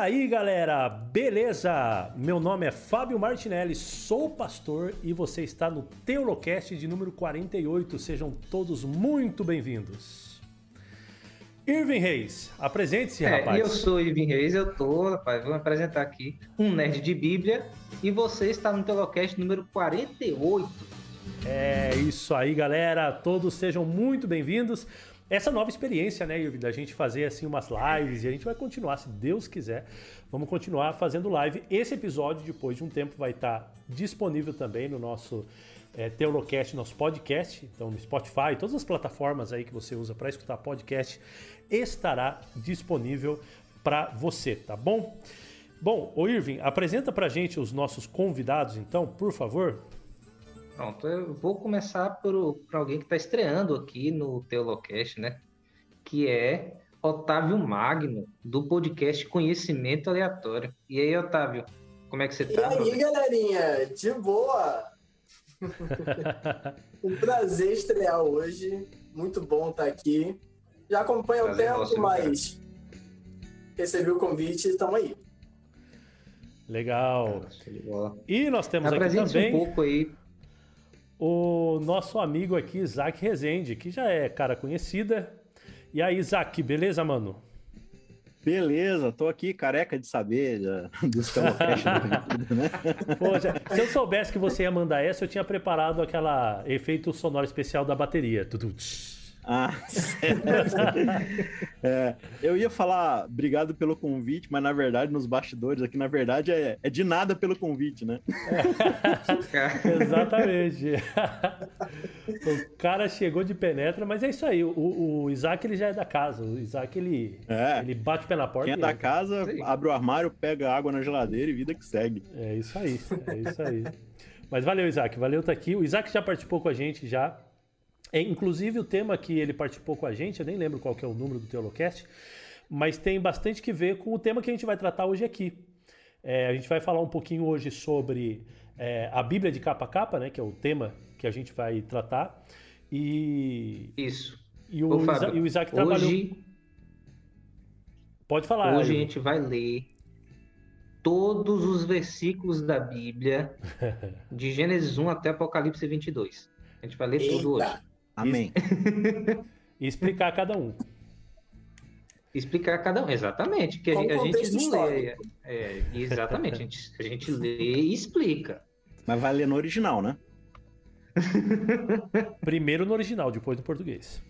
aí, galera? Beleza? Meu nome é Fábio Martinelli, sou pastor e você está no Teolocast de número 48. Sejam todos muito bem-vindos. Irving Reis, apresente-se, É, rapaz. eu sou Ivan Reis, eu tô, rapaz, vou me apresentar aqui, um nerd de Bíblia, e você está no Telocast número 48. É isso aí, galera. Todos sejam muito bem-vindos. Essa nova experiência, né, Irving, da gente fazer assim umas lives e a gente vai continuar, se Deus quiser, vamos continuar fazendo live. Esse episódio, depois de um tempo, vai estar disponível também no nosso é, Teolocast, nosso podcast, então no Spotify, todas as plataformas aí que você usa para escutar podcast, estará disponível para você, tá bom? Bom, o Irving, apresenta pra gente os nossos convidados, então, por favor. Pronto, eu vou começar por, por alguém que está estreando aqui no Teolocast, né? Que é Otávio Magno, do podcast Conhecimento Aleatório. E aí, Otávio, como é que você E tá? aí, galerinha? De boa? um prazer estrear hoje. Muito bom estar aqui. Já acompanha o tempo, nosso, mas recebi o convite e estamos aí. Legal. E nós temos aqui Apresente um também pouco aí. O nosso amigo aqui, Isaac Rezende, que já é cara conhecida. E aí, Isaac, beleza, mano? Beleza, tô aqui careca de saber já, dos vida, né? Se eu soubesse que você ia mandar essa, eu tinha preparado aquela efeito sonoro especial da bateria. Tsh. Ah, certo. É, eu ia falar obrigado pelo convite, mas na verdade, nos bastidores aqui, na verdade, é, é de nada pelo convite, né? Exatamente. o cara chegou de penetra, mas é isso aí. O, o Isaac ele já é da casa. O Isaac ele, É. ele bate o pé na porta. Quem é da entra. casa, Sim. abre o armário, pega água na geladeira e vida que segue. É isso aí, é isso aí. Mas valeu, Isaac, valeu estar aqui. O Isaac já participou com a gente já. É, inclusive o tema que ele participou com a gente, eu nem lembro qual que é o número do Teolocast, mas tem bastante que ver com o tema que a gente vai tratar hoje aqui. É, a gente vai falar um pouquinho hoje sobre é, a Bíblia de capa a capa, né, que é o tema que a gente vai tratar. E, Isso. e, o, Ô, Isa- Fábio, e o Isaac trabalhou. Hoje, Pode falar. hoje a gente vai ler todos os versículos da Bíblia, de Gênesis 1 até Apocalipse 22. A gente vai ler tudo hoje. Amém. E explicar cada um. Explicar cada um, exatamente, que a, Com gente- a gente não lê. histórico. É, exatamente, a gente, a gente lê e explica. Mas vai ler no original, né? Primeiro no original, depois no português.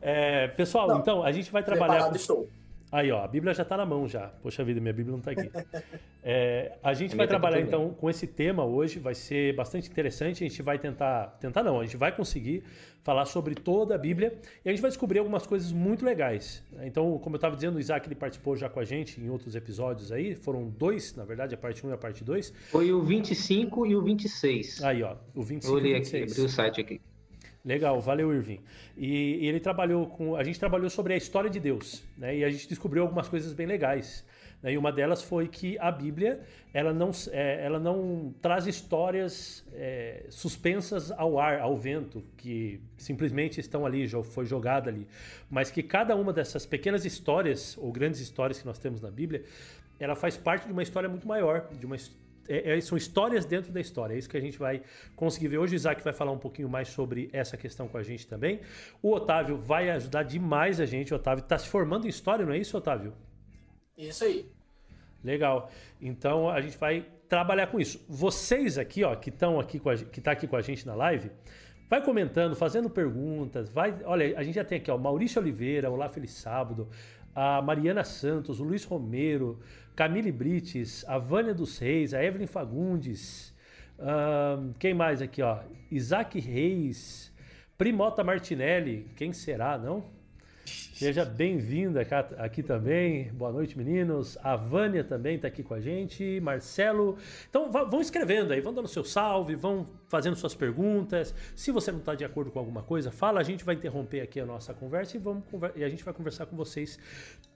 É, pessoal, Não. então a gente vai trabalhar. Preparado Com... estou. Aí, ó, a Bíblia já tá na mão já. Poxa vida, minha Bíblia não tá aqui. É, a gente A vai tá trabalhar aqui então com esse tema hoje, vai ser bastante interessante. A gente vai tentar, tentar não, a gente vai conseguir falar sobre toda a Bíblia e a gente vai descobrir algumas coisas muito legais. Então, como eu estava dizendo, o Isaac ele participou já com a gente em outros episódios aí, foram dois, na verdade, a parte 1 e a parte 2. Foi o 25 e o 26. Aí, ó, o 25 Eu e o aqui, 26. abri o site aqui. Legal, valeu, Irving. E, e ele trabalhou com. A gente trabalhou sobre a história de Deus, né? E a gente descobriu algumas coisas bem legais. né? E uma delas foi que a Bíblia ela não, é, ela não traz histórias é, suspensas ao ar, ao vento, que simplesmente estão ali, já foi jogada ali. Mas que cada uma dessas pequenas histórias, ou grandes histórias que nós temos na Bíblia, ela faz parte de uma história muito maior, de uma his- é- é- são histórias dentro da história. É isso que a gente vai conseguir ver hoje. O Isaac vai falar um pouquinho mais sobre essa questão com a gente também. O Otávio vai ajudar demais a gente. O Otávio está se formando em história, não é isso, Otávio? Isso aí. Legal. Então a gente vai trabalhar com isso. Vocês aqui, ó, que estão aqui com a, que tá aqui com a gente na live, vai comentando, fazendo perguntas, vai, olha, a gente já tem aqui, ó, Maurício Oliveira, Olá Feliz Sábado, a Mariana Santos, o Luiz Romero, Camille Brites, a Vânia dos Reis, a Evelyn Fagundes, quem mais aqui, ó? Isaac Reis, Primota Martinelli, quem será, não? Seja bem-vinda aqui também. Boa noite, meninos. A Vânia também está aqui com a gente. Marcelo. Então vão escrevendo aí, vão dando seu salve, vão fazendo suas perguntas. Se você não está de acordo com alguma coisa, fala. A gente vai interromper aqui a nossa conversa e, vamos, e a gente vai conversar com vocês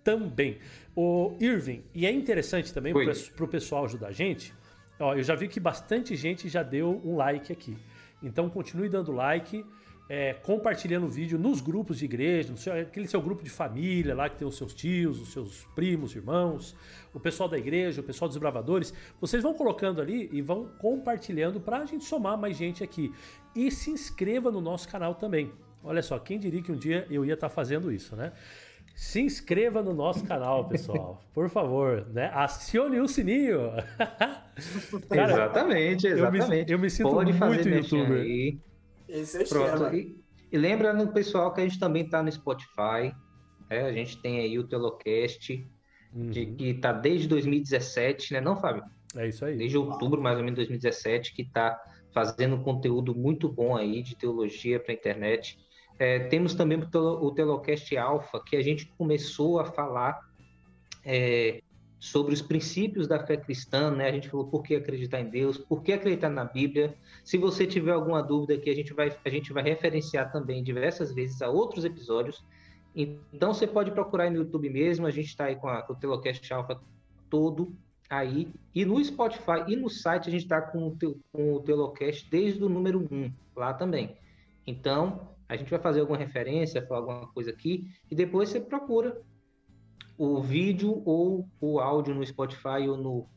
também. O Irving, e é interessante também para o pessoal ajudar a gente. Ó, eu já vi que bastante gente já deu um like aqui. Então continue dando like. É, compartilhando o vídeo nos grupos de igreja, no seu, aquele seu grupo de família lá que tem os seus tios, os seus primos, irmãos, o pessoal da igreja, o pessoal dos bravadores. Vocês vão colocando ali e vão compartilhando para a gente somar mais gente aqui. E se inscreva no nosso canal também. Olha só, quem diria que um dia eu ia estar tá fazendo isso, né? Se inscreva no nosso canal, pessoal. Por favor, né? Acione o sininho. Cara, exatamente, exatamente. Eu me, eu me sinto Pode muito youtuber. Aí. Esse é o Pronto. E, e lembra no pessoal que a gente também está no Spotify. É, a gente tem aí o Telocast, uhum. de, que está desde 2017, né, não, Fábio? É isso aí. Desde outubro, mais ou menos, 2017, que está fazendo conteúdo muito bom aí de teologia para a internet. É, temos também o Telocast Alpha, que a gente começou a falar é, sobre os princípios da fé cristã, né? A gente falou por que acreditar em Deus, por que acreditar na Bíblia. Se você tiver alguma dúvida aqui, a gente vai, a gente vai referenciar também diversas vezes a outros episódios. Então você pode procurar aí no YouTube mesmo, a gente está aí com, a, com o Telocast Alpha todo aí. E no Spotify e no site a gente está com, o, com o Telocast desde o número 1 lá também. Então, a gente vai fazer alguma referência, falar alguma coisa aqui, e depois você procura o vídeo ou o áudio no Spotify ou no,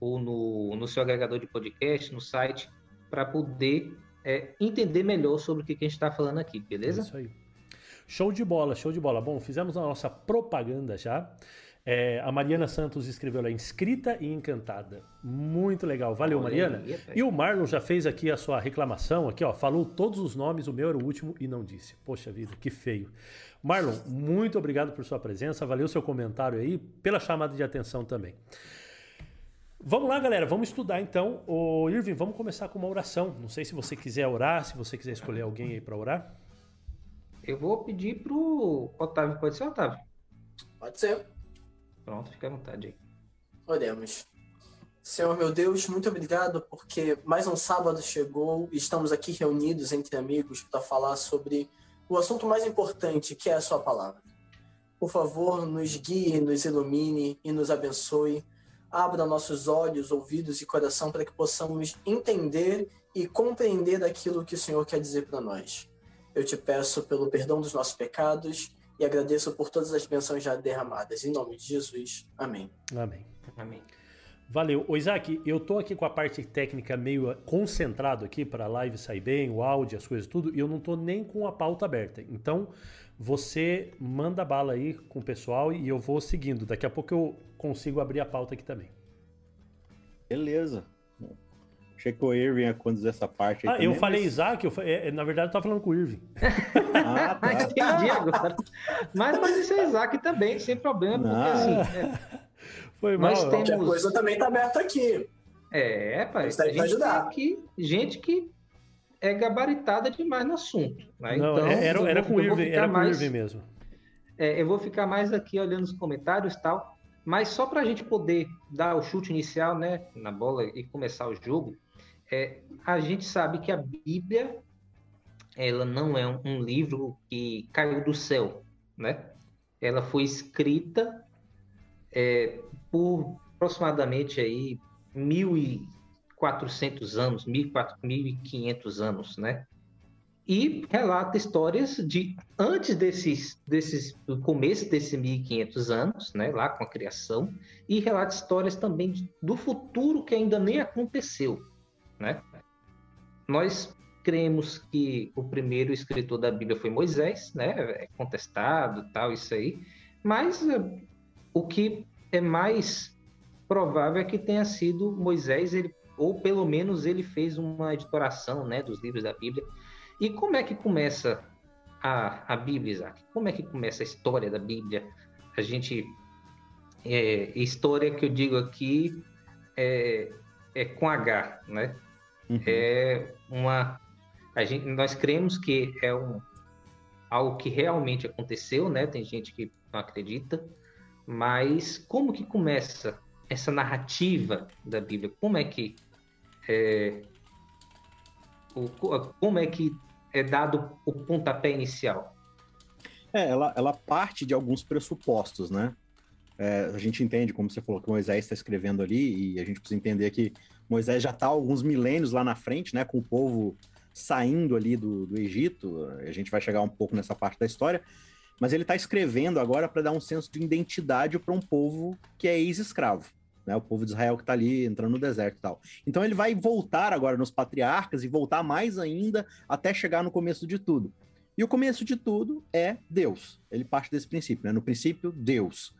ou no, no seu agregador de podcast, no site, para poder é, entender melhor sobre o que, que a gente está falando aqui, beleza? Isso aí. Show de bola, show de bola. Bom, fizemos a nossa propaganda já. É, a Mariana Santos escreveu lá, inscrita e encantada. Muito legal. Valeu, Mariana. E o Marlon já fez aqui a sua reclamação, aqui, ó, falou todos os nomes, o meu era o último e não disse. Poxa vida, que feio. Marlon, muito obrigado por sua presença, valeu seu comentário aí, pela chamada de atenção também. Vamos lá, galera, vamos estudar então. O Irving, vamos começar com uma oração. Não sei se você quiser orar, se você quiser escolher alguém aí para orar. Eu vou pedir pro Otávio, pode ser Otávio? Pode ser. Pronto, fica à vontade aí. Oremos. Senhor meu Deus, muito obrigado porque mais um sábado chegou e estamos aqui reunidos entre amigos para falar sobre o assunto mais importante, que é a Sua palavra. Por favor, nos guie, nos ilumine e nos abençoe. Abra nossos olhos, ouvidos e coração para que possamos entender e compreender aquilo que o Senhor quer dizer para nós. Eu te peço pelo perdão dos nossos pecados e agradeço por todas as bênçãos já derramadas. Em nome de Jesus. Amém. Amém. Amém. Valeu. Ô Isaac, eu tô aqui com a parte técnica meio concentrado aqui para a live sair bem, o áudio, as coisas tudo, e eu não tô nem com a pauta aberta. Então, você manda bala aí com o pessoal e eu vou seguindo. Daqui a pouco eu consigo abrir a pauta aqui também. Beleza. Achei que o Irving ia conduzir essa parte aí. Ah, também, eu falei mas... Isaac, eu, é, na verdade eu tava falando com o Irving. ah, tá. Entendi agora. Mas pode ser Isaac também, sem problema, porque Não. assim. É... Foi mal. Nós temos... A coisa também tá aberta aqui. É, pai. A gente ajudar. tem aqui gente que é gabaritada demais no assunto. Né? Não, então, era, era com o Irving, era mais, com o Irving mesmo. É, eu vou ficar mais aqui olhando os comentários e tal, mas só para a gente poder dar o chute inicial né, na bola e começar o jogo, é, a gente sabe que a Bíblia ela não é um, um livro que caiu do céu, né? Ela foi escrita é, por aproximadamente aí 1.400 anos, 1.500 anos, né? E relata histórias de antes desses, desses do começo desses 1.500 anos, né, lá com a criação, e relata histórias também do futuro que ainda nem aconteceu, né? Nós cremos que o primeiro escritor da Bíblia foi Moisés, né? É contestado, tal, isso aí. Mas o que é mais provável é que tenha sido Moisés, ele, ou pelo menos ele fez uma editoração né, dos livros da Bíblia. E como é que começa a, a Bíblia, Isaac? Como é que começa a história da Bíblia? A gente. É, história que eu digo aqui é, é com H, né? Uhum. É uma. A gente, nós cremos que é um, algo que realmente aconteceu, né? Tem gente que não acredita, mas como que começa essa narrativa da Bíblia? Como é que é, o, como é que é dado o pontapé inicial? É, ela, ela parte de alguns pressupostos, né? É, a gente entende, como você falou, que Moisés está escrevendo ali, e a gente precisa entender que Moisés já está alguns milênios lá na frente, né? Com o povo saindo ali do, do Egito, a gente vai chegar um pouco nessa parte da história, mas ele está escrevendo agora para dar um senso de identidade para um povo que é ex-escravo. Né, o povo de Israel que está ali entrando no deserto e tal. Então ele vai voltar agora nos patriarcas e voltar mais ainda até chegar no começo de tudo. E o começo de tudo é Deus. Ele parte desse princípio, né? No princípio, Deus.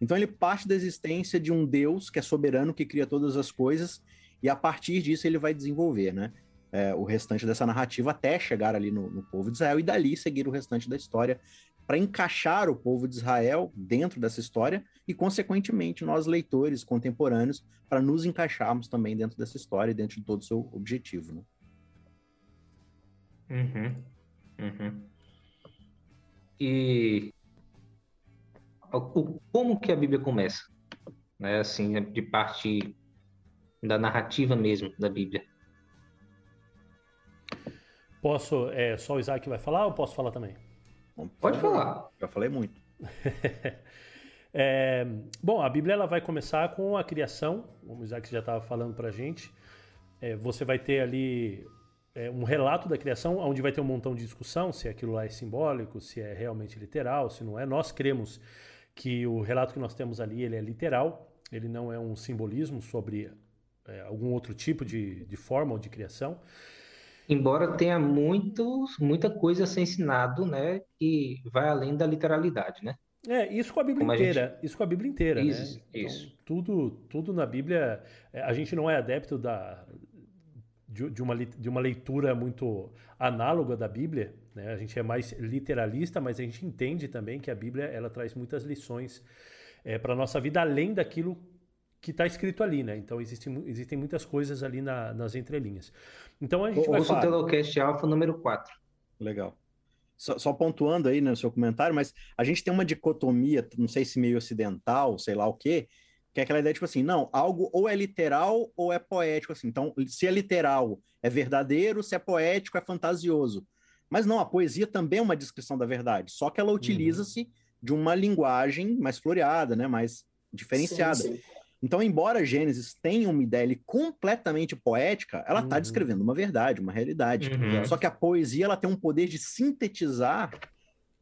Então ele parte da existência de um Deus que é soberano, que cria todas as coisas, e a partir disso ele vai desenvolver, né? É, o restante dessa narrativa até chegar ali no, no povo de Israel e dali seguir o restante da história para encaixar o povo de Israel dentro dessa história e, consequentemente, nós, leitores contemporâneos, para nos encaixarmos também dentro dessa história e dentro de todo o seu objetivo. Né? Uhum. Uhum. E como que a Bíblia começa? Né? Assim, de parte da narrativa mesmo da Bíblia. Posso, é só o Isaac vai falar ou posso falar também? Pode falar. Já falei muito. é, bom, a Bíblia ela vai começar com a criação, como o Isaac já estava falando para a gente. É, você vai ter ali é, um relato da criação, onde vai ter um montão de discussão se aquilo lá é simbólico, se é realmente literal, se não é. Nós cremos que o relato que nós temos ali ele é literal, ele não é um simbolismo sobre é, algum outro tipo de, de forma ou de criação. Embora tenha muito, muita coisa a ser ensinado, né, que vai além da literalidade, né? É, isso com a Bíblia Como inteira. A gente... Isso com a Bíblia inteira, isso, né? Então, isso. Tudo, tudo na Bíblia. É, a gente não é adepto da, de, de, uma, de uma leitura muito análoga da Bíblia. Né? A gente é mais literalista, mas a gente entende também que a Bíblia ela traz muitas lições é, para a nossa vida, além daquilo que está escrito ali. Né? Então, existem, existem muitas coisas ali na, nas entrelinhas. Então, a gente o, vai falar... O Telocast Alpha número 4. Legal. Só, só, pontuando aí no seu comentário, mas a gente tem uma dicotomia, não sei se meio ocidental, sei lá o quê, que é aquela ideia, tipo assim, não, algo ou é literal ou é poético, assim. Então, se é literal, é verdadeiro, se é poético, é fantasioso. Mas não, a poesia também é uma descrição da verdade, só que ela uhum. utiliza-se uhum. de uma linguagem mais floreada, né, mais diferenciada. Sim, sim. Então, embora Gênesis tenha uma ideia completamente poética, ela está uhum. descrevendo uma verdade, uma realidade. Uhum. Só que a poesia ela tem um poder de sintetizar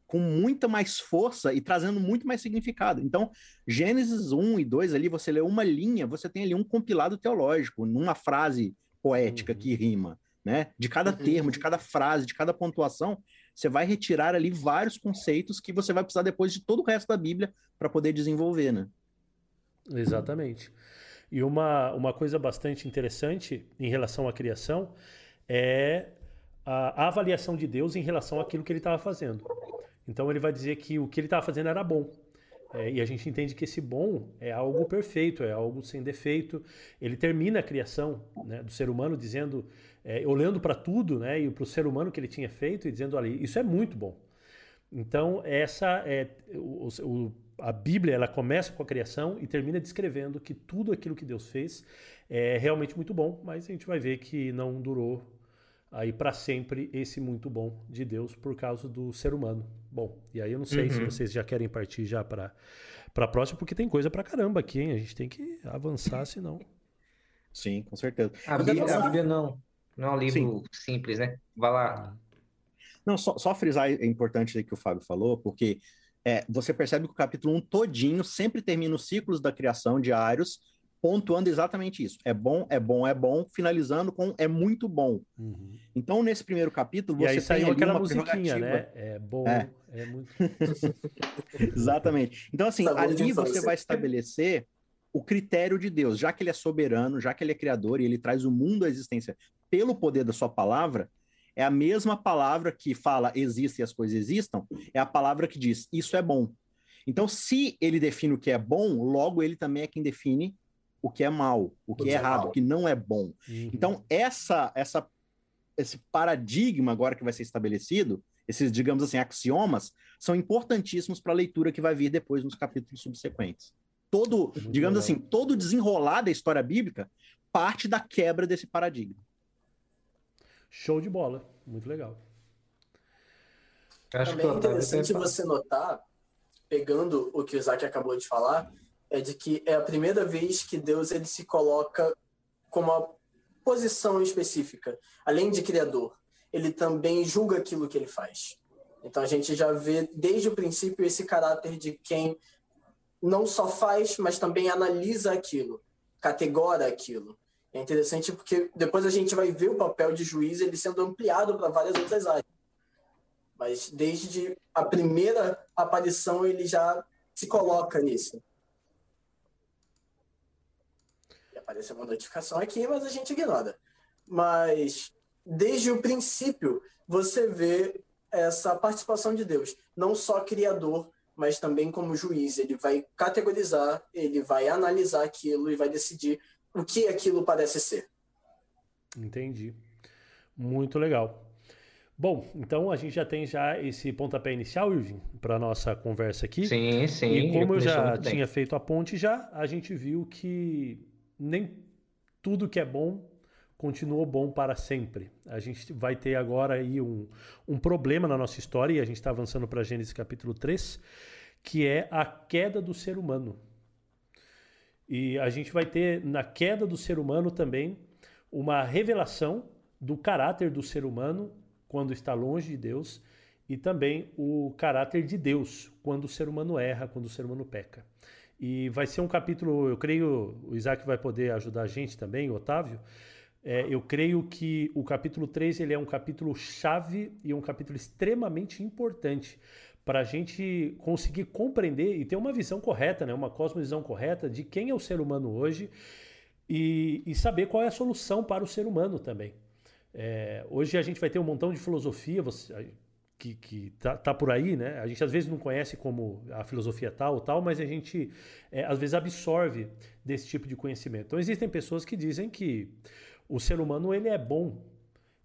com muita mais força e trazendo muito mais significado. Então, Gênesis 1 e 2 ali, você lê uma linha, você tem ali um compilado teológico, numa frase poética uhum. que rima, né? De cada uhum. termo, de cada frase, de cada pontuação, você vai retirar ali vários conceitos que você vai precisar depois de todo o resto da Bíblia para poder desenvolver, né? Exatamente. E uma, uma coisa bastante interessante em relação à criação é a, a avaliação de Deus em relação àquilo que ele estava fazendo. Então ele vai dizer que o que ele estava fazendo era bom. É, e a gente entende que esse bom é algo perfeito, é algo sem defeito. Ele termina a criação né, do ser humano dizendo, é, olhando para tudo, né, e para o ser humano que ele tinha feito e dizendo, olha, isso é muito bom. Então essa é o, o, a Bíblia, ela começa com a criação e termina descrevendo que tudo aquilo que Deus fez é realmente muito bom, mas a gente vai ver que não durou aí para sempre esse muito bom de Deus por causa do ser humano. Bom, e aí eu não sei uhum. se vocês já querem partir já para para próxima, porque tem coisa para caramba aqui, hein? A gente tem que avançar, senão. Sim, com certeza. A Bíblia, a Bíblia não, não é um livro Sim. simples, né? Vai lá. Não, só, só frisar é importante aí que o Fábio falou, porque é, você percebe que o capítulo 1 todinho sempre termina os ciclos da criação diários pontuando exatamente isso. É bom, é bom, é bom, finalizando com é muito bom. Uhum. Então, nesse primeiro capítulo, você e aí saiu aquela musiquinha, né? É bom, é, é muito. exatamente. Então, assim, tá ali você vai estabelecer o critério de Deus, já que ele é soberano, já que ele é criador e ele traz o mundo à existência pelo poder da sua palavra, é a mesma palavra que fala existe e as coisas existam, é a palavra que diz isso é bom. Então, se ele define o que é bom, logo ele também é quem define o que é mal, o que, o é, é errado, o que não é bom. Uhum. Então, essa, essa, esse paradigma agora que vai ser estabelecido, esses, digamos assim, axiomas, são importantíssimos para a leitura que vai vir depois nos capítulos subsequentes. Todo, digamos assim, todo desenrolar da história bíblica parte da quebra desse paradigma. Show de bola. Muito legal. Acho Também é interessante você notar, pegando o que o Isaac acabou de falar, é de que é a primeira vez que Deus ele se coloca com uma posição específica, além de criador. ele também julga aquilo que ele faz. Então a gente já vê desde o princípio esse caráter de quem não só faz, mas também analisa aquilo, categora aquilo. É interessante porque depois a gente vai ver o papel de juiz ele sendo ampliado para várias outras áreas. Mas desde a primeira aparição ele já se coloca nisso. E apareceu uma notificação aqui, mas a gente ignora. Mas desde o princípio você vê essa participação de Deus, não só criador, mas também como juiz. Ele vai categorizar, ele vai analisar aquilo e vai decidir o que aquilo parece ser. Entendi. Muito legal. Bom, então a gente já tem já esse pontapé inicial, Irving, para nossa conversa aqui. Sim, sim. E como eu já tinha feito a ponte já, a gente viu que nem tudo que é bom continuou bom para sempre. A gente vai ter agora aí um, um problema na nossa história, e a gente está avançando para Gênesis capítulo 3, que é a queda do ser humano. E a gente vai ter na queda do ser humano também uma revelação do caráter do ser humano quando está longe de Deus e também o caráter de Deus quando o ser humano erra, quando o ser humano peca. E vai ser um capítulo, eu creio, o Isaac vai poder ajudar a gente também, Otávio, é, eu creio que o capítulo 3 ele é um capítulo chave e um capítulo extremamente importante para a gente conseguir compreender e ter uma visão correta, né? uma cosmovisão correta de quem é o ser humano hoje e, e saber qual é a solução para o ser humano também. É, hoje a gente vai ter um montão de filosofia você, que, que tá, tá, por aí, né? A gente às vezes não conhece como a filosofia tal ou tal, mas a gente é, às vezes absorve desse tipo de conhecimento. Então existem pessoas que dizem que o ser humano ele é bom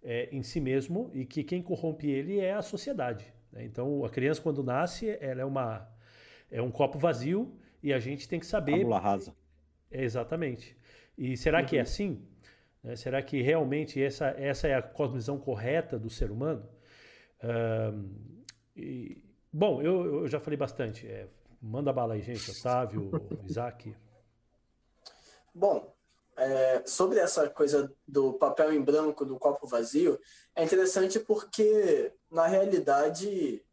é, em si mesmo e que quem corrompe ele é a sociedade. Né? Então, a criança quando nasce, ela é uma é um copo vazio e a gente tem que saber. Tabula rasa. É, exatamente. E será uhum. que é uhum. assim? É, será que realmente essa, essa é a cosmovisão correta do ser humano? Um, e, bom, eu, eu, já falei bastante. É, manda bala aí, gente. Otávio, Isaac. Bom, é, sobre essa coisa do papel em branco, do copo vazio, é interessante porque, na realidade,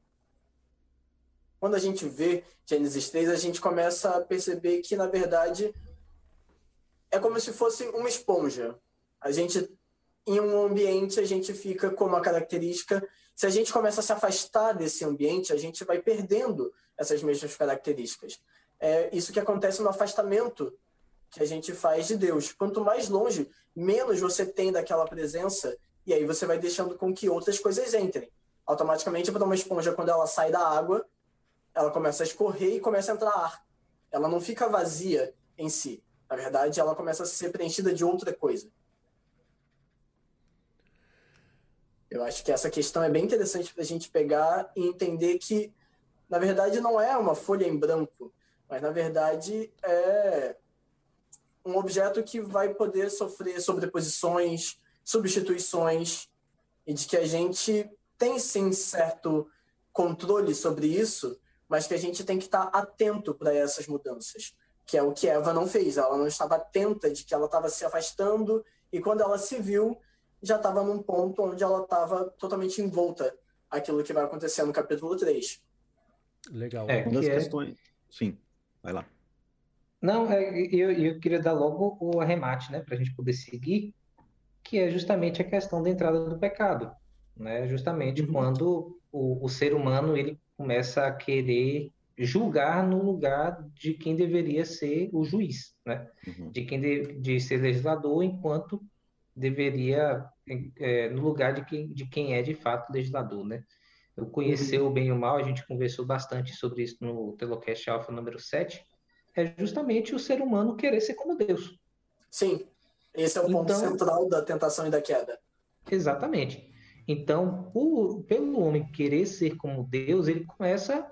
quando a gente vê Gênesis 3, a gente começa a perceber que, na verdade, é como se fosse uma esponja. A gente, em um ambiente, a gente fica com uma característica. Se a gente começa a se afastar desse ambiente, a gente vai perdendo essas mesmas características. É isso que acontece no afastamento que a gente faz de Deus. Quanto mais longe, menos você tem daquela presença, e aí você vai deixando com que outras coisas entrem. Automaticamente, para uma esponja, quando ela sai da água, ela começa a escorrer e começa a entrar ar. Ela não fica vazia em si. Na verdade, ela começa a ser preenchida de outra coisa. Eu acho que essa questão é bem interessante para a gente pegar e entender que, na verdade, não é uma folha em branco, mas, na verdade, é um objeto que vai poder sofrer sobreposições, substituições, e de que a gente tem sim certo controle sobre isso, mas que a gente tem que estar atento para essas mudanças, que é o que Eva não fez. Ela não estava atenta de que ela estava se afastando e quando ela se viu, já estava num ponto onde ela estava totalmente envolta aquilo que vai acontecer no capítulo 3. Legal. É, Uma das é... questões. Sim, vai lá. Não, é, eu, eu queria dar logo o arremate, né, para a gente poder seguir, que é justamente a questão da entrada do pecado, né? Justamente uhum. quando o, o ser humano ele começa a querer julgar no lugar de quem deveria ser o juiz, né? Uhum. De quem de, de ser legislador, enquanto deveria é, no lugar de quem, de quem é de fato legislador, né? Eu conhecer uhum. o bem e o mal, a gente conversou bastante sobre isso no Telocast Alpha número 7, é justamente o ser humano querer ser como Deus. Sim, esse é o ponto então, central da tentação e da queda. Exatamente. Então, pelo homem querer ser como Deus, ele começa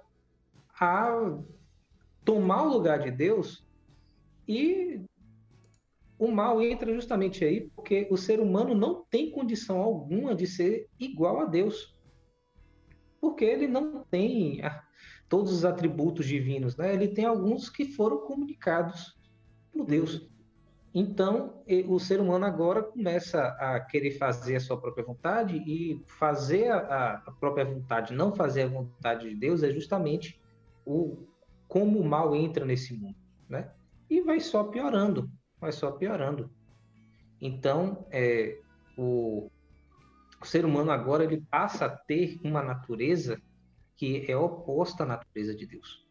a tomar o lugar de Deus e o mal entra justamente aí porque o ser humano não tem condição alguma de ser igual a Deus. Porque ele não tem todos os atributos divinos, né? Ele tem alguns que foram comunicados por Deus. Então, o ser humano agora começa a querer fazer a sua própria vontade e fazer a, a própria vontade, não fazer a vontade de Deus, é justamente o como o mal entra nesse mundo, né? E vai só piorando, vai só piorando. Então, é, o, o ser humano agora ele passa a ter uma natureza que é oposta à natureza de Deus.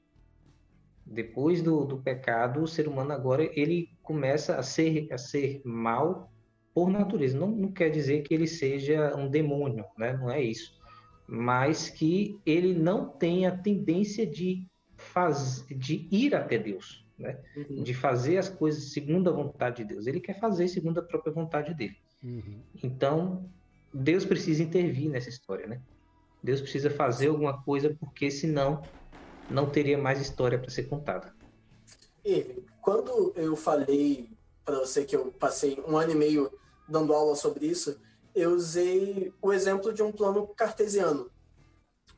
Depois do, do pecado, o ser humano agora ele começa a ser, a ser mal por natureza. Não, não quer dizer que ele seja um demônio, né? não é isso. Mas que ele não tem a tendência de, faz, de ir até Deus, né? Uhum. de fazer as coisas segundo a vontade de Deus. Ele quer fazer segundo a própria vontade dele. Uhum. Então, Deus precisa intervir nessa história. Né? Deus precisa fazer alguma coisa, porque senão não teria mais história para ser contada. E quando eu falei para você que eu passei um ano e meio dando aula sobre isso, eu usei o exemplo de um plano cartesiano.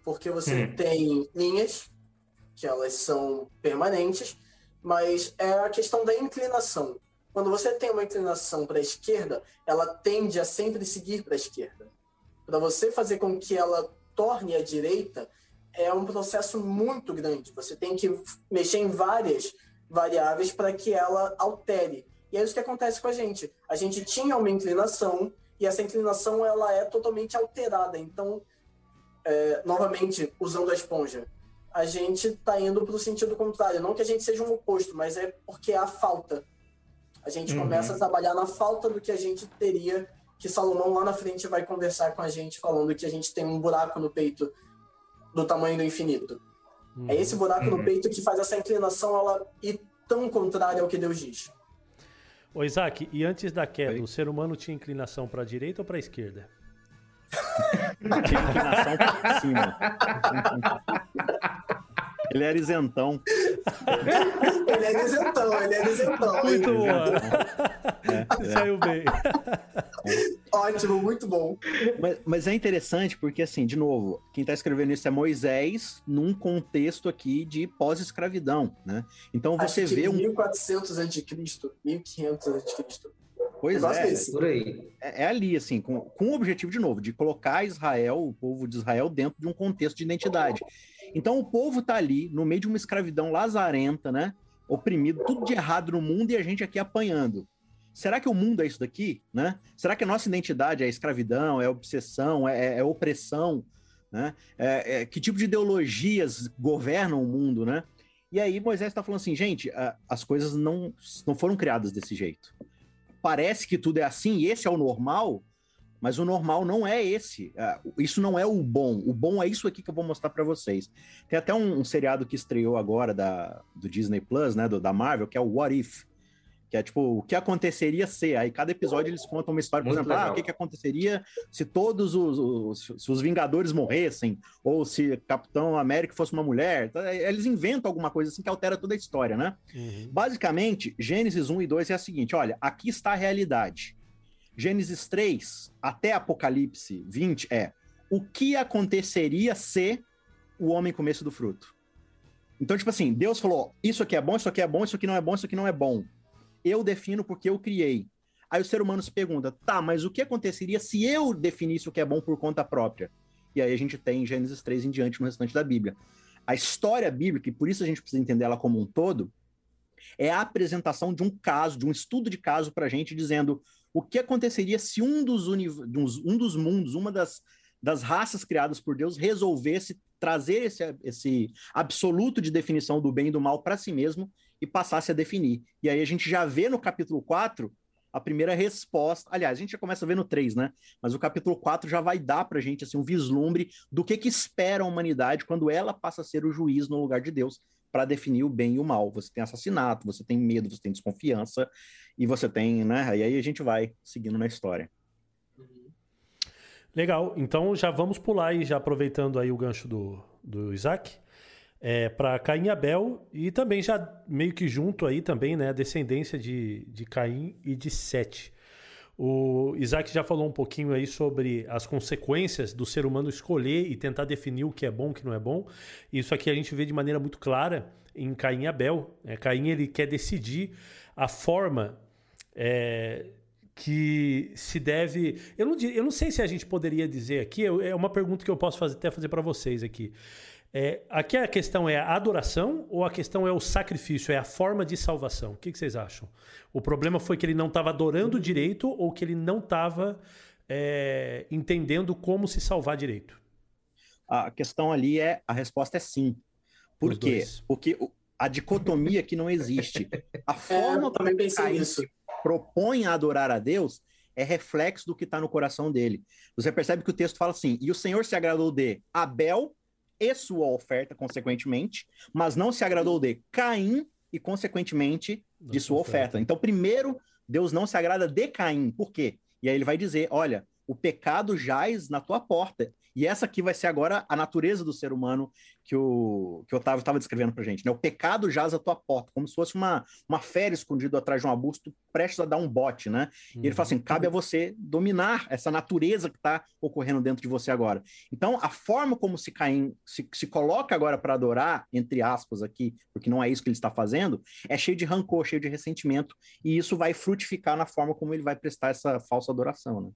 Porque você hum. tem linhas, que elas são permanentes, mas é a questão da inclinação. Quando você tem uma inclinação para a esquerda, ela tende a sempre seguir para a esquerda. Para você fazer com que ela torne à direita, é um processo muito grande. Você tem que mexer em várias variáveis para que ela altere. E é isso que acontece com a gente. A gente tinha uma inclinação e essa inclinação ela é totalmente alterada. Então, é, novamente, usando a esponja, a gente está indo para o sentido contrário. Não que a gente seja um oposto, mas é porque há falta. A gente uhum. começa a trabalhar na falta do que a gente teria, que Salomão lá na frente vai conversar com a gente, falando que a gente tem um buraco no peito do tamanho do infinito. Uhum. É esse buraco uhum. no peito que faz essa inclinação ela ir tão contrária ao que Deus diz. Ô Isaac, e antes da queda, Oi? o ser humano tinha inclinação para a direita ou para a esquerda? tinha inclinação para cima. Ele era isentão. ele era isentão, ele era isentão. Muito bom. É, é. Saiu bem. Ótimo, muito bom. Mas, mas, é interessante porque, assim, de novo, quem está escrevendo isso é Moisés num contexto aqui de pós-escravidão, né? Então você Acho vê um... 1400 a.C., 1500 a.C. Pois é, é, por aí. É, é, ali, assim, com, com o objetivo, de novo, de colocar Israel, o povo de Israel, dentro de um contexto de identidade. Então o povo tá ali, no meio de uma escravidão lazarenta, né? Oprimido, tudo de errado no mundo e a gente aqui apanhando. Será que o mundo é isso daqui, né? Será que a nossa identidade é escravidão, é obsessão, é, é opressão, né? É, é, que tipo de ideologias governam o mundo, né? E aí Moisés está falando assim, gente, as coisas não, não foram criadas desse jeito. Parece que tudo é assim e esse é o normal, mas o normal não é esse. É, isso não é o bom. O bom é isso aqui que eu vou mostrar para vocês. Tem até um, um, seriado que estreou agora da, do Disney Plus, né, do, da Marvel, que é o What If. Que é tipo, o que aconteceria se? Aí cada episódio eles contam uma história, por Muito exemplo, ah, o que, que aconteceria se todos os, os, se os Vingadores morressem, ou se Capitão América fosse uma mulher. Então, é, eles inventam alguma coisa assim que altera toda a história, né? Uhum. Basicamente, Gênesis 1 e 2 é a seguinte: olha, aqui está a realidade. Gênesis 3 até Apocalipse 20 é o que aconteceria se o homem comesse do fruto. Então, tipo assim, Deus falou: isso aqui é bom, isso aqui é bom, isso aqui não é bom, isso aqui não é bom. Eu defino porque eu criei. Aí o ser humano se pergunta: tá, mas o que aconteceria se eu definisse o que é bom por conta própria? E aí a gente tem Gênesis 3 em diante no restante da Bíblia. A história bíblica, e por isso a gente precisa entender ela como um todo, é a apresentação de um caso, de um estudo de caso para a gente, dizendo o que aconteceria se um dos, um dos mundos, uma das, das raças criadas por Deus, resolvesse trazer esse, esse absoluto de definição do bem e do mal para si mesmo e passasse a definir. E aí a gente já vê no capítulo 4 a primeira resposta. Aliás, a gente já começa a ver no 3, né? Mas o capítulo 4 já vai dar para a gente assim, um vislumbre do que, que espera a humanidade quando ela passa a ser o juiz no lugar de Deus para definir o bem e o mal. Você tem assassinato, você tem medo, você tem desconfiança e você tem, né? E aí a gente vai seguindo na história. Legal, então já vamos pular aí, já aproveitando aí o gancho do, do Isaac, é, para Caim e Abel, e também já meio que junto aí também, né, a descendência de, de Caim e de Sete. O Isaac já falou um pouquinho aí sobre as consequências do ser humano escolher e tentar definir o que é bom e o que não é bom. Isso aqui a gente vê de maneira muito clara em Caim e Abel. É, Caim ele quer decidir a forma é, que se deve. Eu não, eu não sei se a gente poderia dizer aqui, é uma pergunta que eu posso fazer, até fazer para vocês aqui. É, aqui a questão é a adoração ou a questão é o sacrifício, é a forma de salvação? O que, que vocês acham? O problema foi que ele não estava adorando direito ou que ele não estava é, entendendo como se salvar direito? A questão ali é a resposta é sim. Por quê? Porque a dicotomia que não existe. A é, forma é, como Caim se propõe a adorar a Deus é reflexo do que está no coração dele. Você percebe que o texto fala assim: e o Senhor se agradou de Abel e sua oferta, consequentemente, mas não se agradou de Caim e, consequentemente, de sua oferta. Então, primeiro, Deus não se agrada de Caim. Por quê? E aí ele vai dizer: olha, o pecado jaz na tua porta. E essa aqui vai ser agora a natureza do ser humano que o, que o Otávio estava descrevendo para gente. Né? O pecado jaz à tua porta, como se fosse uma, uma fera escondida atrás de um arbusto, prestes a dar um bote, né? E ele fala assim: cabe a você dominar essa natureza que está ocorrendo dentro de você agora. Então, a forma como se Caim se, se coloca agora para adorar, entre aspas aqui, porque não é isso que ele está fazendo, é cheio de rancor, cheio de ressentimento, e isso vai frutificar na forma como ele vai prestar essa falsa adoração, né?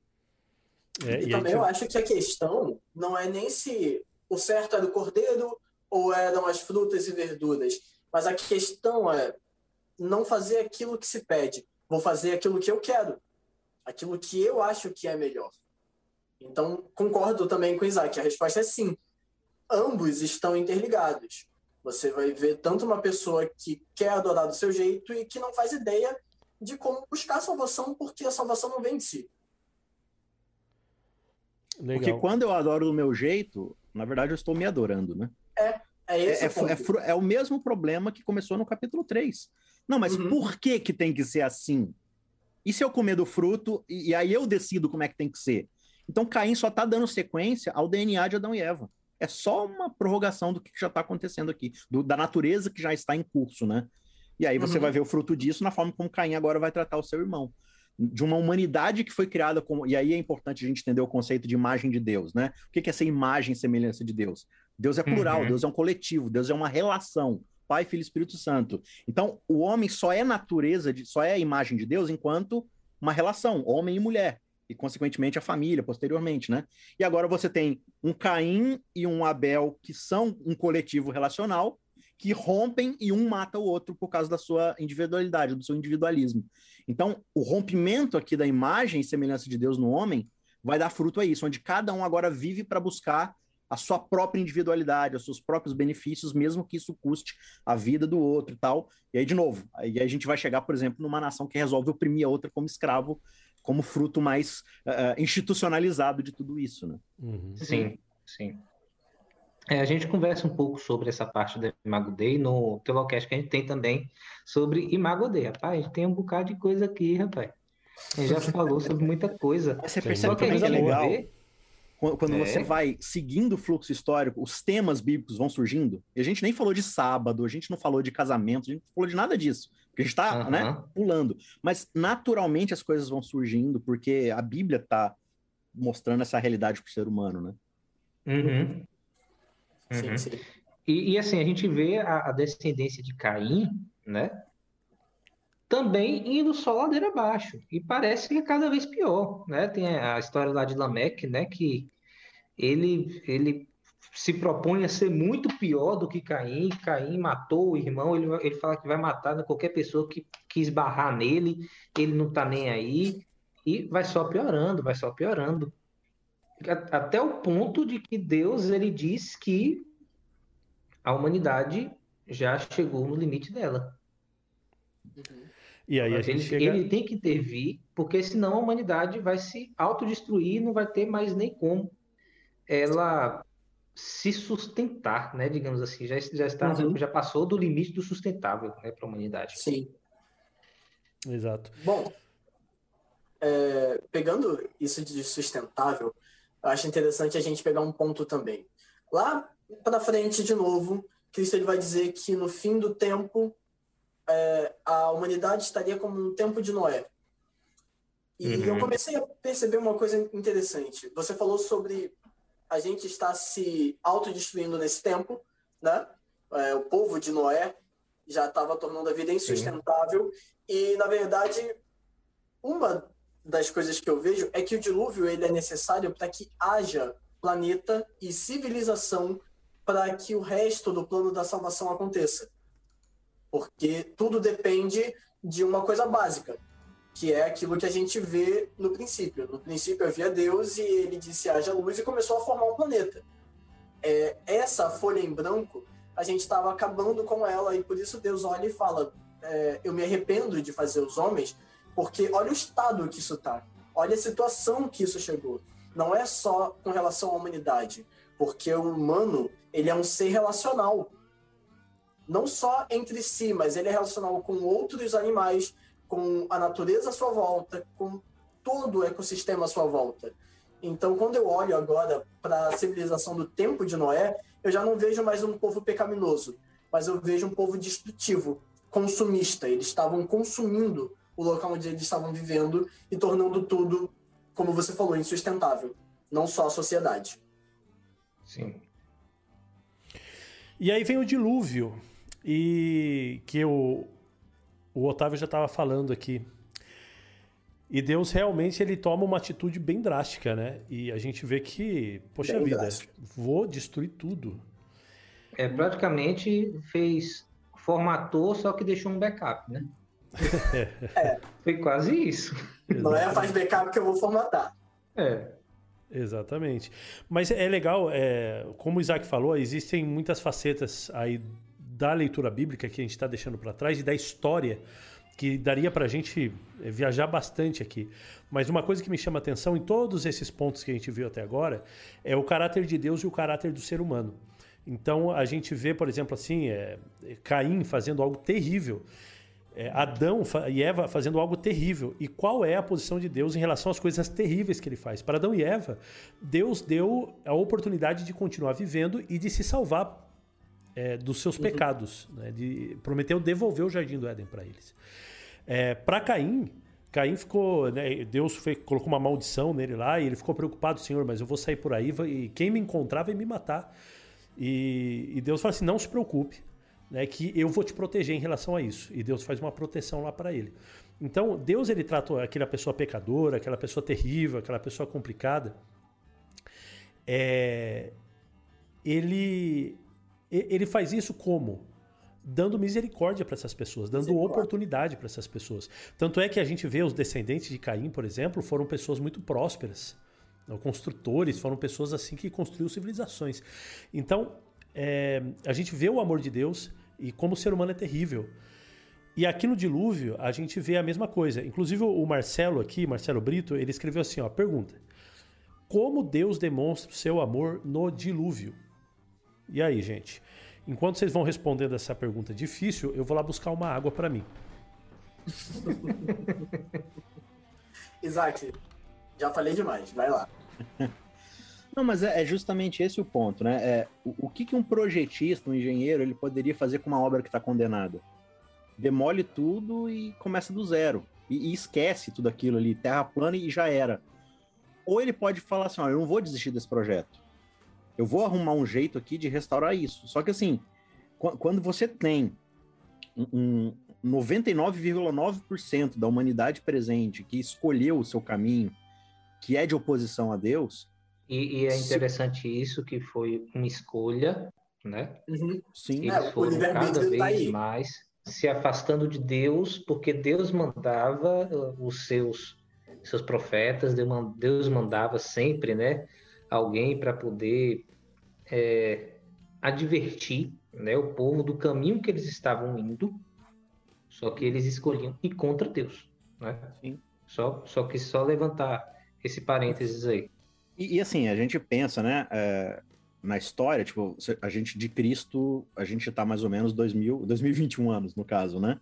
É, e, também gente... eu acho que a questão não é nem se o certo é do cordeiro ou eram as frutas e verduras, mas a questão é não fazer aquilo que se pede, vou fazer aquilo que eu quero, aquilo que eu acho que é melhor. Então, concordo também com o Isaac, a resposta é sim. Ambos estão interligados. Você vai ver tanto uma pessoa que quer adorar do seu jeito e que não faz ideia de como buscar a salvação, porque a salvação não vem de si. Legal. Porque quando eu adoro do meu jeito, na verdade eu estou me adorando, né? É, é esse é, é, é, é, o mesmo problema que começou no capítulo 3. Não, mas uhum. por que que tem que ser assim? E se eu comer do fruto e, e aí eu decido como é que tem que ser? Então Caim só está dando sequência ao DNA de Adão e Eva. É só uma prorrogação do que já está acontecendo aqui, do, da natureza que já está em curso, né? E aí você uhum. vai ver o fruto disso na forma como Caim agora vai tratar o seu irmão de uma humanidade que foi criada como. E aí é importante a gente entender o conceito de imagem de Deus, né? O que é essa imagem e semelhança de Deus? Deus é plural, uhum. Deus é um coletivo, Deus é uma relação. Pai, Filho e Espírito Santo. Então, o homem só é natureza, de, só é a imagem de Deus enquanto uma relação, homem e mulher. E, consequentemente, a família, posteriormente, né? E agora você tem um Caim e um Abel, que são um coletivo relacional, que rompem e um mata o outro por causa da sua individualidade, do seu individualismo. Então, o rompimento aqui da imagem e semelhança de Deus no homem vai dar fruto a isso, onde cada um agora vive para buscar a sua própria individualidade, os seus próprios benefícios, mesmo que isso custe a vida do outro e tal. E aí, de novo, aí a gente vai chegar, por exemplo, numa nação que resolve oprimir a outra como escravo, como fruto mais uh, institucionalizado de tudo isso, né? Uhum. Sim, sim. É, a gente conversa um pouco sobre essa parte da Imago Dei no Telocast que a gente tem também sobre Imago Dei. Rapaz, tem um bocado de coisa aqui, rapaz. A gente já falou sobre muita coisa. Mas você percebe que, é legal ver... quando é. você vai seguindo o fluxo histórico, os temas bíblicos vão surgindo. E a gente nem falou de sábado, a gente não falou de casamento, a gente não falou de nada disso. Porque a gente está uhum. né, pulando. Mas naturalmente as coisas vão surgindo, porque a Bíblia está mostrando essa realidade para o ser humano, né? Uhum. Uhum. Sim, sim. E, e, assim, a gente vê a, a, descendência de Caim, né? Também indo só ladeira abaixo. E parece que é cada vez pior, né? Tem a história lá de Lameque, né? Que ele, ele se propõe a ser muito pior do que Caim. Caim matou o irmão, ele, ele fala que vai matar qualquer pessoa que quis barrar nele, ele não tá nem aí. E vai só piorando, vai só piorando até o ponto de que Deus ele diz que a humanidade já chegou no limite dela. E aí a gente ele, chega... ele tem que intervir, porque senão a humanidade vai se autodestruir, não vai ter mais nem como ela se sustentar, né? Digamos assim, já, já está, uhum. já passou do limite do sustentável, né, para a humanidade. Sim. Exato. Bom, é, pegando isso de sustentável, eu acho interessante a gente pegar um ponto também. Lá para frente, de novo, Cristo ele vai dizer que no fim do tempo é, a humanidade estaria como no tempo de Noé. E uhum. eu comecei a perceber uma coisa interessante. Você falou sobre a gente estar se autodestruindo nesse tempo, né? É, o povo de Noé já estava tornando a vida insustentável. Sim. E, na verdade, uma das coisas que eu vejo é que o dilúvio ele é necessário para que haja planeta e civilização para que o resto do plano da salvação aconteça. Porque tudo depende de uma coisa básica, que é aquilo que a gente vê no princípio. No princípio havia Deus e ele disse haja luz e começou a formar um planeta. É, essa folha em branco, a gente estava acabando com ela e por isso Deus olha e fala: é, eu me arrependo de fazer os homens, porque olha o estado que isso está, olha a situação que isso chegou. Não é só com relação à humanidade, porque o humano ele é um ser relacional não só entre si, mas ele é relacional com outros animais, com a natureza à sua volta, com todo o ecossistema à sua volta. Então, quando eu olho agora para a civilização do tempo de Noé, eu já não vejo mais um povo pecaminoso, mas eu vejo um povo destrutivo, consumista. Eles estavam consumindo o local onde eles estavam vivendo e tornando tudo, como você falou, insustentável. Não só a sociedade. Sim. E aí vem o dilúvio, e que o, o Otávio já estava falando aqui. E Deus realmente ele toma uma atitude bem drástica, né? E a gente vê que, poxa bem vida, drástico. vou destruir tudo. É, praticamente fez, formatou, só que deixou um backup, né? É. Foi quase isso. Não é faz backup que eu vou formatar. É. Exatamente. Mas é legal, é, como o Isaac falou, existem muitas facetas aí da leitura bíblica que a gente está deixando para trás e da história que daria para a gente eh, viajar bastante aqui. Mas uma coisa que me chama atenção em todos esses pontos que a gente viu até agora é o caráter de Deus e o caráter do ser humano. Então a gente vê, por exemplo, assim, é, Caim fazendo algo terrível. É, Adão e Eva fazendo algo terrível. E qual é a posição de Deus em relação às coisas terríveis que ele faz? Para Adão e Eva, Deus deu a oportunidade de continuar vivendo e de se salvar é, dos seus uhum. pecados. Né? De, prometeu devolver o jardim do Éden para eles. É, para Caim, Caim ficou, né, Deus foi, colocou uma maldição nele lá e ele ficou preocupado, Senhor, mas eu vou sair por aí e quem me encontrar vai me matar. E, e Deus fala assim: não se preocupe, né, que eu vou te proteger em relação a isso. E Deus faz uma proteção lá para ele. Então, Deus ele trata aquela pessoa pecadora, aquela pessoa terrível, aquela pessoa complicada. É, ele ele faz isso como? Dando misericórdia para essas pessoas, dando oportunidade para essas pessoas. Tanto é que a gente vê os descendentes de Caim, por exemplo, foram pessoas muito prósperas. Construtores, foram pessoas assim que construíram civilizações. Então, é, a gente vê o amor de Deus e como o ser humano é terrível. E aqui no dilúvio, a gente vê a mesma coisa. Inclusive, o Marcelo aqui, Marcelo Brito, ele escreveu assim: ó, pergunta. Como Deus demonstra o seu amor no dilúvio? E aí, gente? Enquanto vocês vão respondendo essa pergunta difícil, eu vou lá buscar uma água para mim. Isaac, já falei demais, vai lá. Não, mas é, é, justamente esse o ponto, né? É, o, o que, que um projetista, um engenheiro, ele poderia fazer com uma obra que está condenada? Demole tudo e começa do zero. E, e, esquece tudo aquilo ali, terra plana e já era. Ou ele pode falar assim: ó, eu não vou desistir desse projeto eu vou arrumar um jeito aqui de restaurar isso. Só que assim, quando você tem um 99,9% da humanidade presente que escolheu o seu caminho, que é de oposição a Deus. E, e é interessante se... isso, que foi uma escolha, né? Uhum. Sim. Eles é, foram cada tá vez tá mais se afastando de Deus, porque Deus mandava uh, os seus, seus profetas, Deus mandava sempre, né? Alguém para poder é, advertir né, o povo do caminho que eles estavam indo, só que eles escolhiam ir contra Deus. Né? Sim. Só, só que só levantar esse parênteses aí. E, e assim, a gente pensa, né, é, na história, tipo, a gente de Cristo, a gente está mais ou menos 2000, 2021 anos, no caso, né?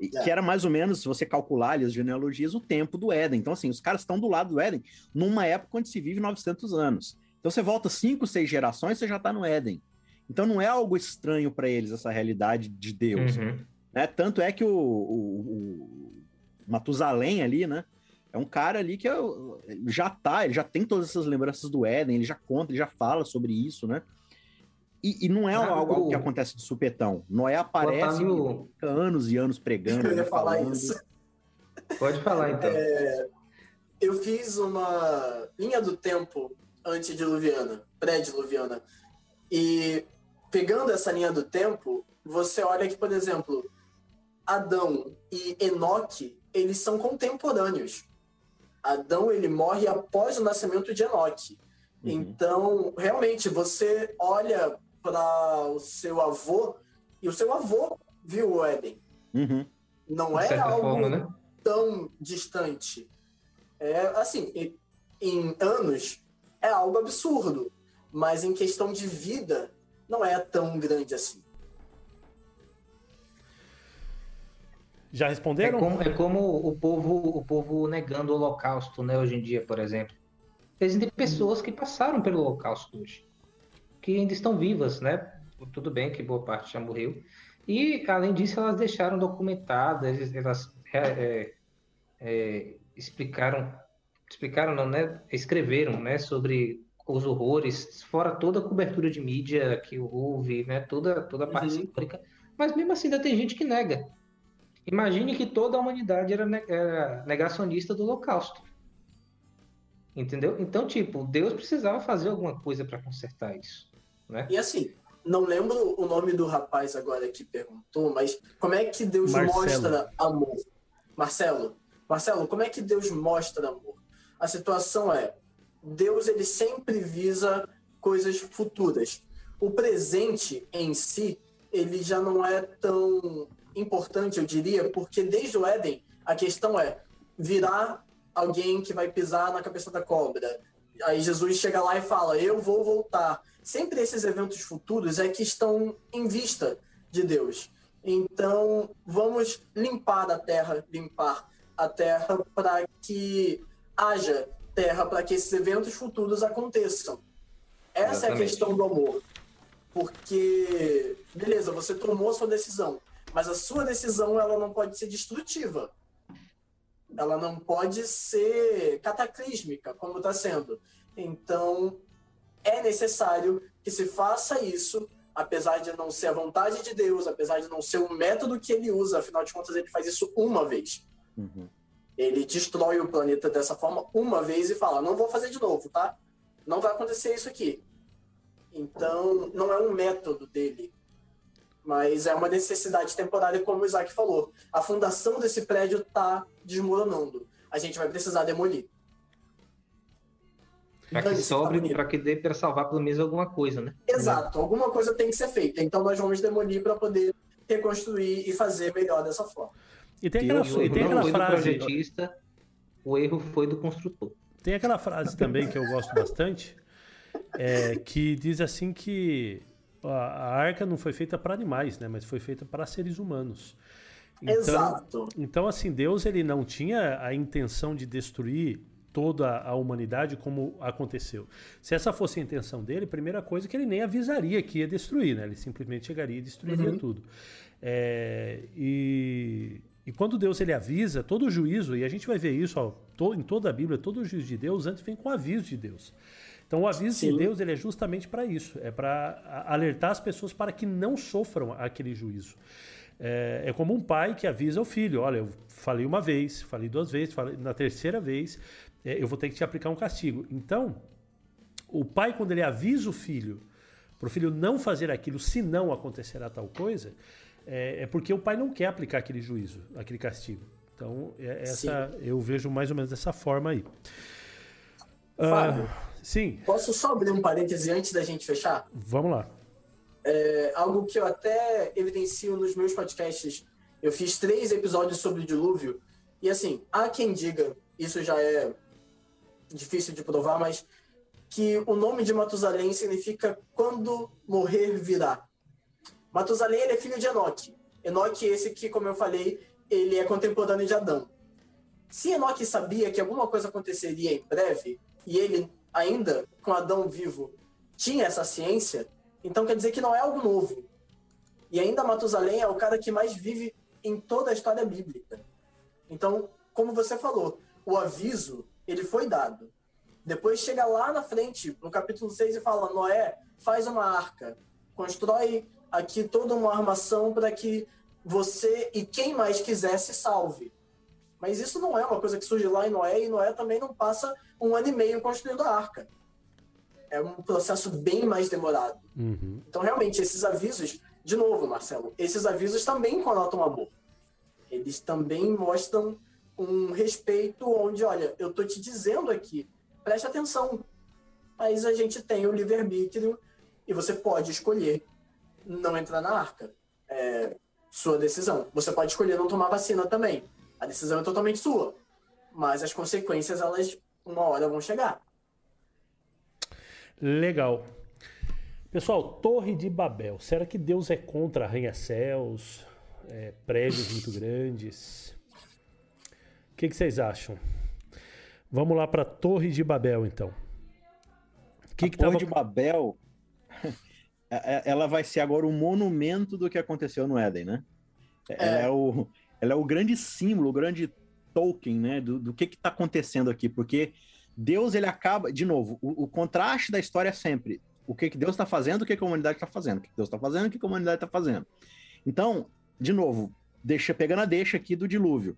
E, é. Que era mais ou menos, se você calcular ali as genealogias, o tempo do Éden. Então, assim, os caras estão do lado do Éden numa época onde se vive 900 anos. Então você volta cinco, seis gerações, você já está no Éden. Então não é algo estranho para eles essa realidade de Deus. Uhum. Né? Tanto é que o, o, o, Matusalém ali, né? É um cara ali que é, já tá, ele já tem todas essas lembranças do Éden, ele já conta, ele já fala sobre isso, né? E, e não é ah, algo o... que acontece de supetão. Noé aparece Otávio... anos e anos pregando. Eu ia falar falando. isso. Pode falar, então. É, eu fiz uma linha do tempo antediluviana, pré-diluviana. E pegando essa linha do tempo, você olha que, por exemplo, Adão e Enoque, eles são contemporâneos. Adão, ele morre após o nascimento de Enoque. Uhum. Então, realmente, você olha para o seu avô e o seu avô viu o Éden. Uhum. Não é algo forma, né? tão distante. É assim, em anos é algo absurdo, mas em questão de vida não é tão grande assim. Já responderam? É como, é como o povo o povo negando o holocausto, né, hoje em dia, por exemplo. Existem pessoas que passaram pelo holocausto hoje, que ainda estão vivas, né? Tudo bem que boa parte já morreu. E, além disso, elas deixaram documentadas, elas é, é, é, explicaram, explicaram não, né? Escreveram, né? Sobre os horrores, fora toda a cobertura de mídia que houve, né? Toda, toda a parte uhum. histórica. Mas mesmo assim ainda tem gente que nega. Imagine que toda a humanidade era, negacionista do Holocausto. Entendeu? Então, tipo, Deus precisava fazer alguma coisa para consertar isso. Né? E assim, não lembro o nome do rapaz agora que perguntou, mas como é que Deus Marcelo. mostra amor? Marcelo, Marcelo, como é que Deus mostra amor? A situação é, Deus ele sempre visa coisas futuras. O presente em si, ele já não é tão importante, eu diria, porque desde o Éden, a questão é virar alguém que vai pisar na cabeça da cobra. Aí Jesus chega lá e fala: Eu vou voltar. Sempre esses eventos futuros é que estão em vista de Deus. Então, vamos limpar a terra, limpar a terra para que haja terra para que esses eventos futuros aconteçam. Essa Exatamente. é a questão do amor. Porque, beleza, você tomou sua decisão, mas a sua decisão ela não pode ser destrutiva. Ela não pode ser cataclísmica, como está sendo. Então, é necessário que se faça isso, apesar de não ser a vontade de Deus, apesar de não ser o método que ele usa, afinal de contas, ele faz isso uma vez. Uhum. Ele destrói o planeta dessa forma uma vez e fala: não vou fazer de novo, tá? Não vai acontecer isso aqui. Então, não é um método dele, mas é uma necessidade temporária, como o Isaac falou. A fundação desse prédio está desmoronando. A gente vai precisar demolir. Para que sobre, para que dê para salvar pelo menos alguma coisa, né? Exato, alguma coisa tem que ser feita. Então nós vamos demolir para poder reconstruir e fazer melhor dessa forma. E tem aquela, e, e tem aquela frase. Projetista, o erro foi do construtor. Tem aquela frase também que eu gosto bastante, é, que diz assim que a, arca não foi feita para animais, né? Mas foi feita para seres humanos. Então, Exato. Então, assim, Deus ele não tinha a intenção de destruir toda a humanidade como aconteceu. Se essa fosse a intenção dele, primeira coisa é que ele nem avisaria que ia destruir, né? Ele simplesmente chegaria e destruiria uhum. tudo. É, e e quando Deus ele avisa, todo o juízo, e a gente vai ver isso ó, to, em toda a Bíblia, todo o juízo de Deus antes vem com o aviso de Deus. Então o aviso Sim. de Deus ele é justamente para isso, é para alertar as pessoas para que não sofram aquele juízo. É, é, como um pai que avisa o filho: olha, eu falei uma vez, falei duas vezes, falei, na terceira vez é, eu vou ter que te aplicar um castigo. Então, o pai, quando ele avisa o filho para o filho não fazer aquilo, se não acontecerá tal coisa, é, é, porque o pai não quer aplicar aquele juízo, aquele castigo. Então, é, essa sim. eu vejo mais ou menos dessa forma aí. Fábio, uh, sim. Posso só abrir um parêntese antes da gente fechar? Vamos lá. É, algo que eu até evidencio nos meus podcasts. Eu fiz três episódios sobre o dilúvio. E assim, há quem diga, isso já é difícil de provar, mas que o nome de Matusalém significa quando morrer virá. Matusalém ele é filho de Enoque. Enoque esse que, como eu falei, ele é contemporâneo de Adão. Se Enoque sabia que alguma coisa aconteceria em breve, e ele ainda, com Adão vivo, tinha essa ciência, então quer dizer que não é algo novo. E ainda Matusalém é o cara que mais vive em toda a história bíblica. Então, como você falou, o aviso, ele foi dado. Depois chega lá na frente, no capítulo 6, e fala: Noé, faz uma arca, constrói aqui toda uma armação para que você e quem mais quiser se salve. Mas isso não é uma coisa que surge lá em Noé, e Noé também não passa um ano e meio construindo a arca. É um processo bem mais demorado. Uhum. Então, realmente, esses avisos, de novo, Marcelo, esses avisos também conotam amor. Eles também mostram um respeito onde, olha, eu tô te dizendo aqui, preste atenção. Mas a gente tem o livre-arbítrio e você pode escolher não entrar na arca. É sua decisão. Você pode escolher não tomar vacina também. A decisão é totalmente sua. Mas as consequências, elas, uma hora vão chegar. Legal. Pessoal, Torre de Babel. Será que Deus é contra arranha-céus, é, prédios muito grandes? O que, que vocês acham? Vamos lá para Torre de Babel, então. Que a que Torre tava... de Babel, é, é, ela vai ser agora o monumento do que aconteceu no Éden, né? É. Ela, é o, ela é o grande símbolo, o grande token, né? Do, do que está acontecendo aqui, porque Deus ele acaba, de novo, o, o contraste da história é sempre o que, que Deus está fazendo, o que, que a humanidade está fazendo, o que Deus está fazendo, o que, que a humanidade está fazendo. Então, de novo, deixa pegando a deixa aqui do dilúvio.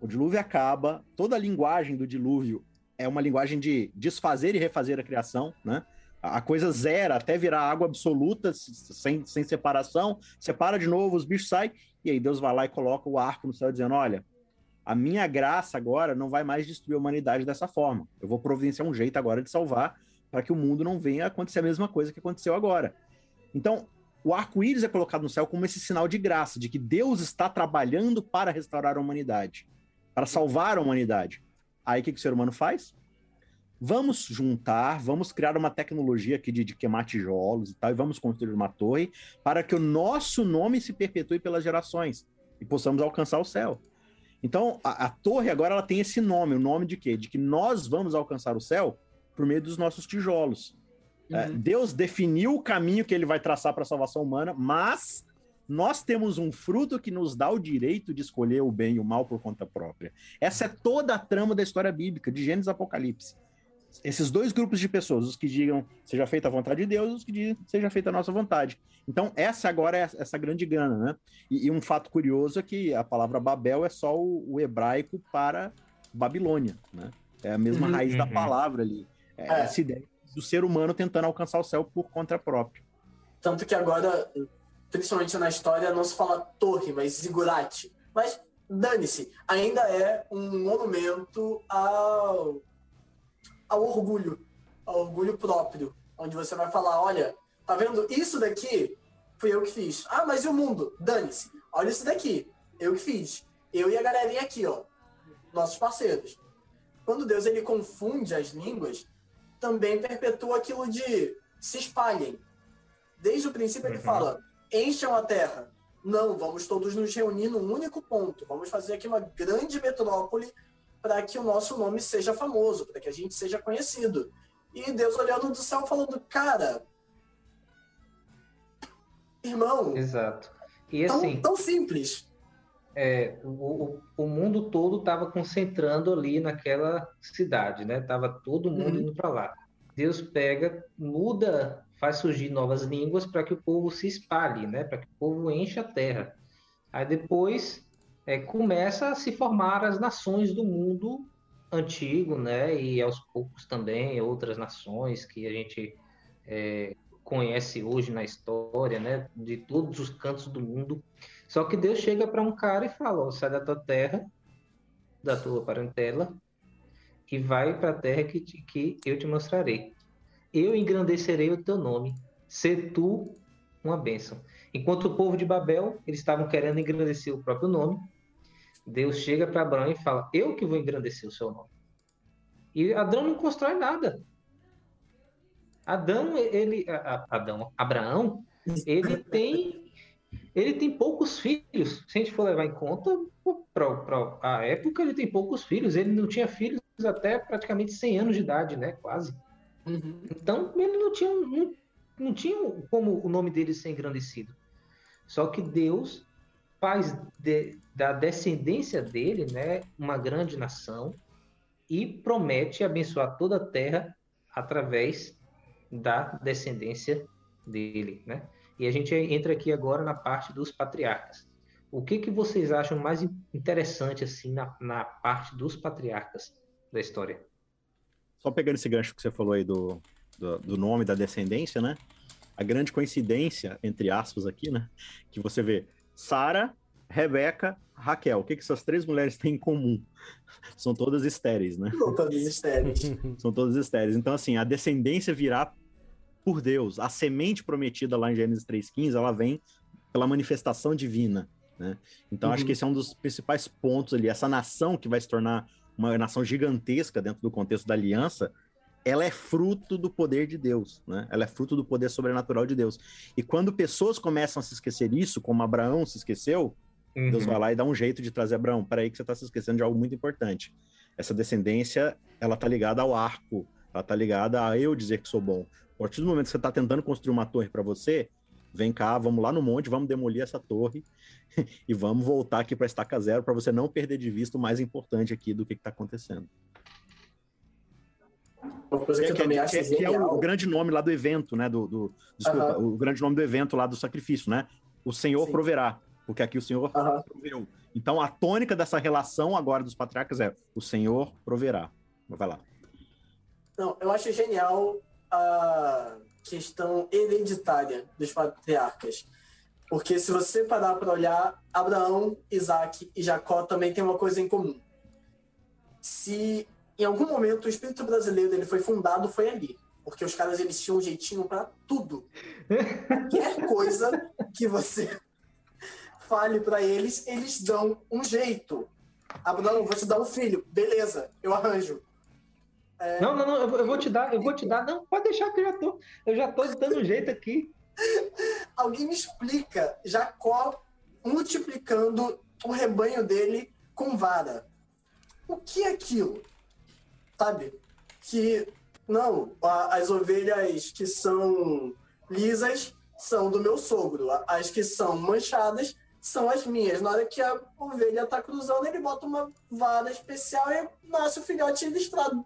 O dilúvio acaba, toda a linguagem do dilúvio é uma linguagem de desfazer e refazer a criação, né? A coisa zera até virar água absoluta, sem, sem separação, separa de novo, os bichos saem, e aí Deus vai lá e coloca o arco no céu, dizendo: Olha, a minha graça agora não vai mais destruir a humanidade dessa forma. Eu vou providenciar um jeito agora de salvar, para que o mundo não venha acontecer a mesma coisa que aconteceu agora. Então, o arco-íris é colocado no céu como esse sinal de graça, de que Deus está trabalhando para restaurar a humanidade, para salvar a humanidade. Aí o que, que o ser humano faz? Vamos juntar, vamos criar uma tecnologia aqui de, de queimar tijolos e tal, e vamos construir uma torre para que o nosso nome se perpetue pelas gerações e possamos alcançar o céu. Então, a, a torre agora ela tem esse nome, o nome de quê? De que nós vamos alcançar o céu por meio dos nossos tijolos. É, uhum. Deus definiu o caminho que ele vai traçar para a salvação humana, mas nós temos um fruto que nos dá o direito de escolher o bem e o mal por conta própria. Essa é toda a trama da história bíblica, de Gênesis e Apocalipse. Esses dois grupos de pessoas, os que digam seja feita a vontade de Deus, os que digam seja feita a nossa vontade. Então, essa agora é essa grande gana, né? E, e um fato curioso é que a palavra Babel é só o, o hebraico para Babilônia, né? É a mesma uhum, raiz uhum. da palavra ali. É, é. Essa ideia do ser humano tentando alcançar o céu por conta própria. Tanto que agora, principalmente na história, não se fala torre, mas zigurate. Mas dane-se, ainda é um monumento ao, ao orgulho, ao orgulho próprio, onde você vai falar, olha, tá vendo isso daqui? Fui eu que fiz. Ah, mas e o mundo? Dane-se. Olha isso daqui. Eu que fiz. Eu e a galerinha aqui, ó. Nossos parceiros. Quando Deus ele confunde as línguas, também perpetua aquilo de se espalhem. Desde o princípio ele uhum. fala, encham a terra. Não, vamos todos nos reunir num único ponto. Vamos fazer aqui uma grande metrópole para que o nosso nome seja famoso, para que a gente seja conhecido. E Deus olhando do céu falando, cara, irmão. Exato. E tão, assim, tão simples. É, o, o mundo todo estava concentrando ali naquela cidade, né? Tava todo mundo uhum. indo para lá. Deus pega, muda, faz surgir novas línguas para que o povo se espalhe, né? Para que o povo encha a terra. Aí depois é, começa a se formar as nações do mundo antigo, né? E aos poucos também outras nações que a gente é, conhece hoje na história, né? De todos os cantos do mundo só que Deus chega para um cara e fala: sai da tua terra, da tua parentela, e vai para a terra que, te, que eu te mostrarei. Eu engrandecerei o teu nome, ser tu uma bênção. Enquanto o povo de Babel, eles estavam querendo engrandecer o próprio nome, Deus chega para Abraão e fala: Eu que vou engrandecer o seu nome. E Adão não constrói nada. Adão, ele, Adão, Abraão, ele tem ele tem poucos filhos. Se a gente for levar em conta, para a época, ele tem poucos filhos. Ele não tinha filhos até praticamente 100 anos de idade, né? Quase. Uhum. Então, ele não tinha, não, não tinha como o nome dele ser engrandecido. Só que Deus faz de, da descendência dele, né, uma grande nação e promete abençoar toda a terra através da descendência dele, né? E a gente entra aqui agora na parte dos patriarcas. o que, que vocês acham mais interessante assim na, na parte dos patriarcas da história? Só pegando esse gancho que você falou aí do, do, do nome da descendência, né? A grande coincidência, entre aspas, aqui, né? Que você vê Sara, Rebeca, Raquel. O que, que essas três mulheres têm em comum? São todas estéreis, né? São todas estéreis. São todas estéreis. Então, assim, a descendência virá por Deus. A semente prometida lá em Gênesis 3,15, ela vem pela manifestação divina, né? Então, uhum. acho que esse é um dos principais pontos ali. Essa nação que vai se tornar uma nação gigantesca dentro do contexto da aliança, ela é fruto do poder de Deus, né? Ela é fruto do poder sobrenatural de Deus. E quando pessoas começam a se esquecer isso, como Abraão se esqueceu, uhum. Deus vai lá e dá um jeito de trazer Abraão. Para aí que você está se esquecendo de algo muito importante. Essa descendência, ela tá ligada ao arco, ela tá ligada a eu dizer que sou bom. A partir do momento que você está tentando construir uma torre para você, vem cá, vamos lá no monte, vamos demolir essa torre e vamos voltar aqui para estaca zero para você não perder de vista o mais importante aqui do que está acontecendo. Uma coisa que, que eu também acho que, que é o grande nome lá do evento, né? Do, do desculpa, o grande nome do evento lá do sacrifício, né? O Senhor Sim. proverá, porque aqui o Senhor proveu. Então a tônica dessa relação agora dos patriarcas é o Senhor proverá. Vai lá. Não, eu acho genial a questão hereditária dos patriarcas. Porque se você parar para olhar, Abraão, Isaac e Jacó também têm uma coisa em comum. Se em algum momento o espírito brasileiro ele foi fundado foi ali, porque os caras eles tinham um jeitinho para tudo. Qualquer coisa que você fale para eles, eles dão um jeito. Abraão, vou te dar um filho, beleza? Eu arranjo. É... Não, não, não, eu vou te dar, eu vou te dar. Não, pode deixar que eu já tô, eu já tô dando um jeito aqui. Alguém me explica Jacó multiplicando o rebanho dele com vara. O que é aquilo? Sabe? Que, não, as ovelhas que são lisas são do meu sogro, as que são manchadas são as minhas. Na hora que a ovelha tá cruzando, ele bota uma vara especial e nasce o filhote listrado.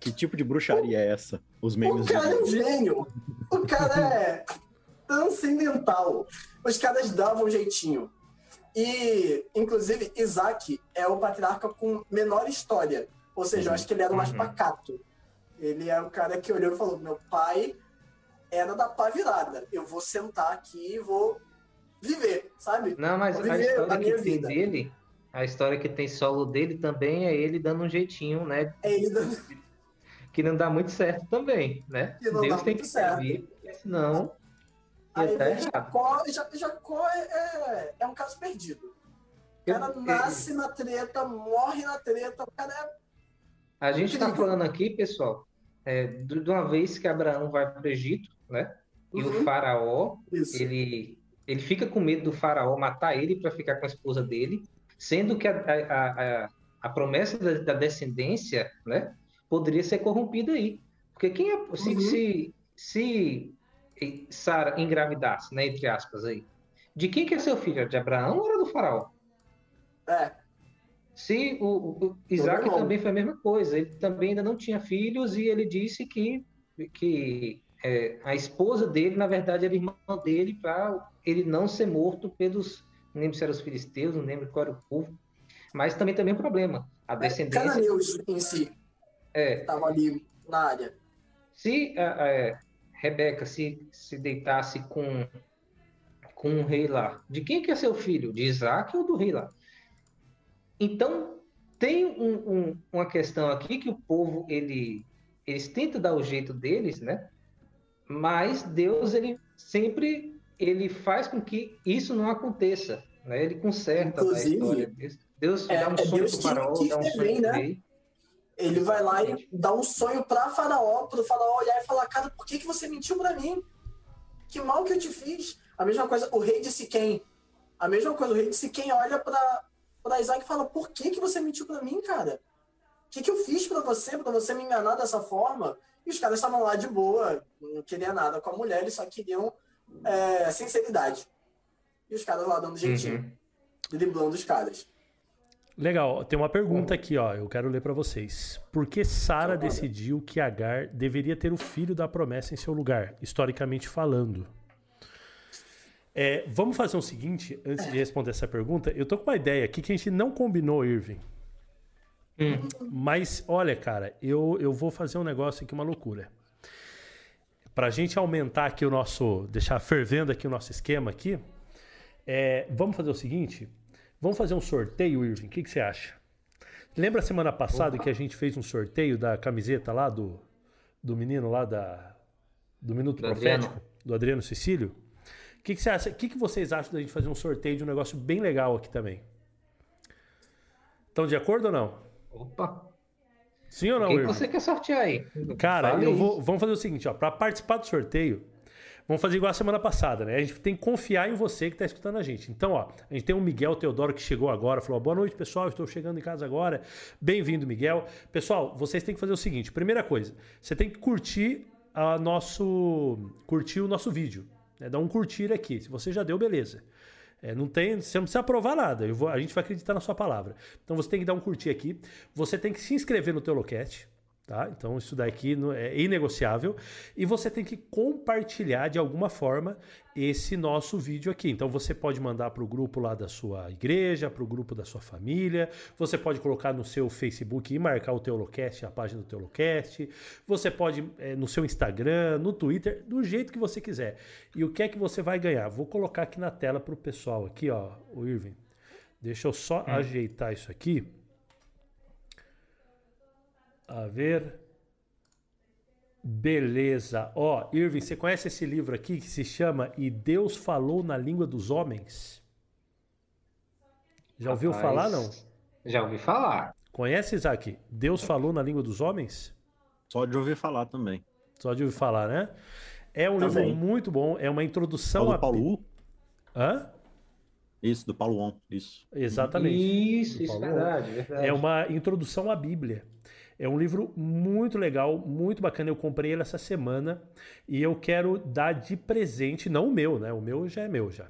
Que tipo de bruxaria o, é essa? Os memes. O cara é um gênio. O cara é transcendental. Os caras davam um jeitinho. E, inclusive, Isaac é o patriarca com menor história. Ou seja, eu acho que ele era o mais uhum. pacato. Ele é o cara que olhou e falou: meu pai era da pá virada. Eu vou sentar aqui e vou viver, sabe? Não, mas a história que tem dele, a história que tem solo dele também é ele dando um jeitinho, né? É ele dando... Que não dá muito certo também, né? Deus tem que servir, senão. Aí tá Jacó, Jacó é, é, é, um caso perdido. O cara eu, nasce na treta, morre na treta, o cara é a gente está falando aqui, pessoal, é, de uma vez que Abraão vai para o Egito, né? E uhum. o faraó, ele, ele fica com medo do faraó matar ele para ficar com a esposa dele, sendo que a, a, a, a promessa da, da, descendência, né? Poderia ser corrompida aí. Porque quem é, se, uhum. se, se Sara engravidasse, né, entre aspas aí, de quem que é seu filho? De Abraão ou era do faraó? É. Se o, o Isaac também foi a mesma coisa, ele também ainda não tinha filhos e ele disse que, que é, a esposa dele, na verdade, era irmã dele para ele não ser morto pelos, não lembro se eram os filisteus, não lembro qual era o povo, mas também também um problema, a é, descendência... É, cananeus em si, é, estavam ali na área. Se a, a Rebeca se, se deitasse com, com um rei lá, de quem que é seu filho? De Isaac ou do rei lá? Então, tem um, um, uma questão aqui que o povo, ele, eles tentam dar o jeito deles, né? Mas Deus, ele sempre ele faz com que isso não aconteça, né? Ele conserta Inclusive, a história. Deus é, dá um é sonho para o faraó, dá um sonho né? Ele vai lá e dá um sonho para faraó, para o faraó olhar e falar, cara, por que, que você mentiu para mim? Que mal que eu te fiz? A mesma coisa, o rei de Siquém. A mesma coisa, o rei de Siquém olha para o Isaac fala: Por que, que você mentiu para mim, cara? O que, que eu fiz para você, para você me enganar dessa forma? E os caras estavam lá de boa, não queria nada com a mulher, eles só queriam é, sinceridade. E os caras lá dando jeitinho, uhum. driblando os caras. Legal, tem uma pergunta aqui, ó. Eu quero ler para vocês. Por que Sara decidiu que Agar deveria ter o filho da promessa em seu lugar, historicamente falando? É, vamos fazer o seguinte, antes de responder essa pergunta, eu tô com uma ideia aqui que a gente não combinou, Irving. Hum. Mas, olha, cara, eu, eu vou fazer um negócio aqui, uma loucura. Pra gente aumentar aqui o nosso. deixar fervendo aqui o nosso esquema aqui, é, vamos fazer o seguinte: vamos fazer um sorteio, Irving. O que, que você acha? Lembra a semana passada Opa. que a gente fez um sorteio da camiseta lá do, do menino lá da, do Minuto Do Profético, Adriano. do Adriano Cecílio? O que, que você acha? Que, que vocês acham da gente fazer um sorteio de um negócio bem legal aqui também? Estão de acordo ou não? Opa, Sim ou não, o que, que Irving? você quer sortear aí? Cara, eu aí. vou, vamos fazer o seguinte, ó, para participar do sorteio, vamos fazer igual a semana passada, né? A gente tem que confiar em você que está escutando a gente. Então, ó, a gente tem o Miguel Teodoro que chegou agora, falou: "Boa noite, pessoal, estou chegando em casa agora". Bem-vindo, Miguel. Pessoal, vocês têm que fazer o seguinte, primeira coisa, você tem que curtir a nosso curtir o nosso vídeo, né? Dá um curtir aqui. Se você já deu, beleza. É, não tem, você não precisa aprovar nada. Vou- a gente vai acreditar na sua palavra. Então você tem que dar um curtir aqui. Você tem que se inscrever no Teolocast. Tá? Então isso daqui não- é inegociável. E você tem que compartilhar de alguma forma esse nosso vídeo aqui. Então você pode mandar para o grupo lá da sua igreja, para o grupo da sua família. Você pode colocar no seu Facebook e marcar o Teolocast, a página do Teolocast. Você pode é, no seu Instagram, no Twitter, do jeito que você quiser. E o que é que você vai ganhar? Vou colocar aqui na tela para o pessoal aqui, ó, o Irving. Deixa eu só ajeitar isso aqui. A ver. Beleza. Ó, Irving, você conhece esse livro aqui que se chama E Deus Falou na Língua dos Homens? Já ouviu Rapaz, falar, não? Já ouvi falar. Conhece, Isaac? Deus falou na língua dos homens? Só de ouvir falar também. Só de ouvir falar, né? É um Também. livro muito bom, é uma introdução Paulo, a... Paulo U? Hã? Isso, do Paulo On, isso. Exatamente. Isso, isso, Falou. verdade, verdade. É uma introdução à Bíblia. É um livro muito legal, muito bacana. Eu comprei ele essa semana e eu quero dar de presente, não o meu, né? O meu já é meu já.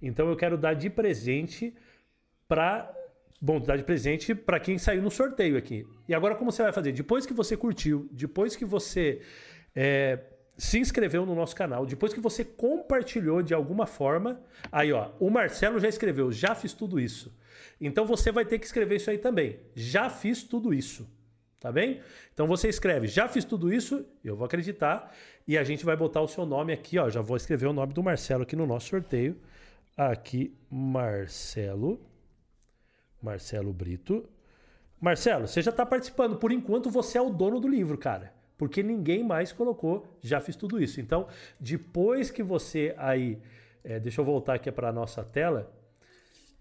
Então eu quero dar de presente para bom, dar de presente para quem saiu no sorteio aqui. E agora como você vai fazer? Depois que você curtiu, depois que você é, se inscreveu no nosso canal, depois que você compartilhou de alguma forma, aí ó, o Marcelo já escreveu, já fiz tudo isso. Então você vai ter que escrever isso aí também. Já fiz tudo isso. Tá bem? Então você escreve, já fiz tudo isso, eu vou acreditar, e a gente vai botar o seu nome aqui, ó. Já vou escrever o nome do Marcelo aqui no nosso sorteio. Aqui, Marcelo. Marcelo Brito. Marcelo, você já está participando. Por enquanto, você é o dono do livro, cara. Porque ninguém mais colocou, já fiz tudo isso. Então, depois que você aí. é, deixa eu voltar aqui para a nossa tela.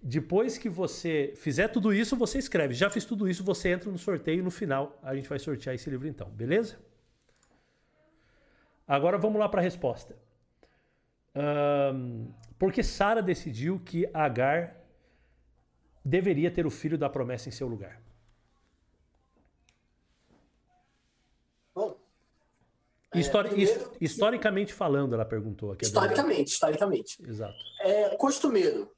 Depois que você fizer tudo isso, você escreve. Já fiz tudo isso, você entra no sorteio e no final a gente vai sortear esse livro então, beleza? Agora vamos lá para a resposta. Ahn, porque Sara decidiu que Agar deveria ter o filho da promessa em seu lugar. Bom, Histori- primeiro his- que- historicamente falando, ela perguntou aqui. historicamente, historicamente. Exato. É costumeiro.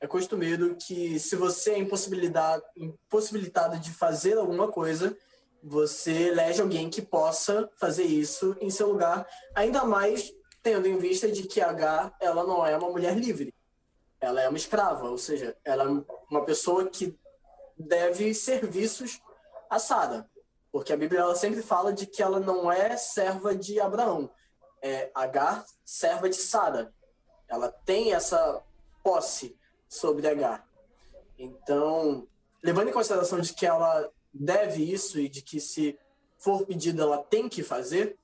É costumeiro que se você é impossibilitado de fazer alguma coisa, você elege alguém que possa fazer isso em seu lugar, ainda mais tendo em vista de que H ela não é uma mulher livre. Ela é uma escrava, ou seja, ela é uma pessoa que deve serviços a Sara. Porque a Bíblia ela sempre fala de que ela não é serva de Abraão. É Agar, serva de Sara. Ela tem essa posse sobre Agar. Então, levando em consideração de que ela deve isso e de que se for pedido ela tem que fazer,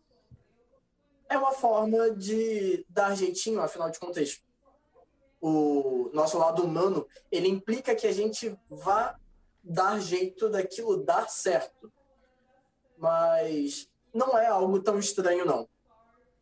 é uma forma de dar jeitinho, afinal de contas, o nosso lado humano, ele implica que a gente vá dar jeito daquilo dar certo. Mas não é algo tão estranho, não.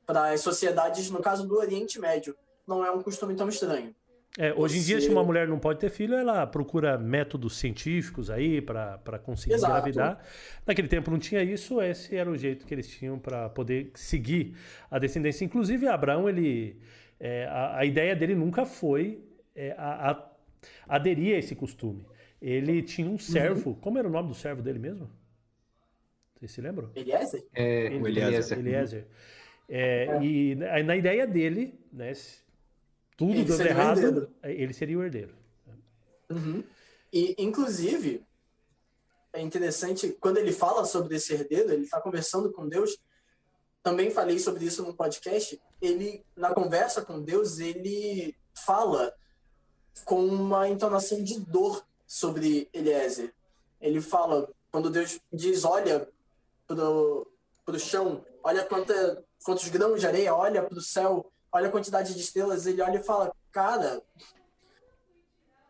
Para as sociedades, no caso do Oriente Médio, não é um costume tão estranho. É, hoje em dia, Você- se uma mulher não pode ter filho, ela procura métodos científicos aí para conseguir Exato. engravidar. Naquele tempo não tinha isso, esse era o jeito que eles tinham para poder seguir a descendência. Inclusive, Abraão, ele, é, a, a ideia dele nunca foi é, a- a- aderir a esse costume. Ele tinha um servo. Como era o nome do servo dele mesmo? Vocês se lembram? Eliezer? É, o Eliezer. Eliezer. É, E na, na ideia dele, né, tudo Ele dando errado, herdeiro. ele seria o herdeiro. Uhum. E, inclusive, é interessante, quando ele fala sobre esse herdeiro, ele está conversando com Deus. Também falei sobre isso no podcast. Ele, na conversa com Deus, ele fala com uma entonação de dor sobre Eliezer. Ele fala, quando Deus diz: Olha pro, pro chão, olha quanta, quantos grãos de areia, olha pro céu, olha a quantidade de estrelas. Ele olha e fala: Cara,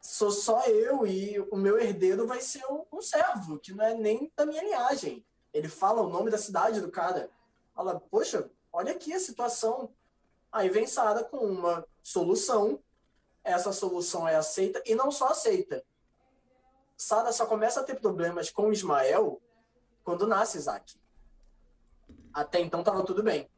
sou só eu e o meu herdeiro vai ser um, servo, que não é nem da minha linhagem. Ele fala o nome da cidade do cara. Fala, poxa, olha aqui a situação. Aí vem Sara com uma solução. Essa solução é aceita e não só aceita. Sara só começa a ter problemas com Ismael quando nasce Isaac. Até então estava tudo bem.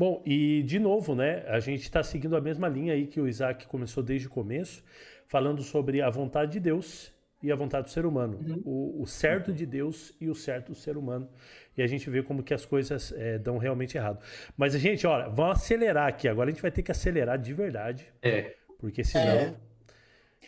Bom, e de novo, né? A gente está seguindo a mesma linha aí que o Isaac começou desde o começo, falando sobre a vontade de Deus e a vontade do ser humano, o, o certo de Deus e o certo do ser humano. E a gente vê como que as coisas é, dão realmente errado. Mas, gente, olha, vamos acelerar aqui. Agora a gente vai ter que acelerar de verdade, É. porque senão É.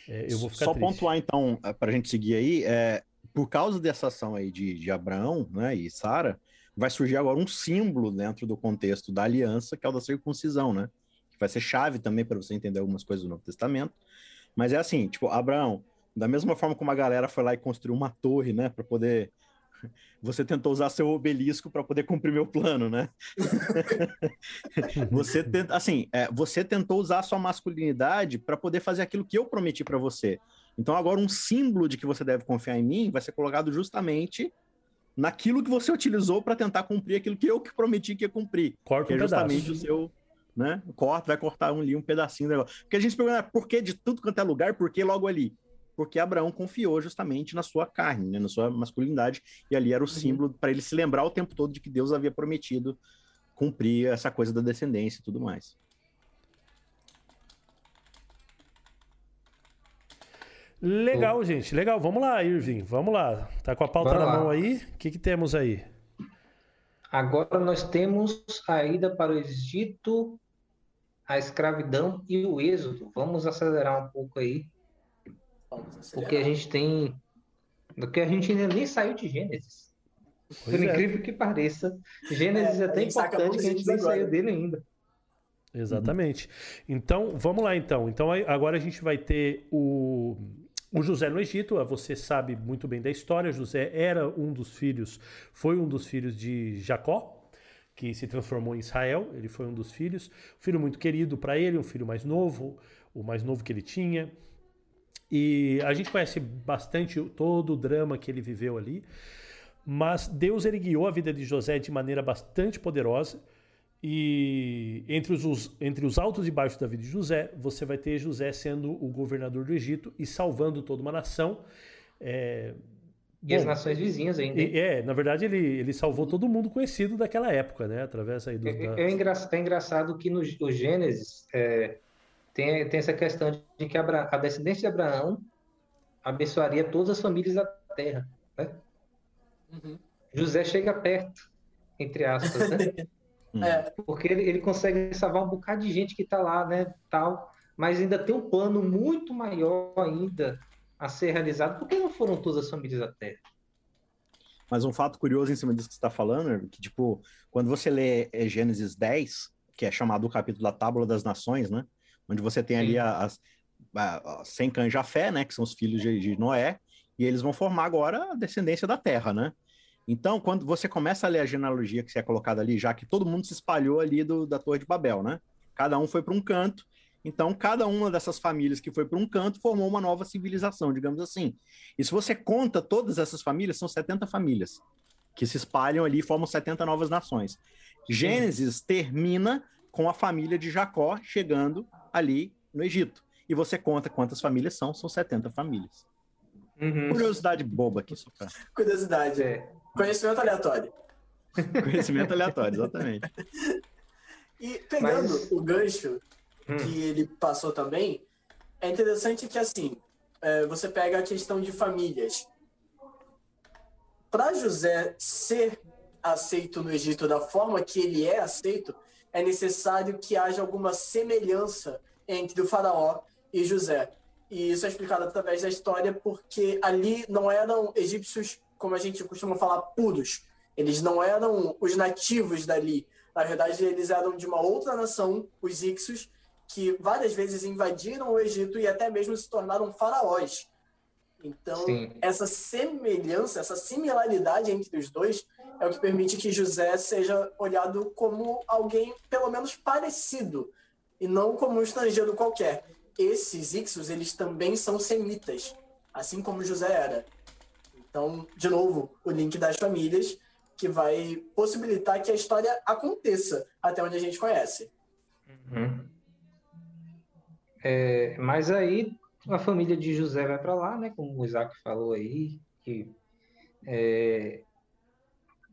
é, eu vou ficar Só triste. pontuar, então, para a gente seguir aí, é, por causa dessa ação aí de, de Abraão né, e Sara, vai surgir agora um símbolo dentro do contexto da aliança, que é o da circuncisão, né? Que vai ser chave também para você entender algumas coisas do Novo Testamento. Mas é assim, tipo, Abraão, da mesma forma como a galera foi lá e construiu uma torre, né, para poder você tentou usar seu obelisco para poder cumprir meu plano, né? você tenta, assim, é, você tentou usar sua masculinidade para poder fazer aquilo que eu prometi para você. Então agora um símbolo de que você deve confiar em mim vai ser colocado justamente naquilo que você utilizou para tentar cumprir aquilo que eu que prometi que ia cumprir, Corta que um é justamente pedaço. o seu, né? Corta, vai cortar um ali um pedacinho do negócio. Porque a gente se pergunta, por que de tudo quanto é lugar, por que logo ali? Porque Abraão confiou justamente na sua carne, né, na sua masculinidade, e ali era o símbolo para ele se lembrar o tempo todo de que Deus havia prometido cumprir essa coisa da descendência e tudo mais. Legal, gente. Legal. Vamos lá, Irving. Vamos lá. Tá com a pauta Bora na lá. mão aí? O que, que temos aí? Agora nós temos a ida para o Egito, a escravidão e o êxodo. Vamos acelerar um pouco aí, Vamos acelerar. porque a gente tem. Porque a gente ainda nem saiu de Gênesis. Pois Por é. incrível que pareça, Gênesis É, é, tão saca importante que a gente nem agora. saiu dele ainda. Exatamente. Então, vamos lá então. Então, agora a gente vai ter o, o José no Egito. Ah, Você sabe muito bem da história. José era um dos filhos, foi um dos filhos de Jacó, que se transformou em Israel. Ele foi um dos filhos. Um filho muito querido para ele, um filho mais novo, o mais novo que ele tinha. E a gente conhece bastante todo o drama que ele viveu ali. Mas Deus ele guiou a vida de José de maneira bastante poderosa. E entre os- entre os altos e baixos da vida de José, você vai ter José sendo o governador do Egito e salvando toda uma nação. É, E as Bom, nações vizinhas ainda. e- é, na verdade, ele, ele salvou todo mundo conhecido daquela época, né? Através aí do. É, da- é engra- é engraçado que no, no Gênesis é, tem, tem essa questão de que Abra- a descendência de Abraão abençoaria todas as famílias da terra. né? Uhum. José chega perto, entre aspas, né? É, Porque ele, ele consegue salvar um bocado de gente que está lá, né? Tal, mas ainda tem um plano muito maior ainda a ser realizado. Por que não foram todas as famílias da terra? Mas um fato curioso em cima disso que você está falando, é que, tipo, quando você lê é, Gênesis 10, que é chamado o capítulo da Tábula das Nações, né? Onde você tem ali as, a, a Sem Cã e Jafé, né? Que são os filhos de, de Noé, e eles vão formar agora a descendência da terra, né? Então, quando você começa a ler a genealogia que é colocada ali, já que todo mundo se espalhou ali do, da Torre de Babel, né? Cada um foi para um canto, então cada uma dessas famílias que foi para um canto formou uma nova civilização, digamos assim. E se você conta todas essas famílias, são 70 famílias que se espalham ali e formam 70 novas nações. Gênesis termina com a família de Jacó chegando ali no Egito. E você conta quantas famílias são, são 70 famílias. Uhum. Curiosidade boba aqui, só para curiosidade. É. Conhecimento aleatório. conhecimento aleatório, exatamente. E pegando Mas- o gancho Hum. que ele passou também, é interessante que, assim, é, você pega a questão de famílias. Para José ser aceito no Egito da forma que ele é aceito, é necessário que haja alguma semelhança entre o faraó e José. E isso é explicado através da história porque ali não eram egípcios, como a gente costuma falar, puros. Eles não eram os nativos dali. Na verdade, eles eram de uma outra nação, os Ixos, que várias vezes invadiram o Egito e até mesmo se tornaram faraós. Então, Sim. essa semelhança, essa similaridade entre os dois é o que permite que José seja olhado como alguém pelo menos parecido e não como um estrangeiro qualquer. Esses Ixos, eles também são semitas, assim como José era. Então, de novo, o link das famílias que vai possibilitar que a história aconteça até onde a gente conhece. Uhum. É, mas aí a família de José vai para lá, né? Como o Isaac falou aí, que é,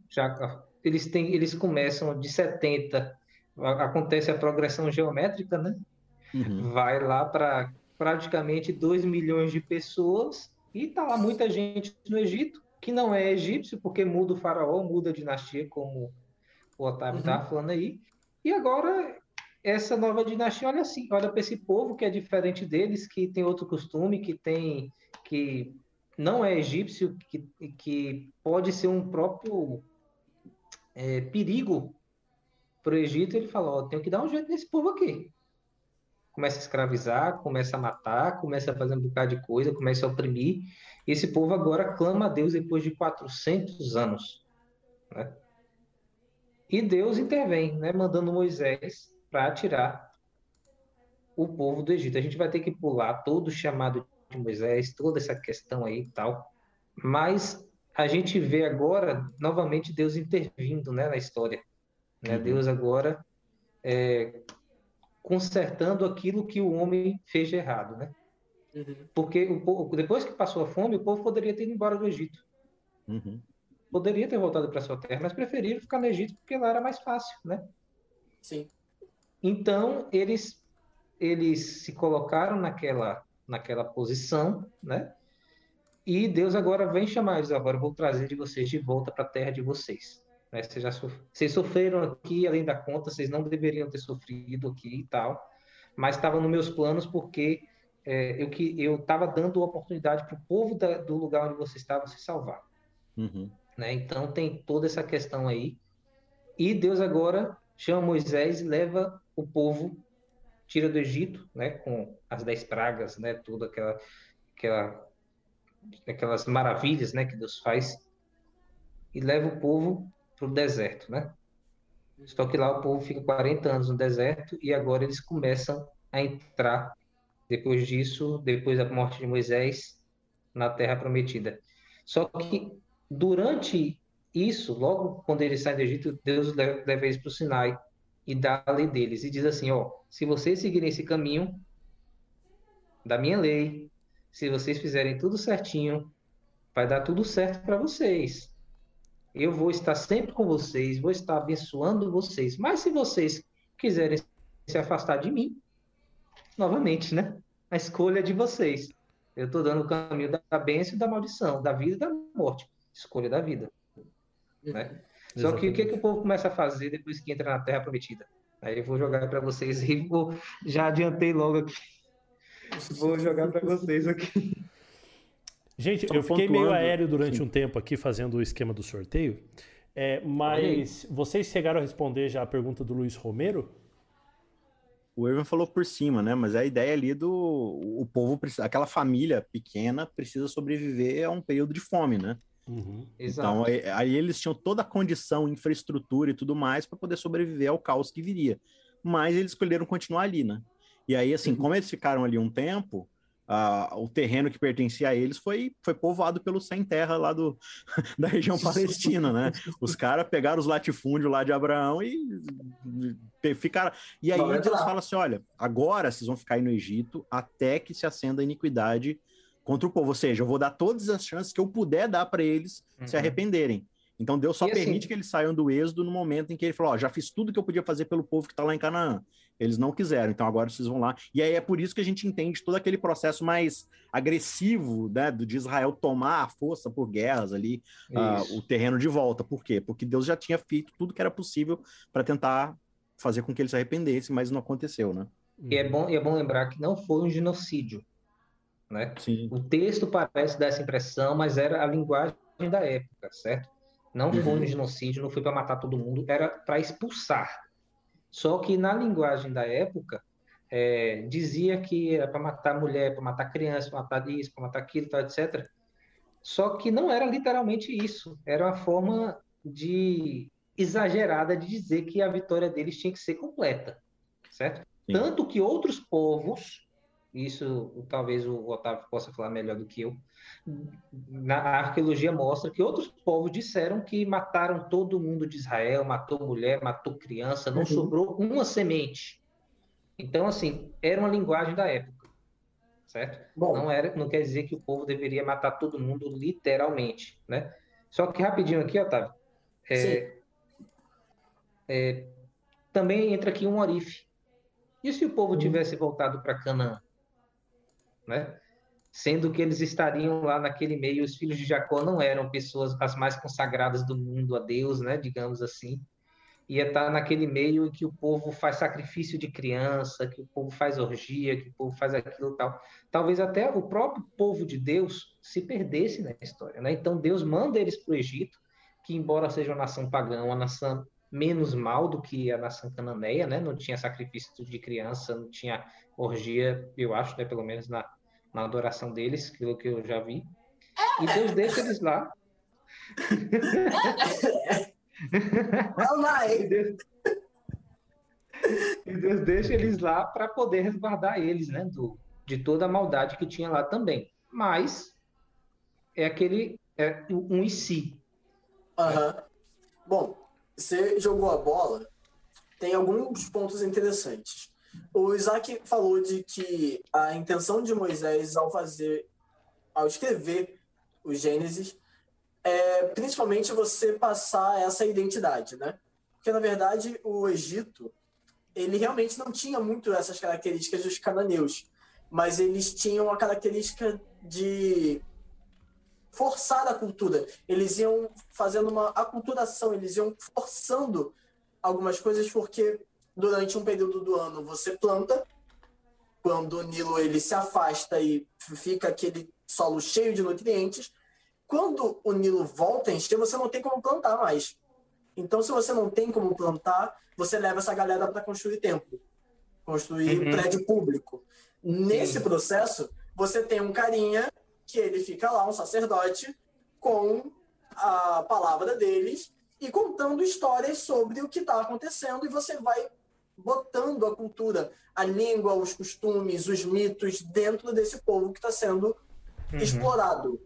já eles têm, eles começam de 70, acontece a progressão geométrica, né? Uhum. Vai lá para praticamente 2 milhões de pessoas e tá lá muita gente no Egito que não é egípcio porque muda o faraó, muda a dinastia, como o Otávio estava uhum. falando aí. E agora essa nova dinastia olha assim, olha para esse povo que é diferente deles, que tem outro costume, que tem que não é egípcio, que, que pode ser um próprio é, perigo para o Egito. Ele fala: ó, tenho que dar um jeito nesse povo aqui. Começa a escravizar, começa a matar, começa a fazer um bocado de coisa, começa a oprimir. E esse povo agora clama a Deus depois de 400 anos. Né? E Deus intervém, né, mandando Moisés para tirar o povo do Egito. A gente vai ter que pular todo o chamado de Moisés, toda essa questão aí e tal, mas a gente vê agora novamente Deus intervindo né, na história. Né? Uhum. Deus agora é, consertando aquilo que o homem fez de errado. Né? Uhum. Porque o povo, depois que passou a fome, o povo poderia ter ido embora do Egito. Uhum. Poderia ter voltado para sua terra, mas preferiram ficar no Egito porque lá era mais fácil, né? Sim. Então, eles, eles se colocaram naquela, naquela posição, né? E Deus agora vem chamar eles, agora vou trazer de vocês de volta para a terra de vocês. Né? Vocês, já sof... vocês sofreram aqui, além da conta, vocês não deveriam ter sofrido aqui e tal, mas estava nos meus planos porque é, eu que eu estava dando oportunidade para o povo da, do lugar onde você estava se salvar. Uhum. Né? Então tem toda essa questão aí. E Deus agora chama Moisés e leva o povo tira do Egito, né, com as dez pragas, né, tudo aquela, aquela, aquelas maravilhas, né, que Deus faz, e leva o povo para o deserto, né? Só que lá o povo fica 40 anos no deserto e agora eles começam a entrar, depois disso, depois da morte de Moisés, na Terra Prometida. Só que durante isso, logo quando eles saem do Egito, Deus leva eles para o Sinai e dá a lei deles e diz assim, ó, se vocês seguirem esse caminho da minha lei, se vocês fizerem tudo certinho, vai dar tudo certo para vocês. Eu vou estar sempre com vocês, vou estar abençoando vocês. Mas se vocês quiserem se afastar de mim, novamente, né? A escolha é de vocês. Eu estou dando o caminho da bênção e da maldição, da vida e da morte. Escolha da vida. Né? Só que o que, que o povo começa a fazer depois que entra na Terra Prometida? Aí eu vou jogar para vocês e vou, já adiantei logo aqui. Vou jogar para vocês aqui. Gente, eu fiquei pontuando. meio aéreo durante Sim. um tempo aqui fazendo o esquema do sorteio, é, mas vocês chegaram a responder já a pergunta do Luiz Romero? O Irving falou por cima, né? Mas a ideia ali do o povo, aquela família pequena precisa sobreviver a um período de fome, né? Uhum. Então, aí, aí, eles tinham toda a condição, infraestrutura e tudo mais para poder sobreviver ao caos que viria. Mas eles escolheram continuar ali, né? E aí, assim, uhum. como eles ficaram ali um tempo, o terreno que pertencia a eles foi, foi povoado pelo sem terra lá do, da região palestina, né? Os caras pegaram os latifúndios lá de Abraão e, e ficaram. E aí Deus fala assim: olha, agora vocês vão ficar aí no Egito até que se acenda a iniquidade contra o povo. Ou seja, eu vou dar todas as chances que eu puder dar para eles uhum. se arrependerem. Então Deus só e assim permite assim, que eles saiam do êxodo no momento em que ele falou: Ó, já fiz tudo que eu podia fazer pelo povo que está lá em Canaã. Eles não quiseram, então agora vocês vão lá. E aí é por isso que a gente entende todo aquele processo mais agressivo né, de Israel tomar a força por guerras ali, uh, o terreno de volta. Por quê? Porque Deus já tinha feito tudo que era possível para tentar fazer com que ele se arrependesse, mas não aconteceu, né? E é bom, e é bom lembrar que não foi um genocídio, né? O texto parece dar essa impressão, mas era a linguagem da época, certo? Não foi um genocídio, não foi para matar todo mundo, era para expulsar. Só que na linguagem da época, é, dizia que era para matar mulher, para matar criança, para matar isso, para matar aquilo, tal, etc. Só que não era literalmente isso. Era uma forma de exagerada de dizer que a vitória deles tinha que ser completa, certo? Sim. Tanto que outros povos, isso talvez o Otávio possa falar melhor do que eu, na arqueologia mostra que outros povos disseram que mataram todo mundo de Israel, matou mulher, matou criança, não Uhum. sobrou uma semente. Então, assim, era uma linguagem da época, certo? Bom, Não era, não quer dizer que o povo deveria matar todo mundo literalmente, né? Só que rapidinho aqui, Otávio, é, é, também entra aqui um orife. E se o povo tivesse voltado para Canaã, né? Sendo que eles estariam lá naquele meio, os filhos de Jacó não eram pessoas as mais consagradas do mundo a Deus, né? Digamos assim. Ia estar naquele meio em que o povo faz sacrifício de criança, que o povo faz orgia, que o povo faz aquilo tal talvez até o próprio povo de Deus se perdesse na história. Né? Então Deus manda eles para o Egito, que embora seja uma nação pagã, uma nação menos mal do que a nação cananeia, né? não tinha sacrifício de criança, não tinha orgia, eu acho, né? pelo menos na, na adoração deles, aquilo que eu já vi. E Deus deixa eles lá. Não, E Deus, e Deus deixa eles lá para poder resguardar eles, né? Do, de toda a maldade que tinha lá também. Mas é aquele é um e si. Aham. Bom, você jogou a bola, tem alguns pontos interessantes. O Isaac falou de que a intenção de Moisés ao fazer, ao escrever o Gênesis, é principalmente você passar essa identidade, né? Porque, na verdade, o Egito, ele realmente não tinha muito essas características dos cananeus, mas eles tinham a característica de forçar a cultura. Eles iam fazendo uma aculturação, eles iam forçando algumas coisas porque durante um período do ano você planta, quando o Nilo ele se afasta e fica aquele solo cheio de nutrientes, quando o Nilo volta a encher, você não tem como plantar mais. Então, se você não tem como plantar, você leva essa galera para construir templo, construir Uhum. prédio público. Nesse Sim. processo, você tem um carinha que ele fica lá, um sacerdote, com a palavra deles e contando histórias sobre o que está acontecendo e você vai botando a cultura, a língua, os costumes, os mitos dentro desse povo que está sendo explorado.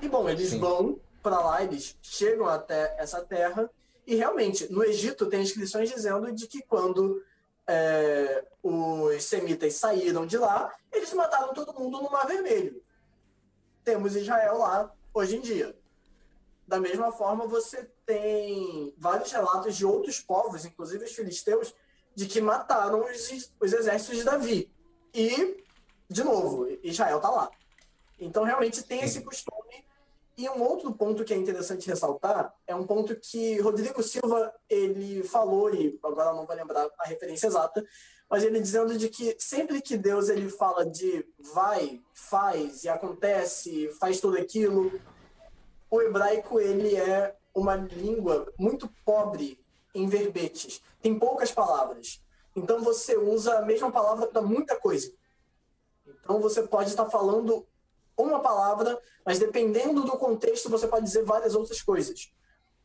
E bom, eles Sim. vão para lá, eles chegam até essa terra e realmente no Egito tem inscrições dizendo de que quando é, os semitas saíram de lá, eles mataram todo mundo no Mar Vermelho. Temos Israel lá hoje em dia. Da mesma forma, você tem vários relatos de outros povos, inclusive os filisteus, de que mataram os, os exércitos de Davi. E, de novo, Israel está lá. Então, realmente tem esse costume. E um outro ponto que é interessante ressaltar é um ponto que Rodrigo Silva ele falou, e agora não vou lembrar a referência exata, mas ele dizendo de que sempre que Deus ele fala de vai, faz e acontece, faz tudo aquilo, o hebraico ele é uma língua muito pobre em verbetes. Tem poucas palavras. Então você usa a mesma palavra para muita coisa. Então você pode estar falando uma palavra, mas dependendo do contexto você pode dizer várias outras coisas.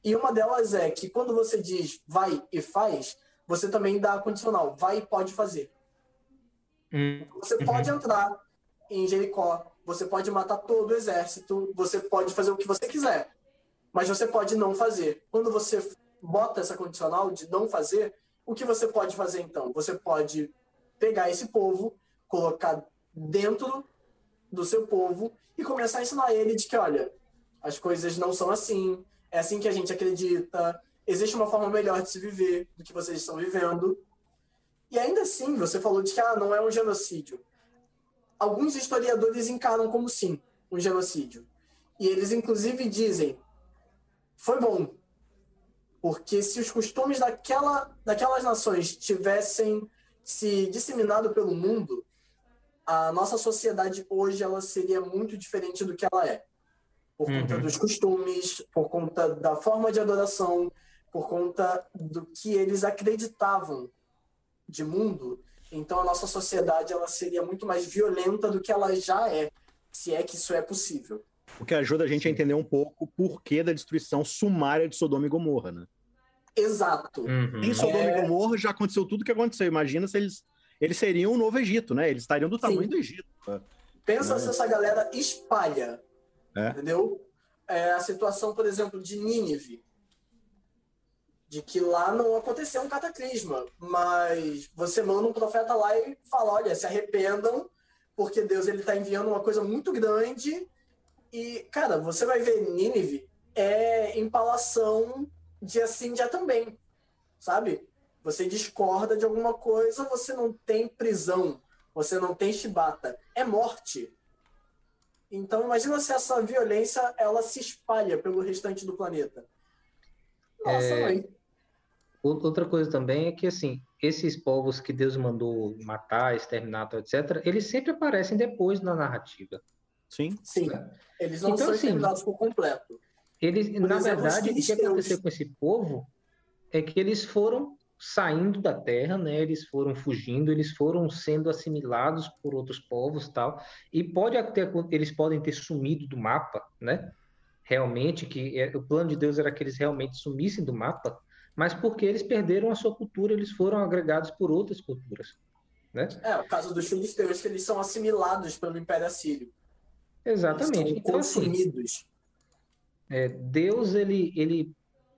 E uma delas é que quando você diz vai e faz, você também dá a condicional, vai e pode fazer. Hum, Você Uhum. pode entrar em Jericó, você pode matar todo o exército, você pode fazer o que você quiser, mas você pode não fazer. Quando você bota essa condicional de não fazer, o que você pode fazer então? Você pode pegar esse povo, colocar dentro do seu povo e começar a ensinar ele de que, olha, as coisas não são assim, é assim que a gente acredita, existe uma forma melhor de se viver do que vocês estão vivendo. E ainda assim, você falou de que ah, não é um genocídio. Alguns historiadores encaram como sim, um genocídio. E eles inclusive dizem: foi bom. Porque se os costumes daquela, daquelas nações tivessem se disseminado pelo mundo, a nossa sociedade hoje ela seria muito diferente do que ela é. Por uhum. conta dos costumes, por conta da forma de adoração, por conta do que eles acreditavam de mundo. Então a nossa sociedade ela seria muito mais violenta do que ela já é, se é que isso é possível. O que ajuda a gente a entender um pouco o porquê da destruição sumária de Sodoma e Gomorra, né? Exato. Uhum. Em Sodoma é... e Gomorra já aconteceu tudo o que aconteceu. Imagina se eles eles seriam o novo Egito, né? Eles estariam do tamanho Sim. do Egito. Né? Pensa é. se essa galera espalha, é. entendeu? É a situação, por exemplo, de Nínive, de que lá não aconteceu um cataclisma, mas você manda um profeta lá e fala, olha, se arrependam, porque Deus ele está enviando uma coisa muito grande e, cara, você vai ver Nínive é empalação dia sim, dia também, sabe? Você discorda de alguma coisa, você não tem prisão, você não tem chibata, é morte. Então imagina se essa violência ela se espalha pelo restante do planeta. Nossa, é... mãe. Outra coisa também é que assim, esses povos que Deus mandou matar, exterminar, etc., eles sempre aparecem depois na narrativa. Sim. Sim. Eles não então, são assim, exterminados por completo. Eles, por na exemplo, verdade, o que aconteceu com esse povo é que eles foram saindo da terra, né? Eles foram fugindo, eles foram sendo assimilados por outros povos, tal. E pode até eles podem ter sumido do mapa, né? Realmente que é, o plano de Deus era que eles realmente sumissem do mapa, mas porque eles perderam a sua cultura, eles foram agregados por outras culturas, né? É, o caso dos filisteus que eles são assimilados pelo Império Assírio. Exatamente. Eles então, assim, consumidos. É, Deus ele ele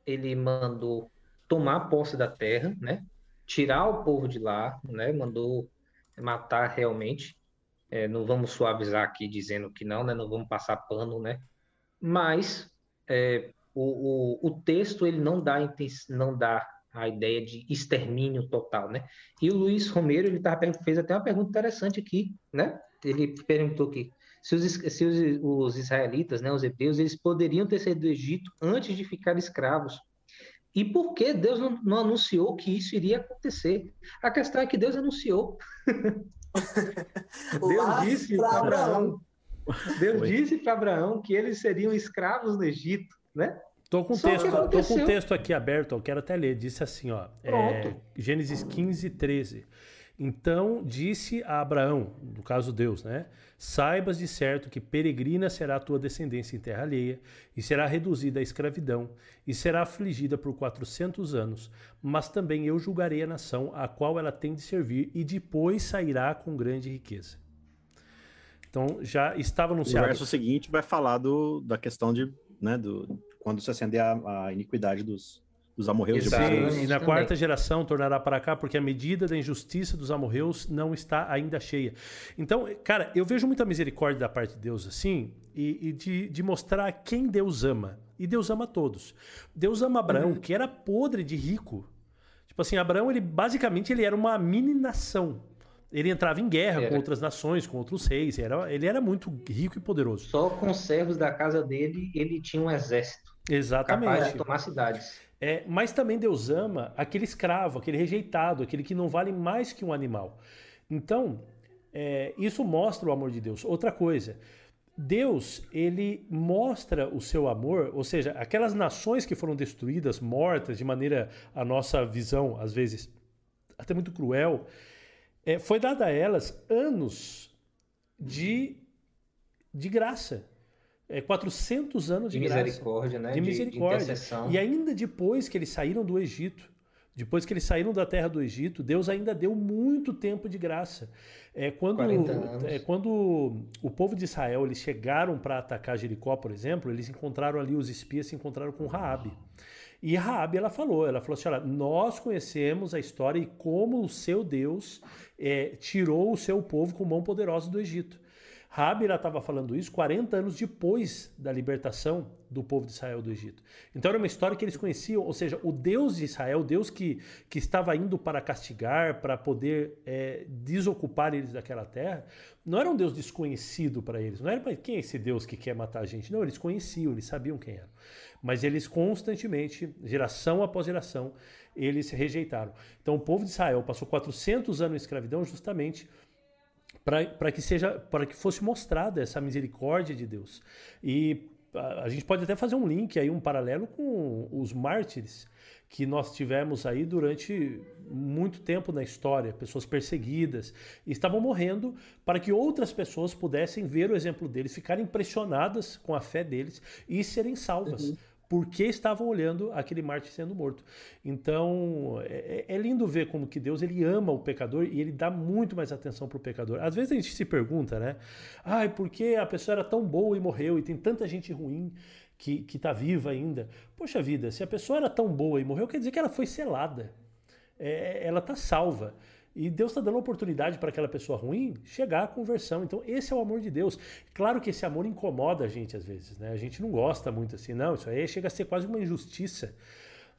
ele mandou tomar posse da terra, né? Tirar o povo de lá, né? Mandou matar realmente. É, não vamos suavizar aqui dizendo que não, né? Não vamos passar pano, né? Mas é, o, o, o, texto ele não dá não dá a ideia de extermínio total, né? E o Luiz Romero ele tava, fez até uma pergunta interessante aqui, né? Ele perguntou aqui se os, se os, os israelitas, né, os hebreus, eles poderiam ter saído do Egito antes de ficar escravos. E por que Deus não, não anunciou que isso iria acontecer? A questão é que Deus anunciou. Deus disse para Abraão. Deus Foi. disse para Abraão que eles seriam escravos no Egito, né? Tô com, texto, tô com um texto aqui aberto, eu quero até ler. Disse assim, ó. É, Gênesis 15, 13. Então disse a Abraão, no caso Deus, né? Saibas de certo que peregrina será a tua descendência em terra alheia, e será reduzida à escravidão, e será afligida por quatrocentos anos, mas também eu julgarei a nação a qual ela tem de servir, e depois sairá com grande riqueza. Então já estava anunciado. O verso seguinte vai falar do, da questão de, né, do, quando se acender a, a iniquidade dos, dos amorreus Exatamente. de E na quarta geração tornará para cá, porque a medida da injustiça dos amorreus não está ainda cheia. Então, cara, eu vejo muita misericórdia da parte de Deus assim, e, e de, de, mostrar quem Deus ama. E Deus ama todos. Deus ama Abraão, uhum. que era podre de rico. Tipo assim, Abraão, ele basicamente ele era uma mini nação. Ele entrava em guerra era. com outras nações, com outros reis. Era, ele era muito rico e poderoso. Só com os servos da casa dele, ele tinha um exército. Exatamente. Capaz de tomar cidades. É, mas também Deus ama aquele escravo, aquele rejeitado, aquele que não vale mais que um animal. Então, é, isso mostra o amor de Deus. Outra coisa, Deus, ele mostra o seu amor, ou seja, aquelas nações que foram destruídas, mortas, de maneira, a nossa visão, às vezes, até muito cruel, é, foi dada a elas anos de, de graça é, 400 anos de, de misericórdia, graça, né? De misericórdia. De e ainda depois que eles saíram do Egito, depois que eles saíram da terra do Egito, Deus ainda deu muito tempo de graça. É, quando, é, quando o povo de Israel eles chegaram para atacar Jericó, por exemplo, eles encontraram ali os espias se encontraram com Raabe. E Raabe ela falou, ela falou assim, olha, nós conhecemos a história e como o seu Deus é, tirou o seu povo com mão poderosa do Egito. Rabi estava falando isso 40 anos depois da libertação do povo de Israel do Egito. Então era uma história que eles conheciam, ou seja, o Deus de Israel, o Deus que, que estava indo para castigar, para poder é, desocupar eles daquela terra, não era um Deus desconhecido para eles. Não era para quem é esse Deus que quer matar a gente. Não, eles conheciam, eles sabiam quem era. Mas eles constantemente, geração após geração, eles rejeitaram. Então o povo de Israel passou 400 anos em escravidão justamente para que seja para que fosse mostrada essa misericórdia de Deus. E a, a gente pode até fazer um link aí, um paralelo com os mártires que nós tivemos aí durante muito tempo na história, pessoas perseguidas, estavam morrendo para que outras pessoas pudessem ver o exemplo deles, ficarem impressionadas com a fé deles e serem salvas. Uhum porque estavam olhando aquele Marte sendo morto. Então, é, é, lindo ver como que Deus ele ama o pecador e ele dá muito mais atenção para o pecador. Às vezes a gente se pergunta, né? Ai, por que a pessoa era tão boa e morreu e tem tanta gente ruim que está viva ainda? Poxa vida, se a pessoa era tão boa e morreu, quer dizer que ela foi selada. É, ela está salva. E Deus está dando oportunidade para aquela pessoa ruim chegar à conversão. Então, esse é o amor de Deus. Claro que esse amor incomoda a gente às vezes, né? A gente não gosta muito assim, não. Isso aí chega a ser quase uma injustiça.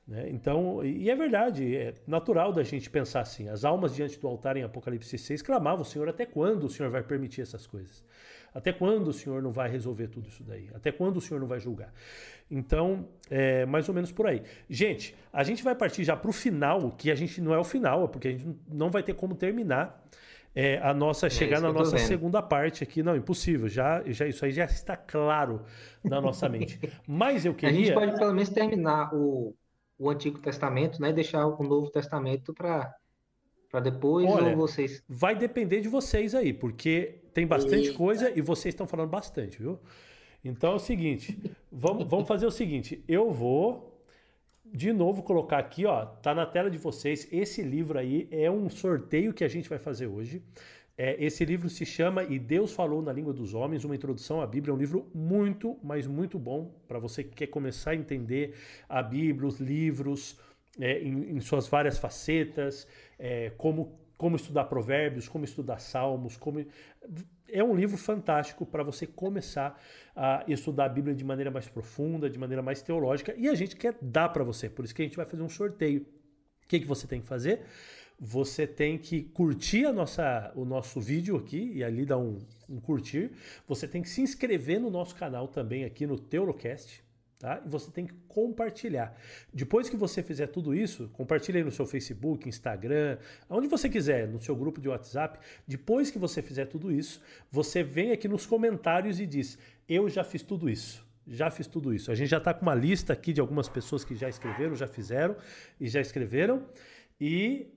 Né? Então, e é verdade, é natural da gente pensar assim. As almas diante do altar em Apocalipse 6 clamavam: Senhor, até quando o Senhor vai permitir essas coisas? Até quando o Senhor não vai resolver tudo isso daí? Até quando o Senhor não vai julgar? Então, é mais ou menos por aí. Gente, a gente vai partir já para o final, que a gente não é o final, é porque a gente não vai ter como terminar é, a nossa é chegar na nossa segunda parte aqui. Não, impossível. Já, já isso aí já está claro na nossa mente. Mas eu queria. A gente pode pelo menos terminar o, o Antigo Testamento, né? Deixar o Novo Testamento para para depois Olha, ou vocês. Vai depender de vocês aí, porque tem bastante Eita. coisa e vocês estão falando bastante, viu? Então é o seguinte, vamos, vamos fazer o seguinte, eu vou de novo colocar aqui, ó, tá na tela de vocês, esse livro aí é um sorteio que a gente vai fazer hoje. É, esse livro se chama E Deus Falou na Língua dos Homens, uma introdução à Bíblia. É um livro muito, mas muito bom para você que quer começar a entender a Bíblia, os livros é, em, em, suas várias facetas, é, como, como estudar provérbios, como estudar salmos, como é um livro fantástico para você começar a estudar a Bíblia de maneira mais profunda, de maneira mais teológica, e a gente quer dar para você. Por isso que a gente vai fazer um sorteio. O que, que você tem que fazer? Você tem que curtir a nossa, o nosso vídeo aqui e ali dar um, um curtir. Você tem que se inscrever no nosso canal também aqui no Teolocast. Tá? E você tem que compartilhar. Depois que você fizer tudo isso, compartilhe no seu Facebook, Instagram, onde você quiser, no seu grupo de WhatsApp. Depois que você fizer tudo isso, você vem aqui nos comentários e diz: Eu já fiz tudo isso. Já fiz tudo isso. A gente já está com uma lista aqui de algumas pessoas que já escreveram, já fizeram e já escreveram. E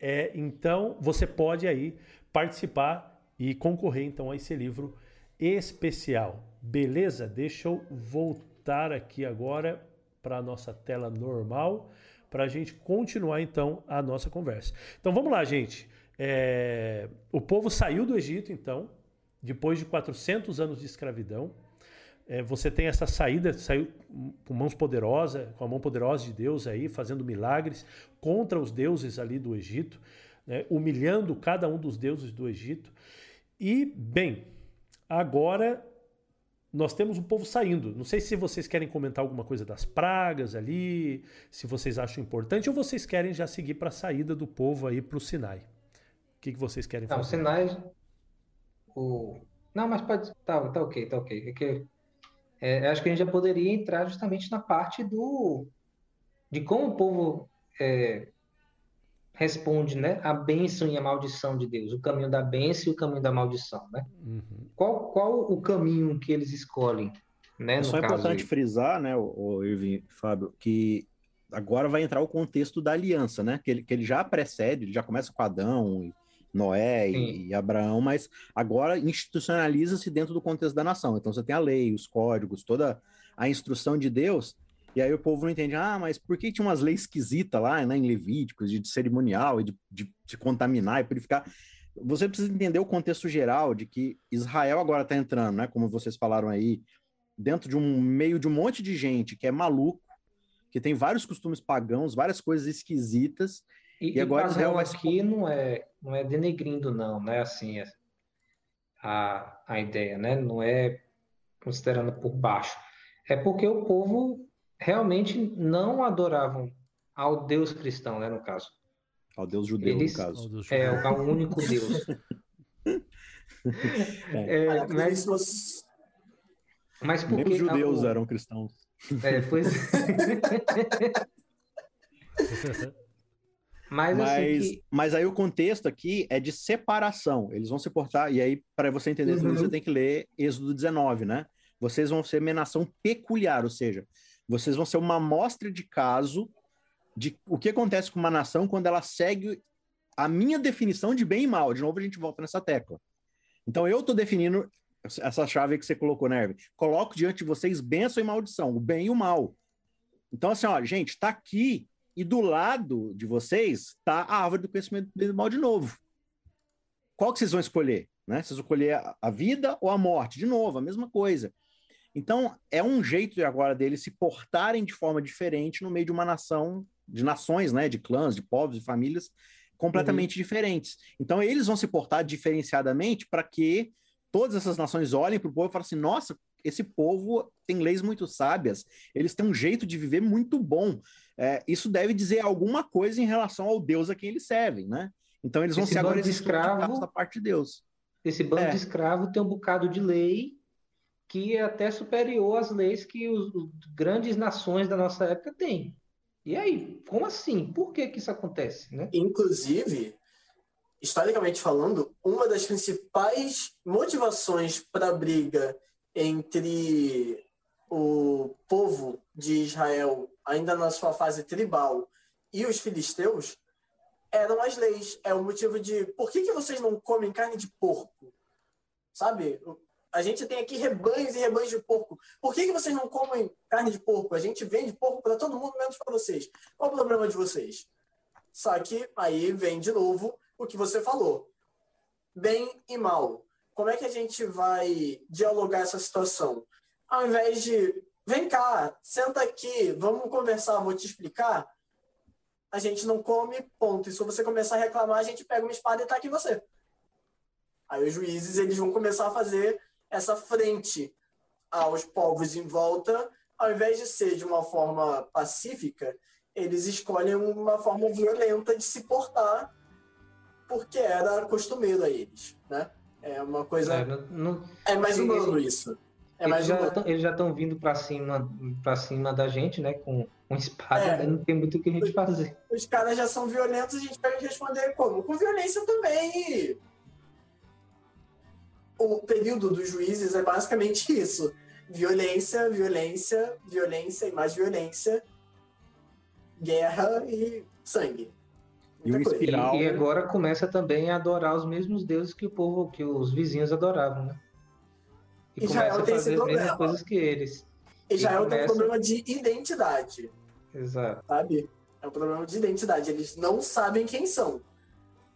é, então você pode aí participar e concorrer então a esse livro especial. Beleza? Deixa eu voltar voltar aqui agora para a nossa tela normal, para a gente continuar então a nossa conversa. Então vamos lá, gente. É... O povo saiu do Egito, então, depois de 400 anos de escravidão. É, você tem essa saída, saiu com mãos poderosas, com a mão poderosa de Deus aí, fazendo milagres contra os deuses ali do Egito, né, humilhando cada um dos deuses do Egito. E, bem, agora nós temos o povo saindo. Não sei se vocês querem comentar alguma coisa das pragas ali, se vocês acham importante, ou vocês querem já seguir para a saída do povo aí para o Sinai. O que, que vocês querem Não, fazer? O Sinai. O... Não, mas pode. Tá, tá ok, tá ok. É que, é, acho que a gente já poderia entrar justamente na parte do. de como o povo é, responde né, a bênção e a maldição de Deus, o caminho da bênção e o caminho da maldição. Né? Uhum. Qual, qual o caminho que eles escolhem? Né, é só importante aí? frisar, né, o, o Irving, Fábio, que agora vai entrar o contexto da aliança, né? Que ele, que ele já precede, ele já começa com Adão, e Noé e, e, Abraão, mas agora institucionaliza-se dentro do contexto da nação. Então você tem a lei, os códigos, toda a instrução de Deus, e aí o povo não entende, ah, mas por que tinha umas leis esquisitas lá, né, em Levíticos, de, de cerimonial e de, de, de, contaminar e purificar? Você precisa entender o contexto geral de que Israel agora está entrando, né, como vocês falaram aí, dentro de um meio de um monte de gente que é maluco, que tem vários costumes pagãos, várias coisas esquisitas. E, e agora Israel aqui não é, não é denegrindo, não, né? Assim, é... a, a ideia, né? Não é considerando por baixo. É porque o povo realmente não adoravam ao Deus cristão, né, no caso. Ao Deus judeu, Eles, no caso. É, ao único Deus. é. É, mas, mas porque... Nem os judeus eram cristãos. É, pois... Mas, mas, assim que... mas, aí o contexto aqui é de separação. Eles vão se portar, e aí, para você entender uhum. você tem que ler Êxodo 19, né? Vocês vão ser uma nação peculiar, ou seja, vocês vão ser uma amostra de caso de o que acontece com uma nação quando ela segue a minha definição de bem e mal. De novo, a gente volta nessa tecla. Então, eu estou definindo essa chave que você colocou, Nerve. Coloco diante de vocês bênção e maldição, o bem e o mal. Então, assim, ó, gente, está aqui e do lado de vocês está a árvore do conhecimento do bem e do mal de novo. Qual que vocês vão escolher? Né? Vocês vão escolher a vida ou a morte? De novo, a mesma coisa. Então, é um jeito agora deles se portarem de forma diferente no meio de uma nação, de nações, né? De clãs, de povos, de famílias completamente uhum. diferentes. Então, eles vão se portar diferenciadamente para que todas essas nações olhem para o povo e falem assim: nossa, esse povo tem leis muito sábias, eles têm um jeito de viver muito bom é, isso deve dizer alguma coisa em relação ao Deus a quem eles servem, né? Então eles vão esse ser agora de escravo da parte de Deus. Esse bando é. de escravo tem um bocado de lei que é até superior às leis que os, os grandes nações da nossa época têm. E aí, como assim? Por que que isso acontece, né? Inclusive, historicamente falando, uma das principais motivações para a briga entre o povo de Israel ainda na sua fase tribal, e os filisteus, eram as leis. É o motivo de por que, que vocês não comem carne de porco? Sabe? A gente tem aqui rebanhos e rebanhos de porco. Por que, que vocês não comem carne de porco? A gente vende porco para todo mundo, menos para vocês. Qual o problema de vocês? Só que aí vem de novo o que você falou: bem e mal. Como é que a gente vai dialogar essa situação? Ao invés de Vem cá, senta aqui, vamos conversar, vou te explicar. A gente não come, ponto. E se você começar a reclamar, a gente pega uma espada e tá aqui você. Aí os juízes eles vão começar a fazer essa frente aos povos em volta, ao invés de ser de uma forma pacífica, eles escolhem uma forma violenta de se portar, porque era costumeiro a eles, né? É uma coisa. É, não, é mais humano isso. É eles, já tão, eles já estão vindo para cima, para cima da gente, né? Com, com espada, é, né? não tem muito o que a gente fazer. Os caras já são violentos, a gente vai responder como? Com violência também. O período dos juízes é basicamente isso: violência, violência, violência e mais violência, guerra e sangue. E, espiral... e, agora começa também a adorar os mesmos deuses que o povo, que os vizinhos adoravam, né? E Israel tem esse problema. coisas que eles. Israel começa... tem um problema de identidade. Exato. Sabe? É um problema de identidade. Eles não sabem quem são.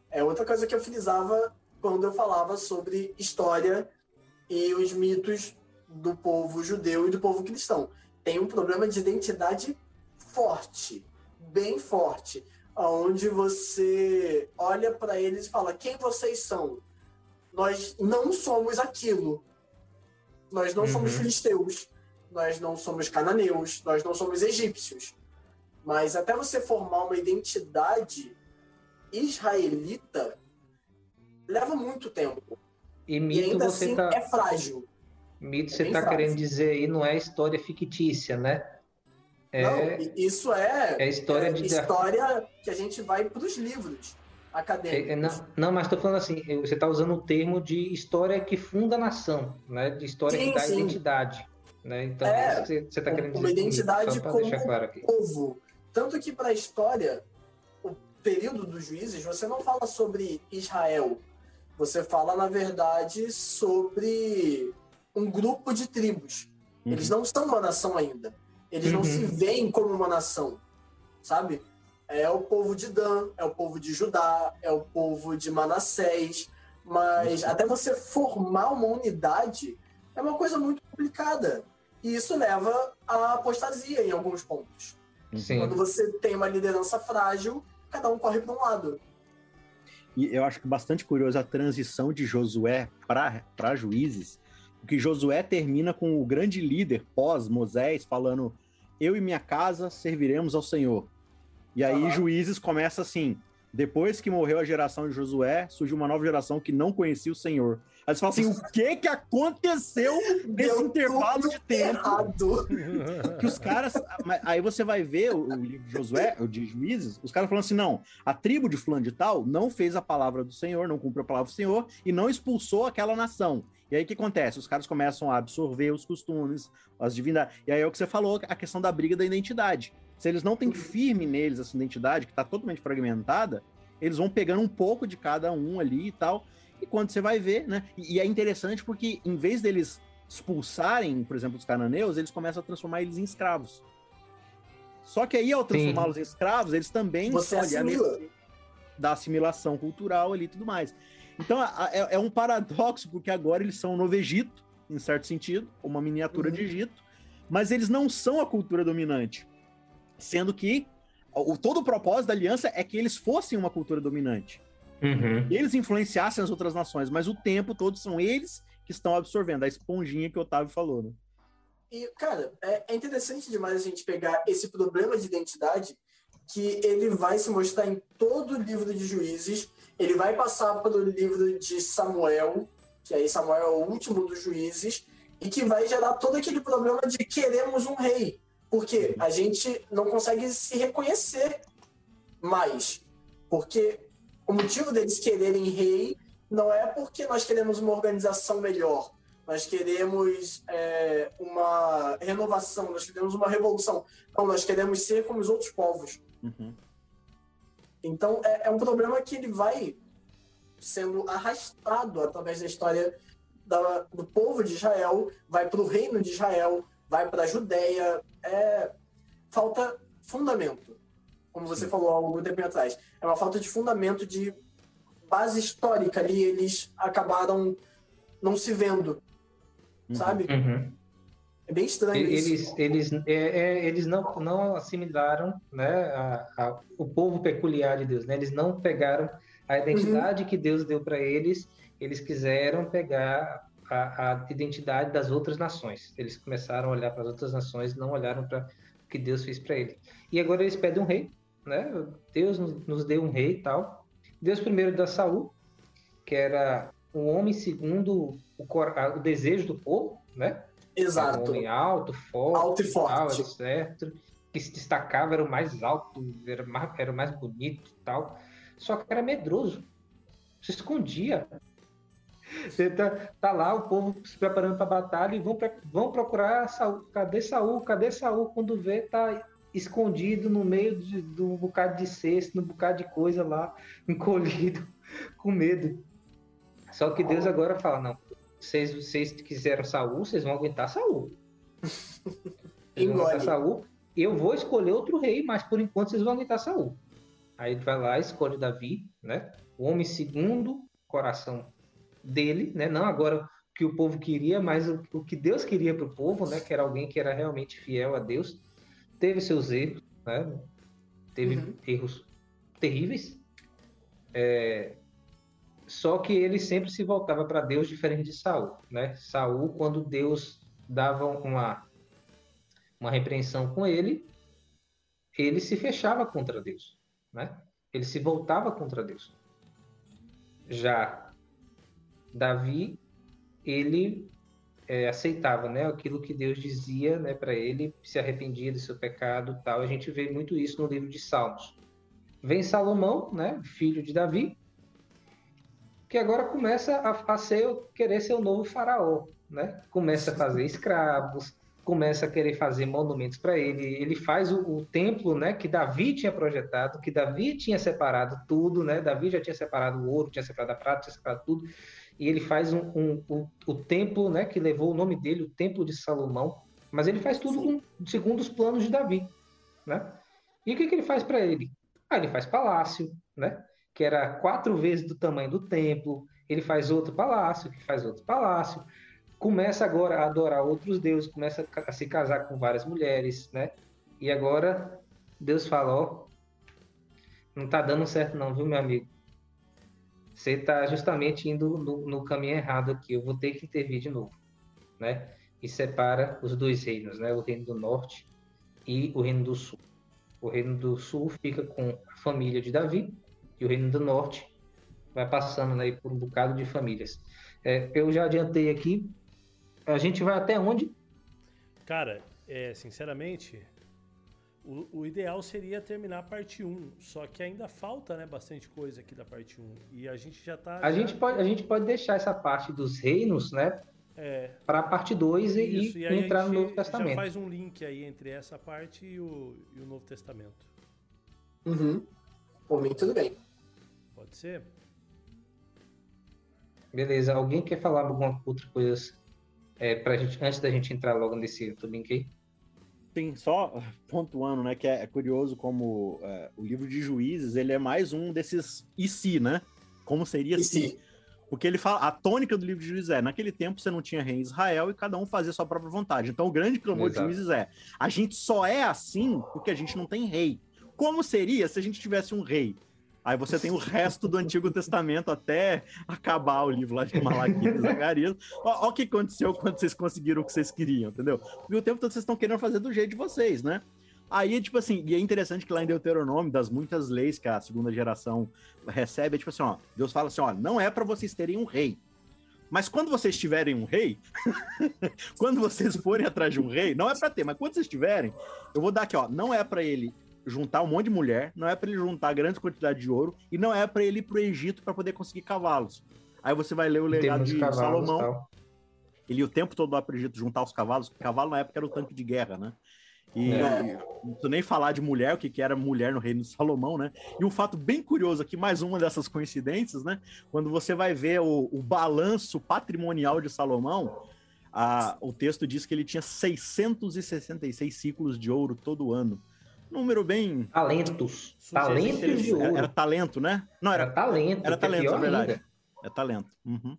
É outra coisa que eu frisava quando eu falava sobre história e os mitos do povo judeu e do povo cristão. Tem um problema de identidade forte, bem forte, onde você olha para eles e fala: quem vocês são? Nós não somos aquilo. Nós não uhum. somos filisteus, nós não somos cananeus, nós não somos egípcios. Mas até você formar uma identidade israelita, leva muito tempo. E mito e ainda você assim tá... é frágil. Mito é você está querendo dizer aí não é história fictícia, né? É... Não, isso é, é história, é de... história que a gente vai para os livros acadêmicos. É, não, não, mas estou falando assim, você está usando o termo de história que funda a nação, né? De história sim, que dá sim. identidade. Né? Então, é, você está querendo dizer. Uma identidade como claro povo. Tanto que para a história, o período dos juízes, você não fala sobre Israel. Você fala, na verdade, sobre um grupo de tribos. Uhum. Eles não são uma nação ainda. Eles uhum. não se veem como uma nação, sabe? É o povo de Dan, é o povo de Judá, é o povo de Manassés. Mas até você formar uma unidade é uma coisa muito complicada. E isso leva à apostasia em alguns pontos. Sim. Quando você tem uma liderança frágil, cada um corre para um lado. E eu acho que bastante curioso a transição de Josué para juízes, porque Josué termina com o grande líder pós Moisés falando: Eu e minha casa serviremos ao Senhor. E aí uhum. juízes começa assim: depois que morreu a geração de Josué, surgiu uma nova geração que não conhecia o Senhor. Aí você fala assim: o que que aconteceu nesse intervalo de tempo? Errado. Que os caras. Aí você vai ver o, livro de Josué, o de juízes, os caras falando assim: não, a tribo de fulano de tal não fez a palavra do Senhor, não cumpriu a palavra do Senhor e não expulsou aquela nação. E aí o que acontece? Os caras começam a absorver os costumes, as divindades. E aí é o que você falou, a questão da briga da identidade. Se eles não têm firme neles essa identidade, que está totalmente fragmentada, eles vão pegando um pouco de cada um ali e tal. E quando você vai ver, né? E, e é interessante porque, em vez deles expulsarem, por exemplo, os cananeus, eles começam a transformar eles em escravos. Só que aí, ao transformá-los em escravos, eles também Você assimila. da assimilação cultural ali e tudo mais. Então é, é, um paradoxo, porque agora eles são o Novo Egito, em certo sentido, uma miniatura uhum. de Egito, mas eles não são a cultura dominante. Sendo que o, todo o propósito da aliança é que eles fossem uma cultura dominante. Uhum. Eles influenciassem as outras nações, mas o tempo todo são eles que estão absorvendo, a esponjinha que o Otávio falou, né? E, cara, é, é interessante demais a gente pegar esse problema de identidade que ele vai se mostrar em todo o livro de Juízes, ele vai passar pelo livro de Samuel, que aí Samuel é o último dos juízes, e que vai gerar todo aquele problema de queremos um rei. Porque a gente não consegue se reconhecer mais. Porque o motivo deles quererem rei não é porque nós queremos uma organização melhor, nós queremos é, uma renovação, nós queremos uma revolução. Não, nós queremos ser como os outros povos. Uhum. Então é, é, um problema que ele vai sendo arrastado através da história da, do povo de Israel, vai para o reino de Israel, vai para a Judéia, é, falta fundamento, como você Sim. falou há algum tempo atrás. É uma falta de fundamento de base histórica ali, eles acabaram não se vendo, uhum. sabe? Uhum. É bem estranho eles, isso. Eles, é, é, eles não, não assimilaram né, a, a, o povo peculiar de Deus, né? Eles não pegaram a identidade uhum. que Deus deu para eles, eles quiseram pegar a, a, identidade das outras nações. Eles começaram a olhar para as outras nações, não olharam para o que Deus fez para eles. E agora eles pedem um rei, né? Deus nos deu um rei e tal. Deus primeiro dá Saul, que era um homem segundo o, o desejo do povo, né? Exato. Um homem alto, forte, alto e forte, tal, etc. Que se destacava, era o mais alto, era, mais, era o mais bonito tal. Só que era medroso. Se escondia. Você tá, tá, lá, o povo se preparando para a batalha e vão, pra, vão procurar Saul. Cadê Saul? Cadê Saul? Quando vê, tá escondido no meio de, um bocado de cesto, no bocado de coisa lá, encolhido, com medo. Só que Deus agora fala: não, vocês, vocês quiseram Saul, vocês vão aguentar Saul. Vocês vão aguentar Saul. Eu vou escolher outro rei, mas por enquanto vocês vão aguentar Saul. Aí ele vai lá, escolhe Davi, né? O homem segundo coração dele, né? Não agora que o povo queria, mas o, o que Deus queria para o povo, né? Que era alguém que era realmente fiel a Deus. Teve seus erros, né? Teve uhum. erros terríveis. É... Só que ele sempre se voltava para Deus diferente de Saul, né? Saul, quando Deus dava uma uma repreensão com ele, ele se fechava contra Deus, né? Ele se voltava contra Deus. Já Davi ele é, aceitava né, aquilo que Deus dizia né, para ele, se arrependia do seu pecado tal. A gente vê muito isso no livro de Salmos. Vem Salomão, né, filho de Davi, que agora começa a, a ser, querer ser o novo faraó. Né? Começa a fazer escravos, começa a querer fazer monumentos para ele. Ele faz o, o, templo, né, que Davi tinha projetado, que Davi tinha separado tudo, né? Davi já tinha separado o ouro, tinha separado a prata, tinha separado tudo e ele faz um, um, um, o templo, né, que levou o nome dele, o Templo de Salomão, mas ele faz tudo com, segundo os planos de Davi, né? E o que, que ele faz para ele? Ah, ele faz palácio, né? Que era quatro vezes do tamanho do templo. Ele faz outro palácio, que faz outro palácio. Começa agora a adorar outros deuses, começa a se casar com várias mulheres, né? E agora Deus fala, ó, não tá dando certo não, viu, meu amigo? Você está justamente indo no, no, caminho errado aqui. Eu vou ter que intervir de novo, né? E separa os dois reinos, né? O reino do norte e o reino do sul. O reino do sul fica com a família de Davi e o reino do norte vai passando né, por um bocado de famílias. É, eu já adiantei aqui. A gente vai até onde? Cara, é, sinceramente, o, o, ideal seria terminar a parte 1, só que ainda falta né, bastante coisa aqui da parte 1. E a gente já tá. A, já... Gente, pode, a gente pode deixar essa parte dos reinos, né? É, para a parte 2 e, e, e entrar no Novo Testamento. Já faz um link aí entre essa parte e o, e o Novo Testamento. Uhum. Por mim, tudo bem. Pode ser? Beleza. Alguém quer falar alguma outra coisa é, pra gente, antes da gente entrar logo nesse link aí? Sim, só pontuando, né, que é, é curioso como é, o livro de Juízes, ele é mais um desses e se, né? Como seria se? Porque ele fala, a tônica do livro de Juízes é, naquele tempo você não tinha rei em Israel e cada um fazia sua própria vontade. Então o grande clamor Exato. de Juízes é, a gente só é assim porque a gente não tem rei. Como seria se a gente tivesse um rei? Aí você tem o resto do Antigo Testamento até acabar o livro lá de Malaquias e Zacarias. Olha o que aconteceu quando vocês conseguiram o que vocês queriam, entendeu? Porque o tempo todo vocês estão querendo fazer do jeito de vocês, né? Aí, tipo assim, e é interessante que lá em Deuteronômio, das muitas leis que a segunda geração recebe, é tipo assim, ó, Deus fala assim, ó, não é para vocês terem um rei. Mas quando vocês tiverem um rei, quando vocês forem atrás de um rei, não é para ter, mas quando vocês tiverem, eu vou dar aqui, ó, não é para ele juntar um monte de mulher, não é para ele juntar grande quantidade de ouro e não é para ele ir pro Egito para poder conseguir cavalos. Aí você vai ler o legado de, de cavalos, Salomão. Tal. Ele o tempo todo lá pro Egito juntar os cavalos, porque cavalo na época era o tanque de guerra, né? E é. não preciso nem falar de mulher, o que, que era mulher no reino de Salomão, né? E um fato bem curioso aqui, mais uma dessas coincidências, né? Quando você vai ver o, o balanço patrimonial de Salomão, a, o texto diz que ele tinha 666 ciclos de ouro todo ano número bem. Talentos. Talentos de ouro. Era, era, talento, né? Não, era, era talento. Era talento, é verdade. Ainda. É talento. Uhum.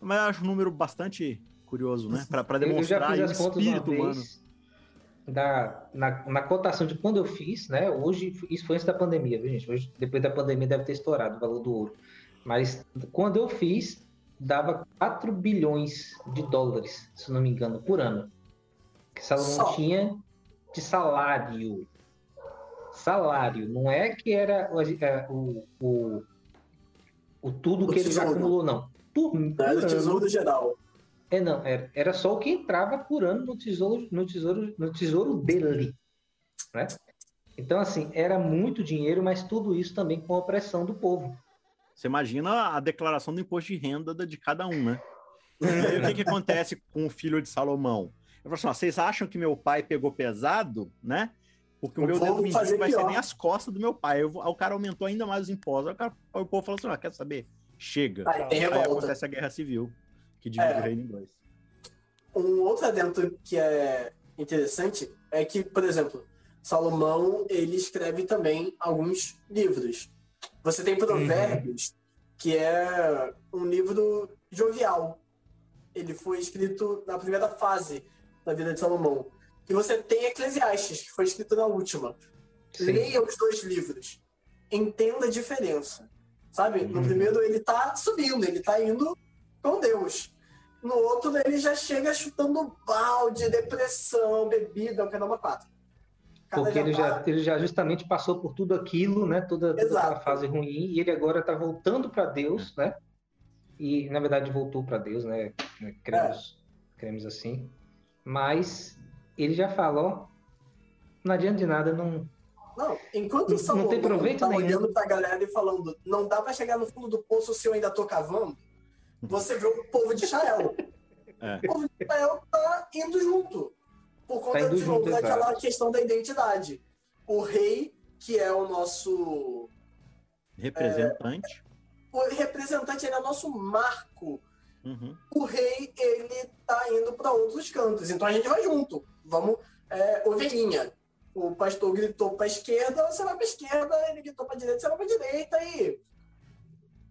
Mas eu acho um número bastante curioso, né? Para demonstrar o espírito humano. Da, na, na cotação de quando eu fiz, né? Hoje, isso foi antes da pandemia, viu, gente? Hoje, depois da pandemia, deve ter estourado o valor do ouro. Mas quando eu fiz, dava 4 bilhões de dólares, se não me engano, por ano. Que Salomão Só. tinha de salário salário. Não é que era é, o, o, o tudo o que tesouro. ele já acumulou, não. Por, por era o tesouro geral. É, não, era, era só o que entrava por ano no tesouro, no tesouro, no tesouro dele. Né? Então, assim, era muito dinheiro, mas tudo isso também com a opressão do povo. Você imagina a declaração do imposto de renda de cada um, né? E aí, o que, que acontece com o filho de Salomão? Eu falo assim, ó, vocês acham que meu pai pegou pesado, né? Porque o meu dedo mindinho vai pior. ser nem as costas do meu pai. Eu, o cara aumentou ainda mais os impostos. Aí o, cara, o povo falou assim: ah, quer saber? Chega. Aí, aí acontece a guerra civil, que divide é. o reino em dois. Um outro adendo que é interessante é que, por exemplo, Salomão ele escreve também alguns livros. Você tem Provérbios, uhum. que é um livro jovial. Ele foi escrito na primeira fase da vida de Salomão. E você tem Eclesiastes, que foi escrito na última. Sim. Leia os dois livros. Entenda a diferença. Sabe? Uhum. No primeiro ele tá subindo, ele tá indo com Deus. No outro ele já chega chutando balde, depressão, bebida, o caramba quatro. Porque ele já, ele já justamente passou por tudo aquilo, né? Toda, toda aquela fase ruim, e ele agora está voltando para Deus, né? E na verdade voltou para Deus, né? Cremos, é. cremos assim. Mas ele já falou, não adianta de nada, não. Não, enquanto o Salomão não tem proveito tá nenhum. olhando pra galera e falando, não dá para chegar no fundo do poço se eu ainda tô cavando, você vê o povo de Israel. É. O povo de Israel tá indo junto. Por conta tá de novo daquela exato. questão da identidade. O rei, que é o nosso. Representante. É, o representante ele é o nosso marco. Uhum. O rei, ele tá indo para outros cantos. Então a gente vai junto vamos, é, ovelhinha. O pastor gritou para a esquerda, você vai para a esquerda, ele gritou para a direita, você vai para a direita e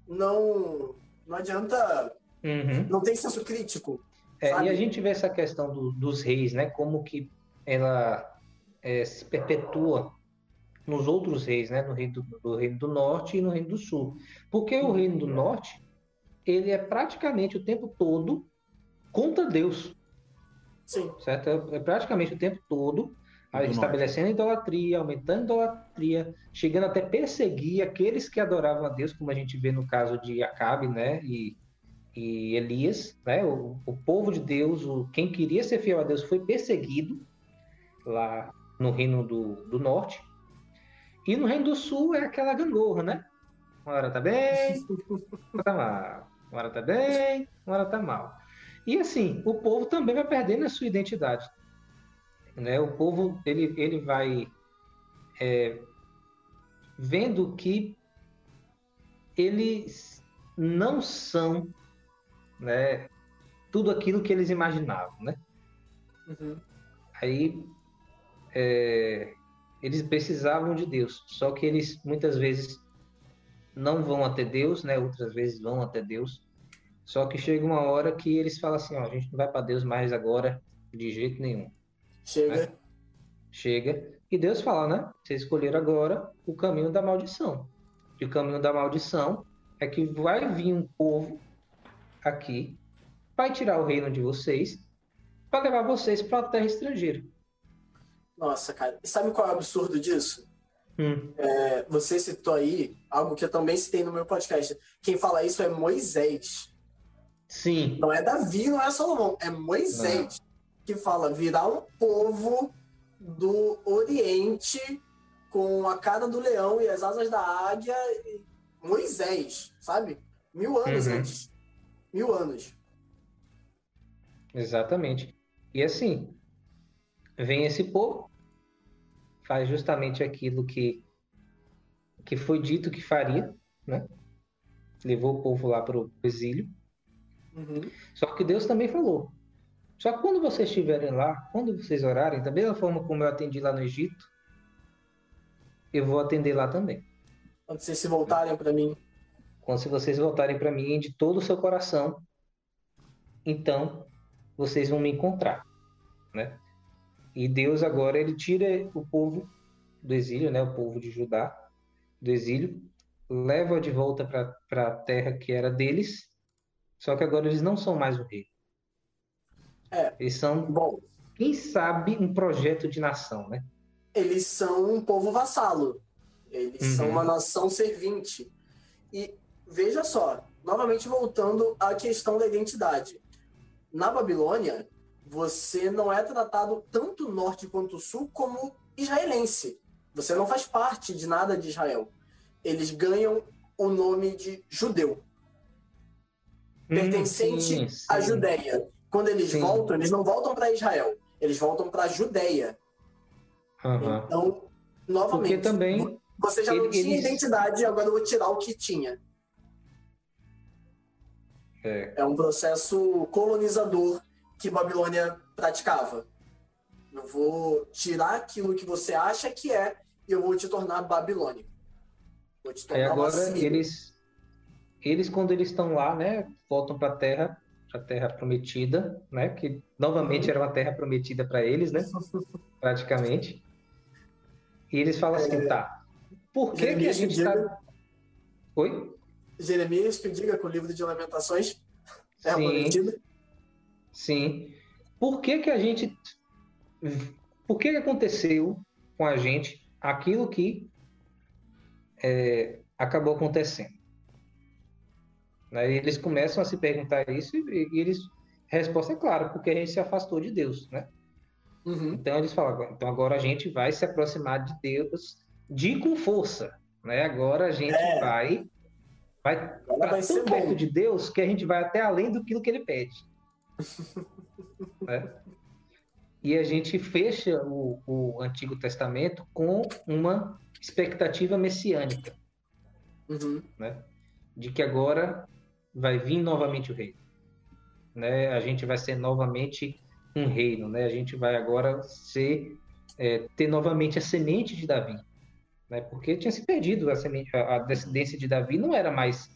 não, não adianta, uhum. não tem senso crítico. É, e a gente vê essa questão do, dos reis, né? Como que ela é, se perpetua nos outros reis, né? No reino do, do reino do norte e no reino do sul. Porque o reino do norte, ele é praticamente o tempo todo contra Deus. Sim. Certo? É, é praticamente o tempo todo aí, estabelecendo idolatria, aumentando idolatria, chegando até perseguir aqueles que adoravam a Deus, como a gente vê no caso de Acabe, né? E, e Elias, né? O, o povo de Deus, o, quem queria ser fiel a Deus foi perseguido lá no reino do, do norte. E no reino do sul é aquela gangorra, né? Uma hora tá bem, hora tá mal. Uma hora tá bem, uma hora tá mal. E assim, o povo também vai perdendo a sua identidade. Né? O povo ele, ele vai é, vendo que eles não são né, tudo aquilo que eles imaginavam. Né? Uhum. Aí é, eles precisavam de Deus, só que eles muitas vezes não vão até Deus, né? Outras vezes vão até Deus. Só que chega uma hora que eles falam assim, ó, a gente não vai para Deus mais agora de jeito nenhum. Chega. Né? Chega. E Deus fala, né? Vocês escolheram agora o caminho da maldição. E o caminho da maldição é que vai vir um povo aqui, vai tirar o reino de vocês, para levar vocês para a terra estrangeira. Nossa, cara. E sabe qual é o absurdo disso? Hum. É, você citou aí algo que eu também citei no meu podcast. Quem fala isso é Moisés. Sim. Não é Davi, não é Salomão, é Moisés não. que fala virar um povo do Oriente com a cara do leão e as asas da águia. Moisés, sabe? Mil anos Uhum. antes. Mil anos. Exatamente. E assim, vem esse povo, faz justamente aquilo que, que foi dito que faria, né? Levou o povo lá para o exílio. Uhum. Só que Deus também falou. Só que quando vocês estiverem lá, quando vocês orarem, da mesma forma como eu atendi lá no Egito, eu vou atender lá também. Quando vocês se voltarem para mim. Quando se vocês voltarem para mim de todo o seu coração, então vocês vão me encontrar, né? E Deus agora ele tira o povo do exílio, né? O povo de Judá do exílio, leva de volta para a terra que era deles. Só que agora eles não são mais o rei. É. Eles são, Bom, quem sabe, um projeto de nação, né? eles são um povo vassalo. Eles Uhum. são uma nação servinte. E veja só, novamente voltando à questão da identidade. Na Babilônia, você não é tratado tanto norte quanto sul como israelense. Você não faz parte de nada de Israel. Eles ganham o nome de judeu, pertencente Hum, sim, à. Judéia. Quando eles Sim. voltam, eles não voltam para Israel, eles voltam para a Judéia. Aham. Então, novamente, Porque também você já não tinha identidade, agora eu vou tirar o que tinha. é, É um processo colonizador que Babilônia praticava. Eu vou tirar aquilo que você acha que é e eu vou te tornar babilônico. Vou te tornar uma agora eles, eles quando eles estão lá, né, voltam para a terra, a terra prometida, né, que novamente era uma terra prometida para eles, né, praticamente. E eles falam assim, tá, por que que a gente diga- tá... Oi? Jeremias que diga com o livro de Lamentações é a Sim. prometida. Sim. Por que que a gente... Por que que aconteceu com a gente aquilo que é, acabou acontecendo? Né? E eles começam a se perguntar isso e, e eles... A resposta é clara, porque a gente se afastou de Deus, né? Uhum. Então eles falam, então agora a gente vai se aproximar de Deus de com força, né? Agora a gente É. vai vai para tão perto bom. de Deus que a gente vai até além do que ele pede. né? E a gente fecha o, o Antigo Testamento com uma expectativa messiânica, Uhum. né? De que agora vai vir novamente o reino, né? A gente vai ser novamente um reino, né? A gente vai agora ser é, ter novamente a semente de Davi, né? Porque tinha se perdido a semente, a, descendência de Davi não era mais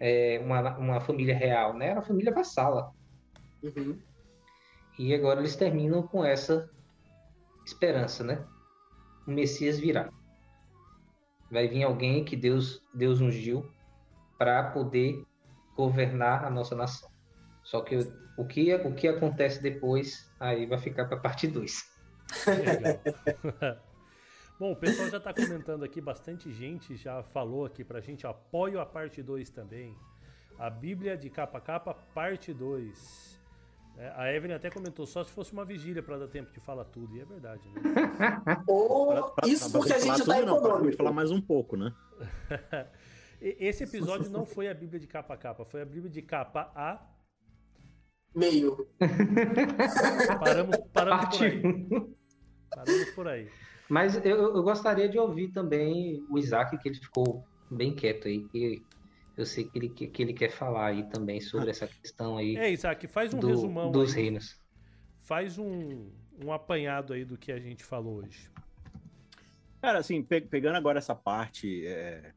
é, uma, uma família real, né? Era uma família vassala. Uhum. E agora eles terminam com essa esperança, né? O Messias virá. vai vir alguém que Deus, Deus ungiu para poder governar a nossa nação. Só que o que, o que acontece depois, aí vai ficar para a parte 2. Bom, o pessoal já está comentando aqui, bastante gente já falou aqui para a gente, apoio a parte 2 também. A Bíblia de capa a capa, parte 2. É, a Evelyn até comentou, só se fosse uma vigília para dar tempo de falar tudo, e é verdade, né? Ou pra, pra, isso porque a gente está econômico. falar mais um pouco, né? Esse episódio não foi a Bíblia de capa a capa, foi a Bíblia de capa a meio. Paramos, paramos por aí. Paramos por aí. Mas eu, eu, gostaria de ouvir também o Isaac, que ele ficou bem quieto aí, que eu sei que ele, que, que ele quer falar aí também sobre essa questão aí. É, Isaac, faz um do, resumão dos aí. reinos. Faz um, um apanhado aí do que a gente falou hoje. Cara, assim, pe pegando agora essa parte é,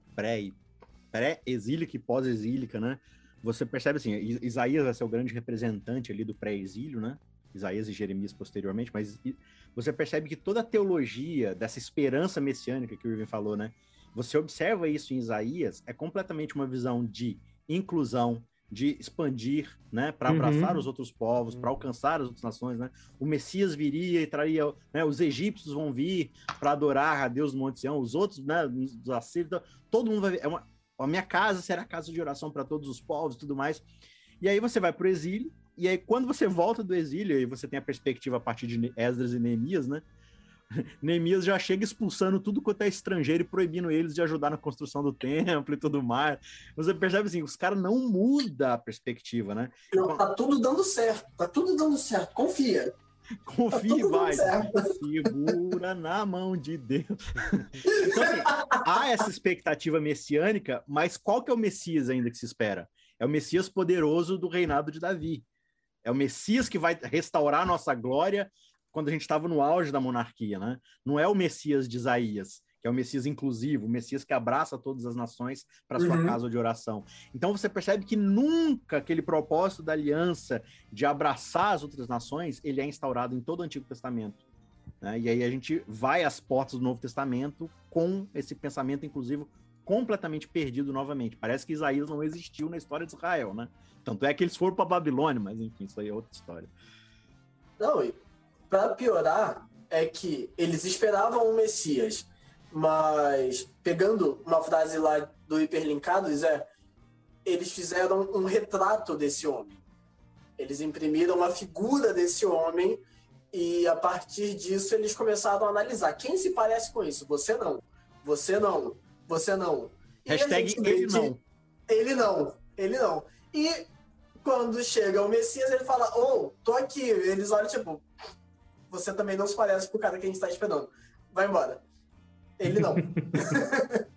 pré-exílica e pós-exílica, né? Você percebe assim, Isaías vai ser o grande representante ali do pré-exílio, né? Isaías e Jeremias posteriormente, mas você percebe que toda a teologia dessa esperança messiânica que o Irving falou, né? Você observa isso em Isaías, é completamente uma visão de inclusão, de expandir, né, para uhum. abraçar uhum. os outros povos, para alcançar as outras nações, né? O Messias viria e traria, né, os egípcios vão vir para adorar a Deus no Monte Sião, os outros, né, os assírios, todo mundo vai ver. É uma, a minha casa será casa de oração para todos os povos e tudo mais. E aí você vai para o exílio, e aí quando você volta do exílio, e você tem a perspectiva a partir de Esdras e Neemias, né? Neemias já chega expulsando tudo quanto é estrangeiro e proibindo eles de ajudar na construção do templo e tudo mais. Você percebe assim, os caras não mudam a perspectiva, né? Tá tudo dando certo, tá tudo dando certo, confia. Confia, tá vai. Segura na mão de Deus. Então, assim, há essa expectativa messiânica, mas qual que é o Messias ainda que se espera? É o Messias poderoso do reinado de Davi. É o Messias que vai restaurar a nossa glória quando a gente estava no auge da monarquia, né? Não é o Messias de Isaías, que é o Messias inclusivo, o Messias que abraça todas as nações para sua uhum. casa de oração. Então você percebe que nunca aquele propósito da aliança de abraçar as outras nações, ele é instaurado em todo o Antigo Testamento. Né? E aí a gente vai às portas do Novo Testamento com esse pensamento inclusivo completamente perdido novamente. Parece que Isaías não existiu na história de Israel, né? Tanto é que eles foram para Babilônia, mas enfim, isso aí é outra história. Não, e para piorar é que eles esperavam o Messias mas, pegando uma frase lá do Hiperlinkados, é eles fizeram um retrato desse homem. Eles imprimiram uma figura desse homem e, a partir disso, eles começaram a analisar. Quem se parece com isso? Você não. Você não. Você não. E Hashtag ele não. Ele não. Ele não. E quando chega o Messias, ele fala, oh, tô aqui. Eles olham, tipo, você também não se parece com o cara que a gente está esperando. Vai embora. Ele não.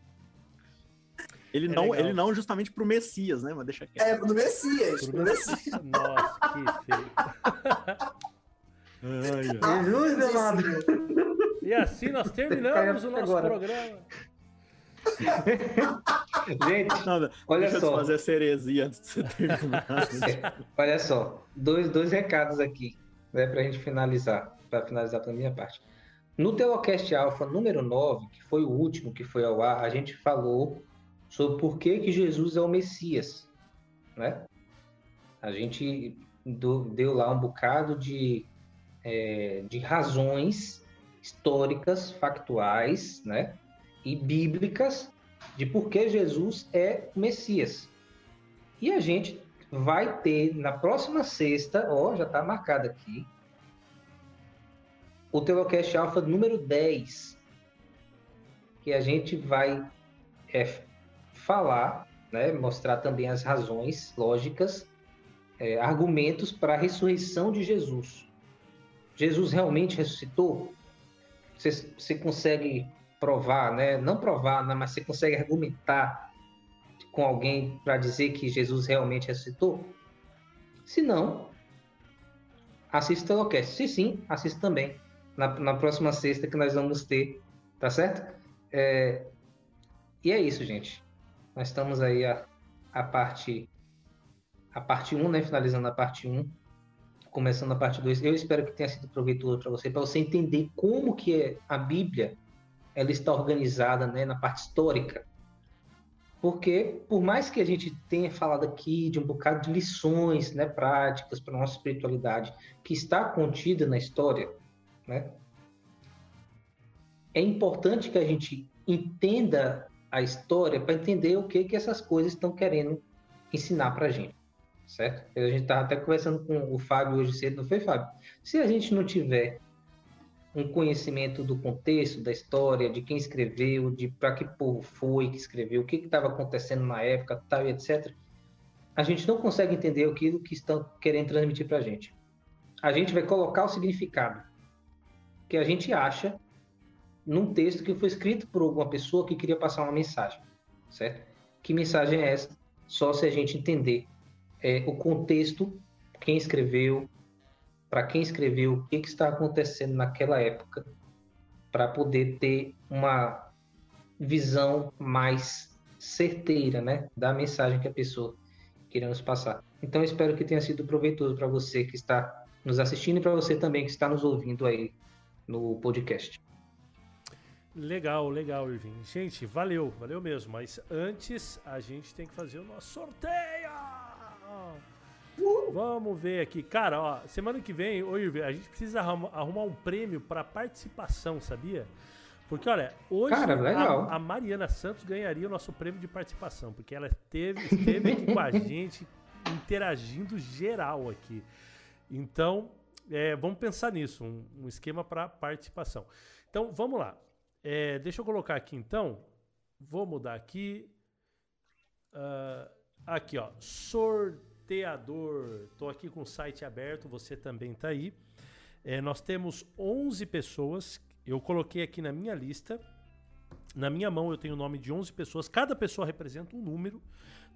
ele, é não ele não justamente pro Messias, né? Mas deixa quieto. É, pro Messias. Pro Messias. Nossa, que feio. Jesus, meu amado. E assim nós terminamos o nosso agora. programa. Gente, não, olha deixa só. fazer essa heresia antes de você terminar. olha só, dois, dois recados aqui, né, pra gente finalizar, para finalizar pela minha parte. No Telocast Alpha número 9, que foi o último que foi ao ar, a gente falou sobre por que, que Jesus é o Messias. Né? A gente deu lá um bocado de, é, de razões históricas, factuais né? e bíblicas de por que Jesus é o Messias. E a gente vai ter na próxima sexta, ó, já está marcado aqui, o Telocast Alpha número 10, que a gente vai é, falar, né, mostrar também as razões lógicas, é, argumentos para a ressurreição de Jesus. Jesus realmente ressuscitou? Você, consegue provar, né? não provar, né, mas você consegue argumentar com alguém para dizer que Jesus realmente ressuscitou? Se não, assista o Telocast. Se sim, assista também na, na próxima sexta que nós vamos ter, tá certo? É, e é isso, gente. Nós estamos aí a, a parte a parte 1, né? Finalizando a parte 1, começando a parte 2. Eu espero que tenha sido proveitoso para você, para você entender como que é a Bíblia ela está organizada né, na parte histórica. Porque, por mais que a gente tenha falado aqui de um bocado de lições né, práticas para nossa espiritualidade, que está contida na história, né, é importante que a gente entenda a história para entender o que, que essas coisas estão querendo ensinar para a gente, certo? A gente estava até conversando com o Fábio hoje cedo, não foi, Fábio? Se a gente não tiver um conhecimento do contexto, da história, de quem escreveu, de para que povo foi que escreveu, o que estava acontecendo na época, tal e etc. A gente não consegue entender aquilo que estão querendo transmitir para a gente. A gente vai colocar o significado que a gente acha num texto que foi escrito por alguma pessoa que queria passar uma mensagem, certo? Que mensagem é essa? Só se a gente entender é, o contexto, quem escreveu, para quem escreveu, o que, que está acontecendo naquela época, para poder ter uma visão mais certeira, né, da mensagem que a pessoa queria nos passar. Então, espero que tenha sido proveitoso para você que está nos assistindo e para você também que está nos ouvindo aí no podcast. Legal, legal, Irving. Gente, valeu, valeu mesmo. Mas antes a gente tem que fazer o nosso sorteio. Vamos ver aqui. Cara, ó, semana que vem, ô Irving, a gente precisa arrumar um prêmio para participação, sabia? Porque, olha, hoje Cara, a, a, Mariana Santos ganharia o nosso prêmio de participação, porque ela esteve, esteve aqui com a gente, interagindo geral aqui. Então, é, vamos pensar nisso, um, um esquema para participação. Então, vamos lá. É, deixa eu colocar aqui, então. Vou mudar aqui. Uh, aqui, ó. Sorteador. Estou aqui com o site aberto, você também está aí. É, nós temos 11 pessoas. Eu coloquei aqui na minha lista. Na minha mão eu tenho o nome de 11 pessoas. Cada pessoa representa um número,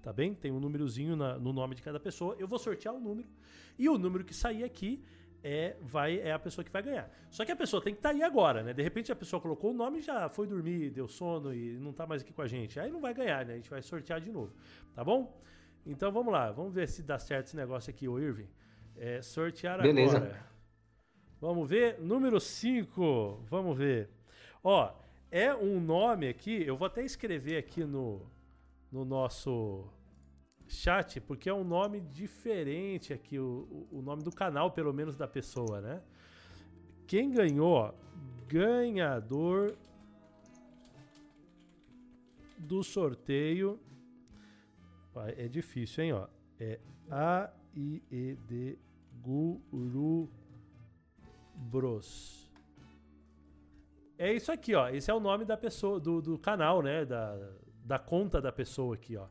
tá bem? Tem um númerozinho no nome de cada pessoa. Eu vou sortear o um número. E o número que sair aqui é, vai, é a pessoa que vai ganhar. Só que a pessoa tem que estar tá aí agora, né? De repente a pessoa colocou o nome e já foi dormir, deu sono e não está mais aqui com a gente. Aí não vai ganhar, né? A gente vai sortear de novo, tá bom? Então vamos lá, vamos ver se dá certo esse negócio aqui, o Irving. É, sortear Beleza. agora. Vamos ver. Número 5. Vamos ver. Ó, é um nome aqui. Eu vou até escrever aqui no, no nosso chat, porque é um nome diferente aqui, o, o nome do canal, pelo menos da pessoa, né? Quem ganhou, ganhador do sorteio é difícil, hein, ó. É A-I-E-D Guru Bros. É isso aqui, ó. Esse é o nome da pessoa, do, do canal, né? Da, da conta da pessoa aqui, ó.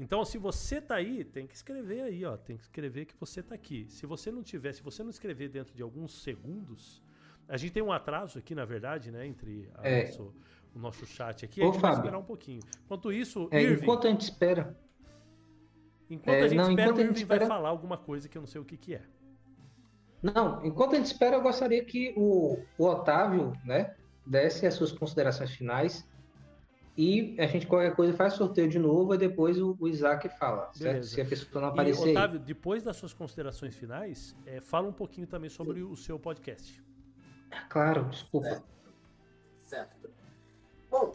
Então, se você tá aí, tem que escrever aí, ó. Tem que escrever que você tá aqui. Se você não tiver, se você não escrever dentro de alguns segundos, a gente tem um atraso aqui, na verdade, né? Entre é. nosso, o nosso chat aqui. Ô, a gente Fábio, vai esperar um pouquinho. Enquanto isso, é, Irving, enquanto a gente espera. Enquanto é, a gente não, espera, o Irving espera... vai falar alguma coisa que eu não sei o que, que é. Não, enquanto a gente espera, eu gostaria que o, o Otávio, né, desse as suas considerações finais e a gente, qualquer coisa, faz sorteio de novo e depois o, o Isaac fala, certo? Se a pessoa não aparecer. E, Otávio, depois das suas considerações finais, é, fala um pouquinho também sobre o seu podcast. Claro, desculpa. Certo. certo. Bom,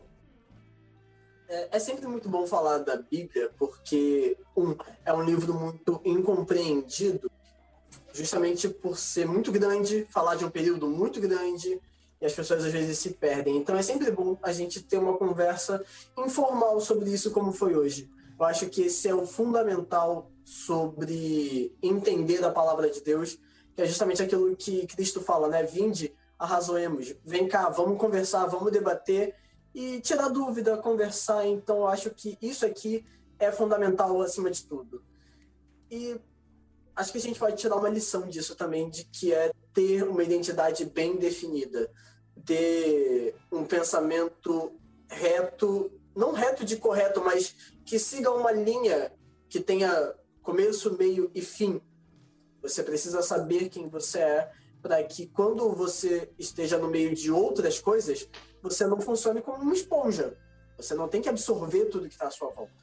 é, é, sempre muito bom falar da Bíblia, porque, um, é um livro muito incompreendido, justamente por ser muito grande, falar de um período muito grande, as pessoas às vezes se perdem. Então é sempre bom a gente ter uma conversa informal sobre isso, como foi hoje. Eu acho que esse é o fundamental sobre entender a palavra de Deus, que é justamente aquilo que Cristo fala, né? Vinde, arrazoemos, vem cá, vamos conversar, vamos debater e tirar dúvida, conversar. Então, eu acho que isso aqui é fundamental acima de tudo. E acho que a gente pode tirar uma lição disso também, de que é ter uma identidade bem definida, ter um pensamento reto, não reto de correto, mas que siga uma linha que tenha começo, meio e fim. Você precisa saber quem você é para que quando você esteja no meio de outras coisas, você não funcione como uma esponja. Você não tem que absorver tudo que está à sua volta.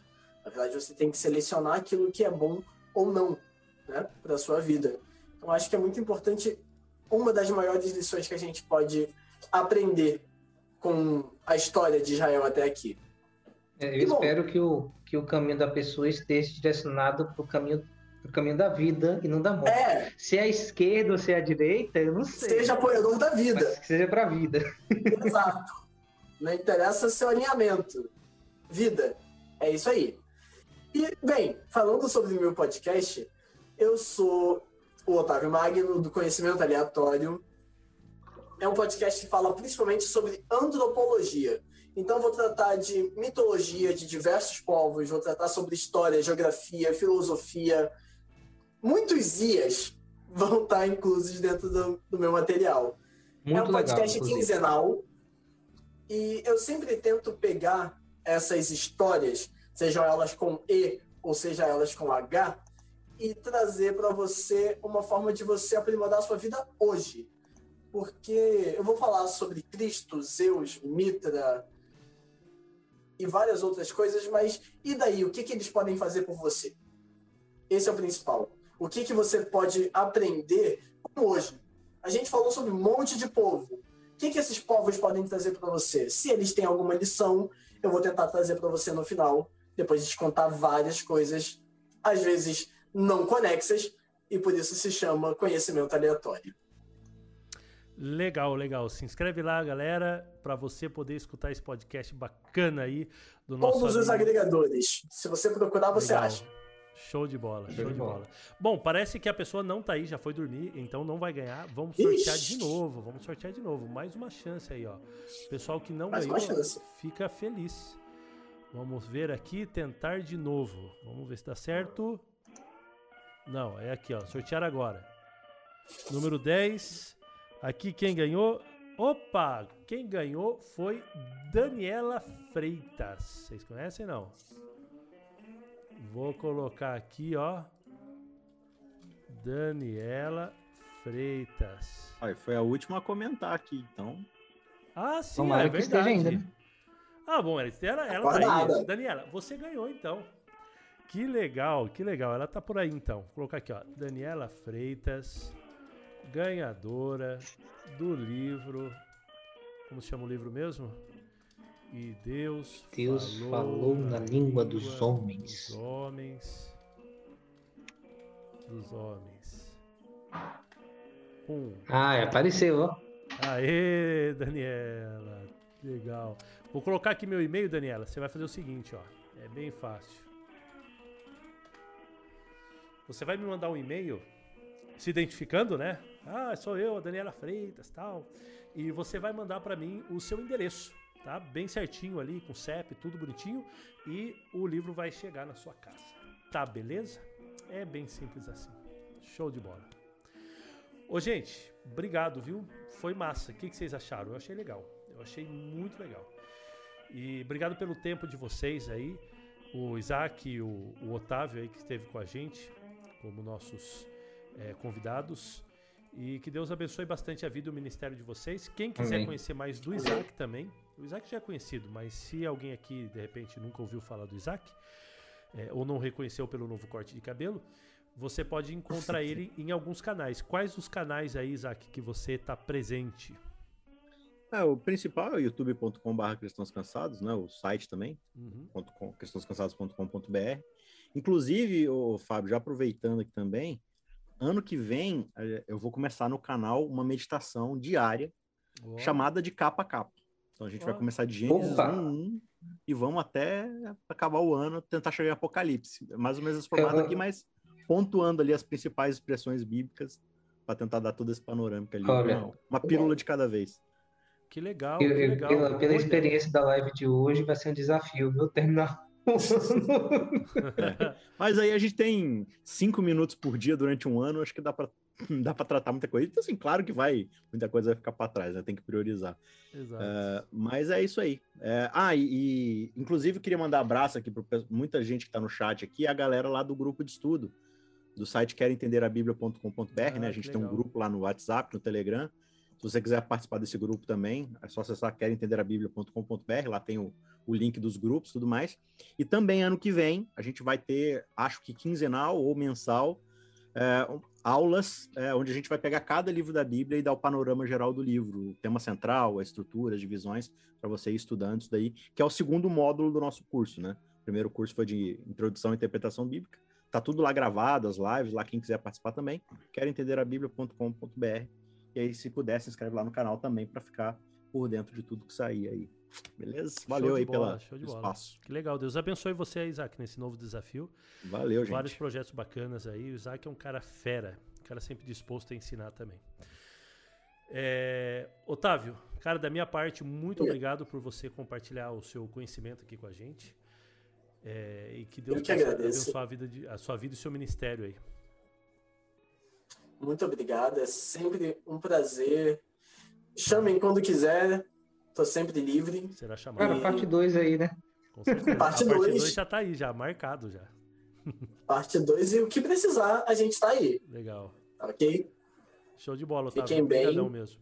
Na verdade, você tem que selecionar aquilo que é bom ou não né, para a sua vida. Então, acho que é muito importante. Uma das maiores lições que a gente pode aprender com a história de Israel até aqui. É, eu espero que o, que o caminho da pessoa esteja direcionado para o caminho, pro caminho da vida e não da morte. É, Se é a esquerda ou se é a direita, eu não sei. seja apoiador da vida. Mas que seja para a vida. Exato. Não interessa seu alinhamento. Vida. É isso aí. E, bem, falando sobre o meu podcast, eu sou o Otávio Magno, do Conhecimento Aleatório. É um podcast que fala principalmente sobre antropologia. Então, vou tratar de mitologia de diversos povos, vou tratar sobre história, geografia, filosofia. Muitos ias vão estar inclusos dentro do, do meu material. Muito é um podcast legal, quinzenal. E eu sempre tento pegar essas histórias, sejam elas com E ou seja elas com H, e trazer para você uma forma de você aprimorar a sua vida hoje. Porque eu vou falar sobre Cristo, Zeus, Mitra e várias outras coisas, mas e daí? O que, que eles podem fazer por você? Esse é o principal. O que, que você pode aprender como hoje? A gente falou sobre um monte de povo. O que, que esses povos podem trazer para você? Se eles têm alguma lição, eu vou tentar trazer para você no final, depois de contar várias coisas, às vezes não conexas, e por isso se chama conhecimento aleatório. Legal, legal. Se inscreve lá, galera, para você poder escutar esse podcast bacana aí do nosso. Todos os amigo. agregadores. Se você procurar, você Legal. acha. Show de bola, show, Show de de bola. bola. Bom, parece que a pessoa não tá aí, já foi dormir, então não vai ganhar. Vamos sortear Ixi. de novo, vamos sortear de novo. Mais uma chance aí, ó. Pessoal que não Mais ganhou, uma chance. fica feliz. Vamos ver aqui, tentar de novo. Vamos ver se dá certo. Não, é aqui, ó. Sortear agora. Número 10. Aqui quem ganhou? Opa! Quem ganhou foi Daniela Freitas. Vocês conhecem não? Vou colocar aqui, ó. Daniela Freitas. Ai, foi a última a comentar aqui, então. Ah, sim, Tomara é que esteja verdade. ainda, né? Ah, bom, ela, ela, ela tá aí. Daniela, você ganhou então. Que legal, que legal. Ela tá por aí então. Vou colocar aqui, ó. Daniela Freitas, ganhadora do livro. Como se chama o livro mesmo? E Deus, Deus falou na língua dos homens. Dos homens. Dos homens. Pum. Ah, apareceu, ó. Aê, Daniela. Legal. Vou colocar aqui meu e-mail, Daniela. Você vai fazer o seguinte, ó. É bem fácil. Você vai me mandar um e-mail se identificando, né? Ah, sou eu, a Daniela Freitas, tal. E você vai mandar para mim o seu endereço, tá? Bem certinho ali, com CEP, tudo bonitinho. E o livro vai chegar na sua casa. Tá, beleza? É bem simples assim. Show de bola. Ô, gente, obrigado, viu? Foi massa. O que, que vocês acharam? Eu achei legal. Eu achei muito legal. E obrigado pelo tempo de vocês aí. O Isaac e o, o Otávio aí que esteve com a gente como nossos eh, convidados. E que Deus abençoe bastante a vida e o ministério de vocês. Quem quiser Amém. conhecer mais do Isaac também. O Isaac já é conhecido, mas se alguém aqui de repente nunca ouviu falar do Isaac, eh, ou não reconheceu pelo novo corte de cabelo, você pode encontrar ele em alguns canais. Quais os canais aí, Isaac, que você está presente? É, o principal é o youtube.com.br cristãos cansados, né? O site também, Uhum. cristãoscansados.com.br. Inclusive, o Fábio, já aproveitando aqui também, ano que vem eh, eu vou começar no canal uma meditação diária Ó, chamada de capa a capa. Então a gente vai Ó. começar de Gênesis Opa! 1, 1 e vamos até acabar o ano, tentar chegar em Apocalipse. Mais ou menos esse formato Eu- aqui, mas pontuando ali as principais expressões bíblicas para tentar dar toda esse panorâmica ali. Olha. Uma, pílula de cada vez. Que legal, Eu- que legal. pela, pela experiência da live de hoje, vai ser um desafio, viu? Terminar. Mas aí a gente tem cinco minutos por dia durante um ano, acho que dá para dá para tratar muita coisa. Então, assim, claro que vai, muita coisa vai ficar para trás, né? Tem que priorizar. Exato. É, mas é isso aí. É, ah, e, e, inclusive queria mandar abraço aqui para muita gente que está no chat aqui, a galera lá do grupo de estudo do site querentenderabiblia.com.br, Ah, né? A gente tem um grupo lá no WhatsApp, no Telegram. Se você quiser participar desse grupo também, é só acessar querentenderabiblia.com.br, lá tem o, o link dos grupos tudo mais. E também ano que vem a gente vai ter, acho que quinzenal ou mensal, é, aulas é, onde a gente vai pegar cada livro da Bíblia e dar o panorama geral do livro, o tema central, a estrutura, as divisões, para você ir estudando isso daí, que é o segundo módulo do nosso curso, né? O primeiro curso foi de Introdução à Interpretação Bíblica. Tá tudo lá gravado, as lives, lá quem quiser participar também. Quero entender a Bíblia.com.br. E aí, se puder, se inscreve lá no canal também para ficar por dentro de tudo que sair aí. Beleza? Valeu aí bola, pela espaço. Que legal. Deus abençoe você, Isaac, nesse novo desafio. Valeu, gente. Vários projetos bacanas aí. O Isaac é um cara fera. Um cara sempre disposto a ensinar também. É... Otávio, cara, da minha parte, muito obrigado por você compartilhar o seu conhecimento aqui com a gente. É... E que Deus que abençoe a, vida de... a sua vida e o seu ministério aí. Muito obrigado. É sempre um prazer. Chamem quando quiser. Tô sempre livre. Será chamado. Cara, parte 2 aí, né? Com certeza. Parte 2 já tá aí, já marcado já. Parte 2 e o que precisar, a gente tá aí. Legal. Ok? Show de bola, Otávio. Fiquem bem. mesmo.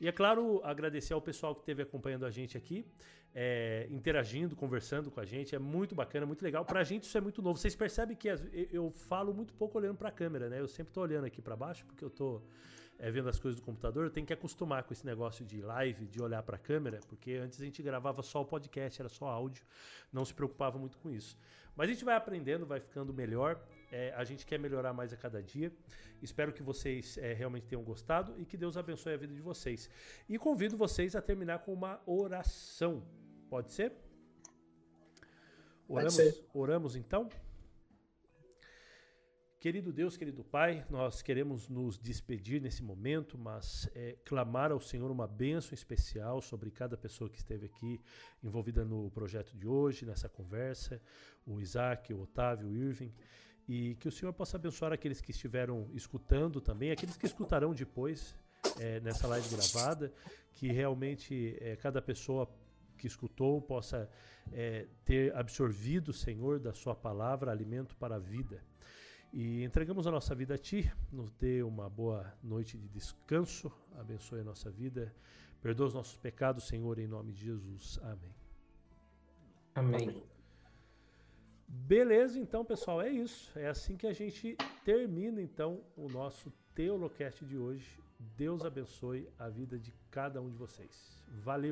E é claro, agradecer ao pessoal que esteve acompanhando a gente aqui, é, interagindo, conversando com a gente. É muito bacana, muito legal. Pra gente isso é muito novo. Vocês percebem que eu falo muito pouco olhando pra câmera, né? Eu sempre tô olhando aqui para baixo, porque eu tô é, vendo as coisas do computador, eu tenho que acostumar com esse negócio de live, de olhar para a câmera, porque antes a gente gravava só o podcast, era só áudio, não se preocupava muito com isso. Mas a gente vai aprendendo, vai ficando melhor. É, a gente quer melhorar mais a cada dia. Espero que vocês é, realmente tenham gostado e que Deus abençoe a vida de vocês. E convido vocês a terminar com uma oração. Pode ser? Oramos, Pode ser. oramos então? Querido Deus, querido Pai, nós queremos nos despedir nesse momento, mas é, clamar ao Senhor uma bênção especial sobre cada pessoa que esteve aqui envolvida no projeto de hoje, nessa conversa, o Isaac, o Otávio, o Irving, e que o Senhor possa abençoar aqueles que estiveram escutando também, aqueles que escutarão depois é, nessa live gravada, que realmente é, cada pessoa que escutou possa é, ter absorvido, Senhor, da Sua palavra, alimento para a vida. E entregamos a nossa vida a Ti, nos dê uma boa noite de descanso, abençoe a nossa vida, perdoa os nossos pecados, Senhor, em nome de Jesus. Amém. Amém. Beleza, então, pessoal, é isso. É assim que a gente termina, então, o nosso Teolocast de hoje. Deus abençoe a vida de cada um de vocês. Valeu!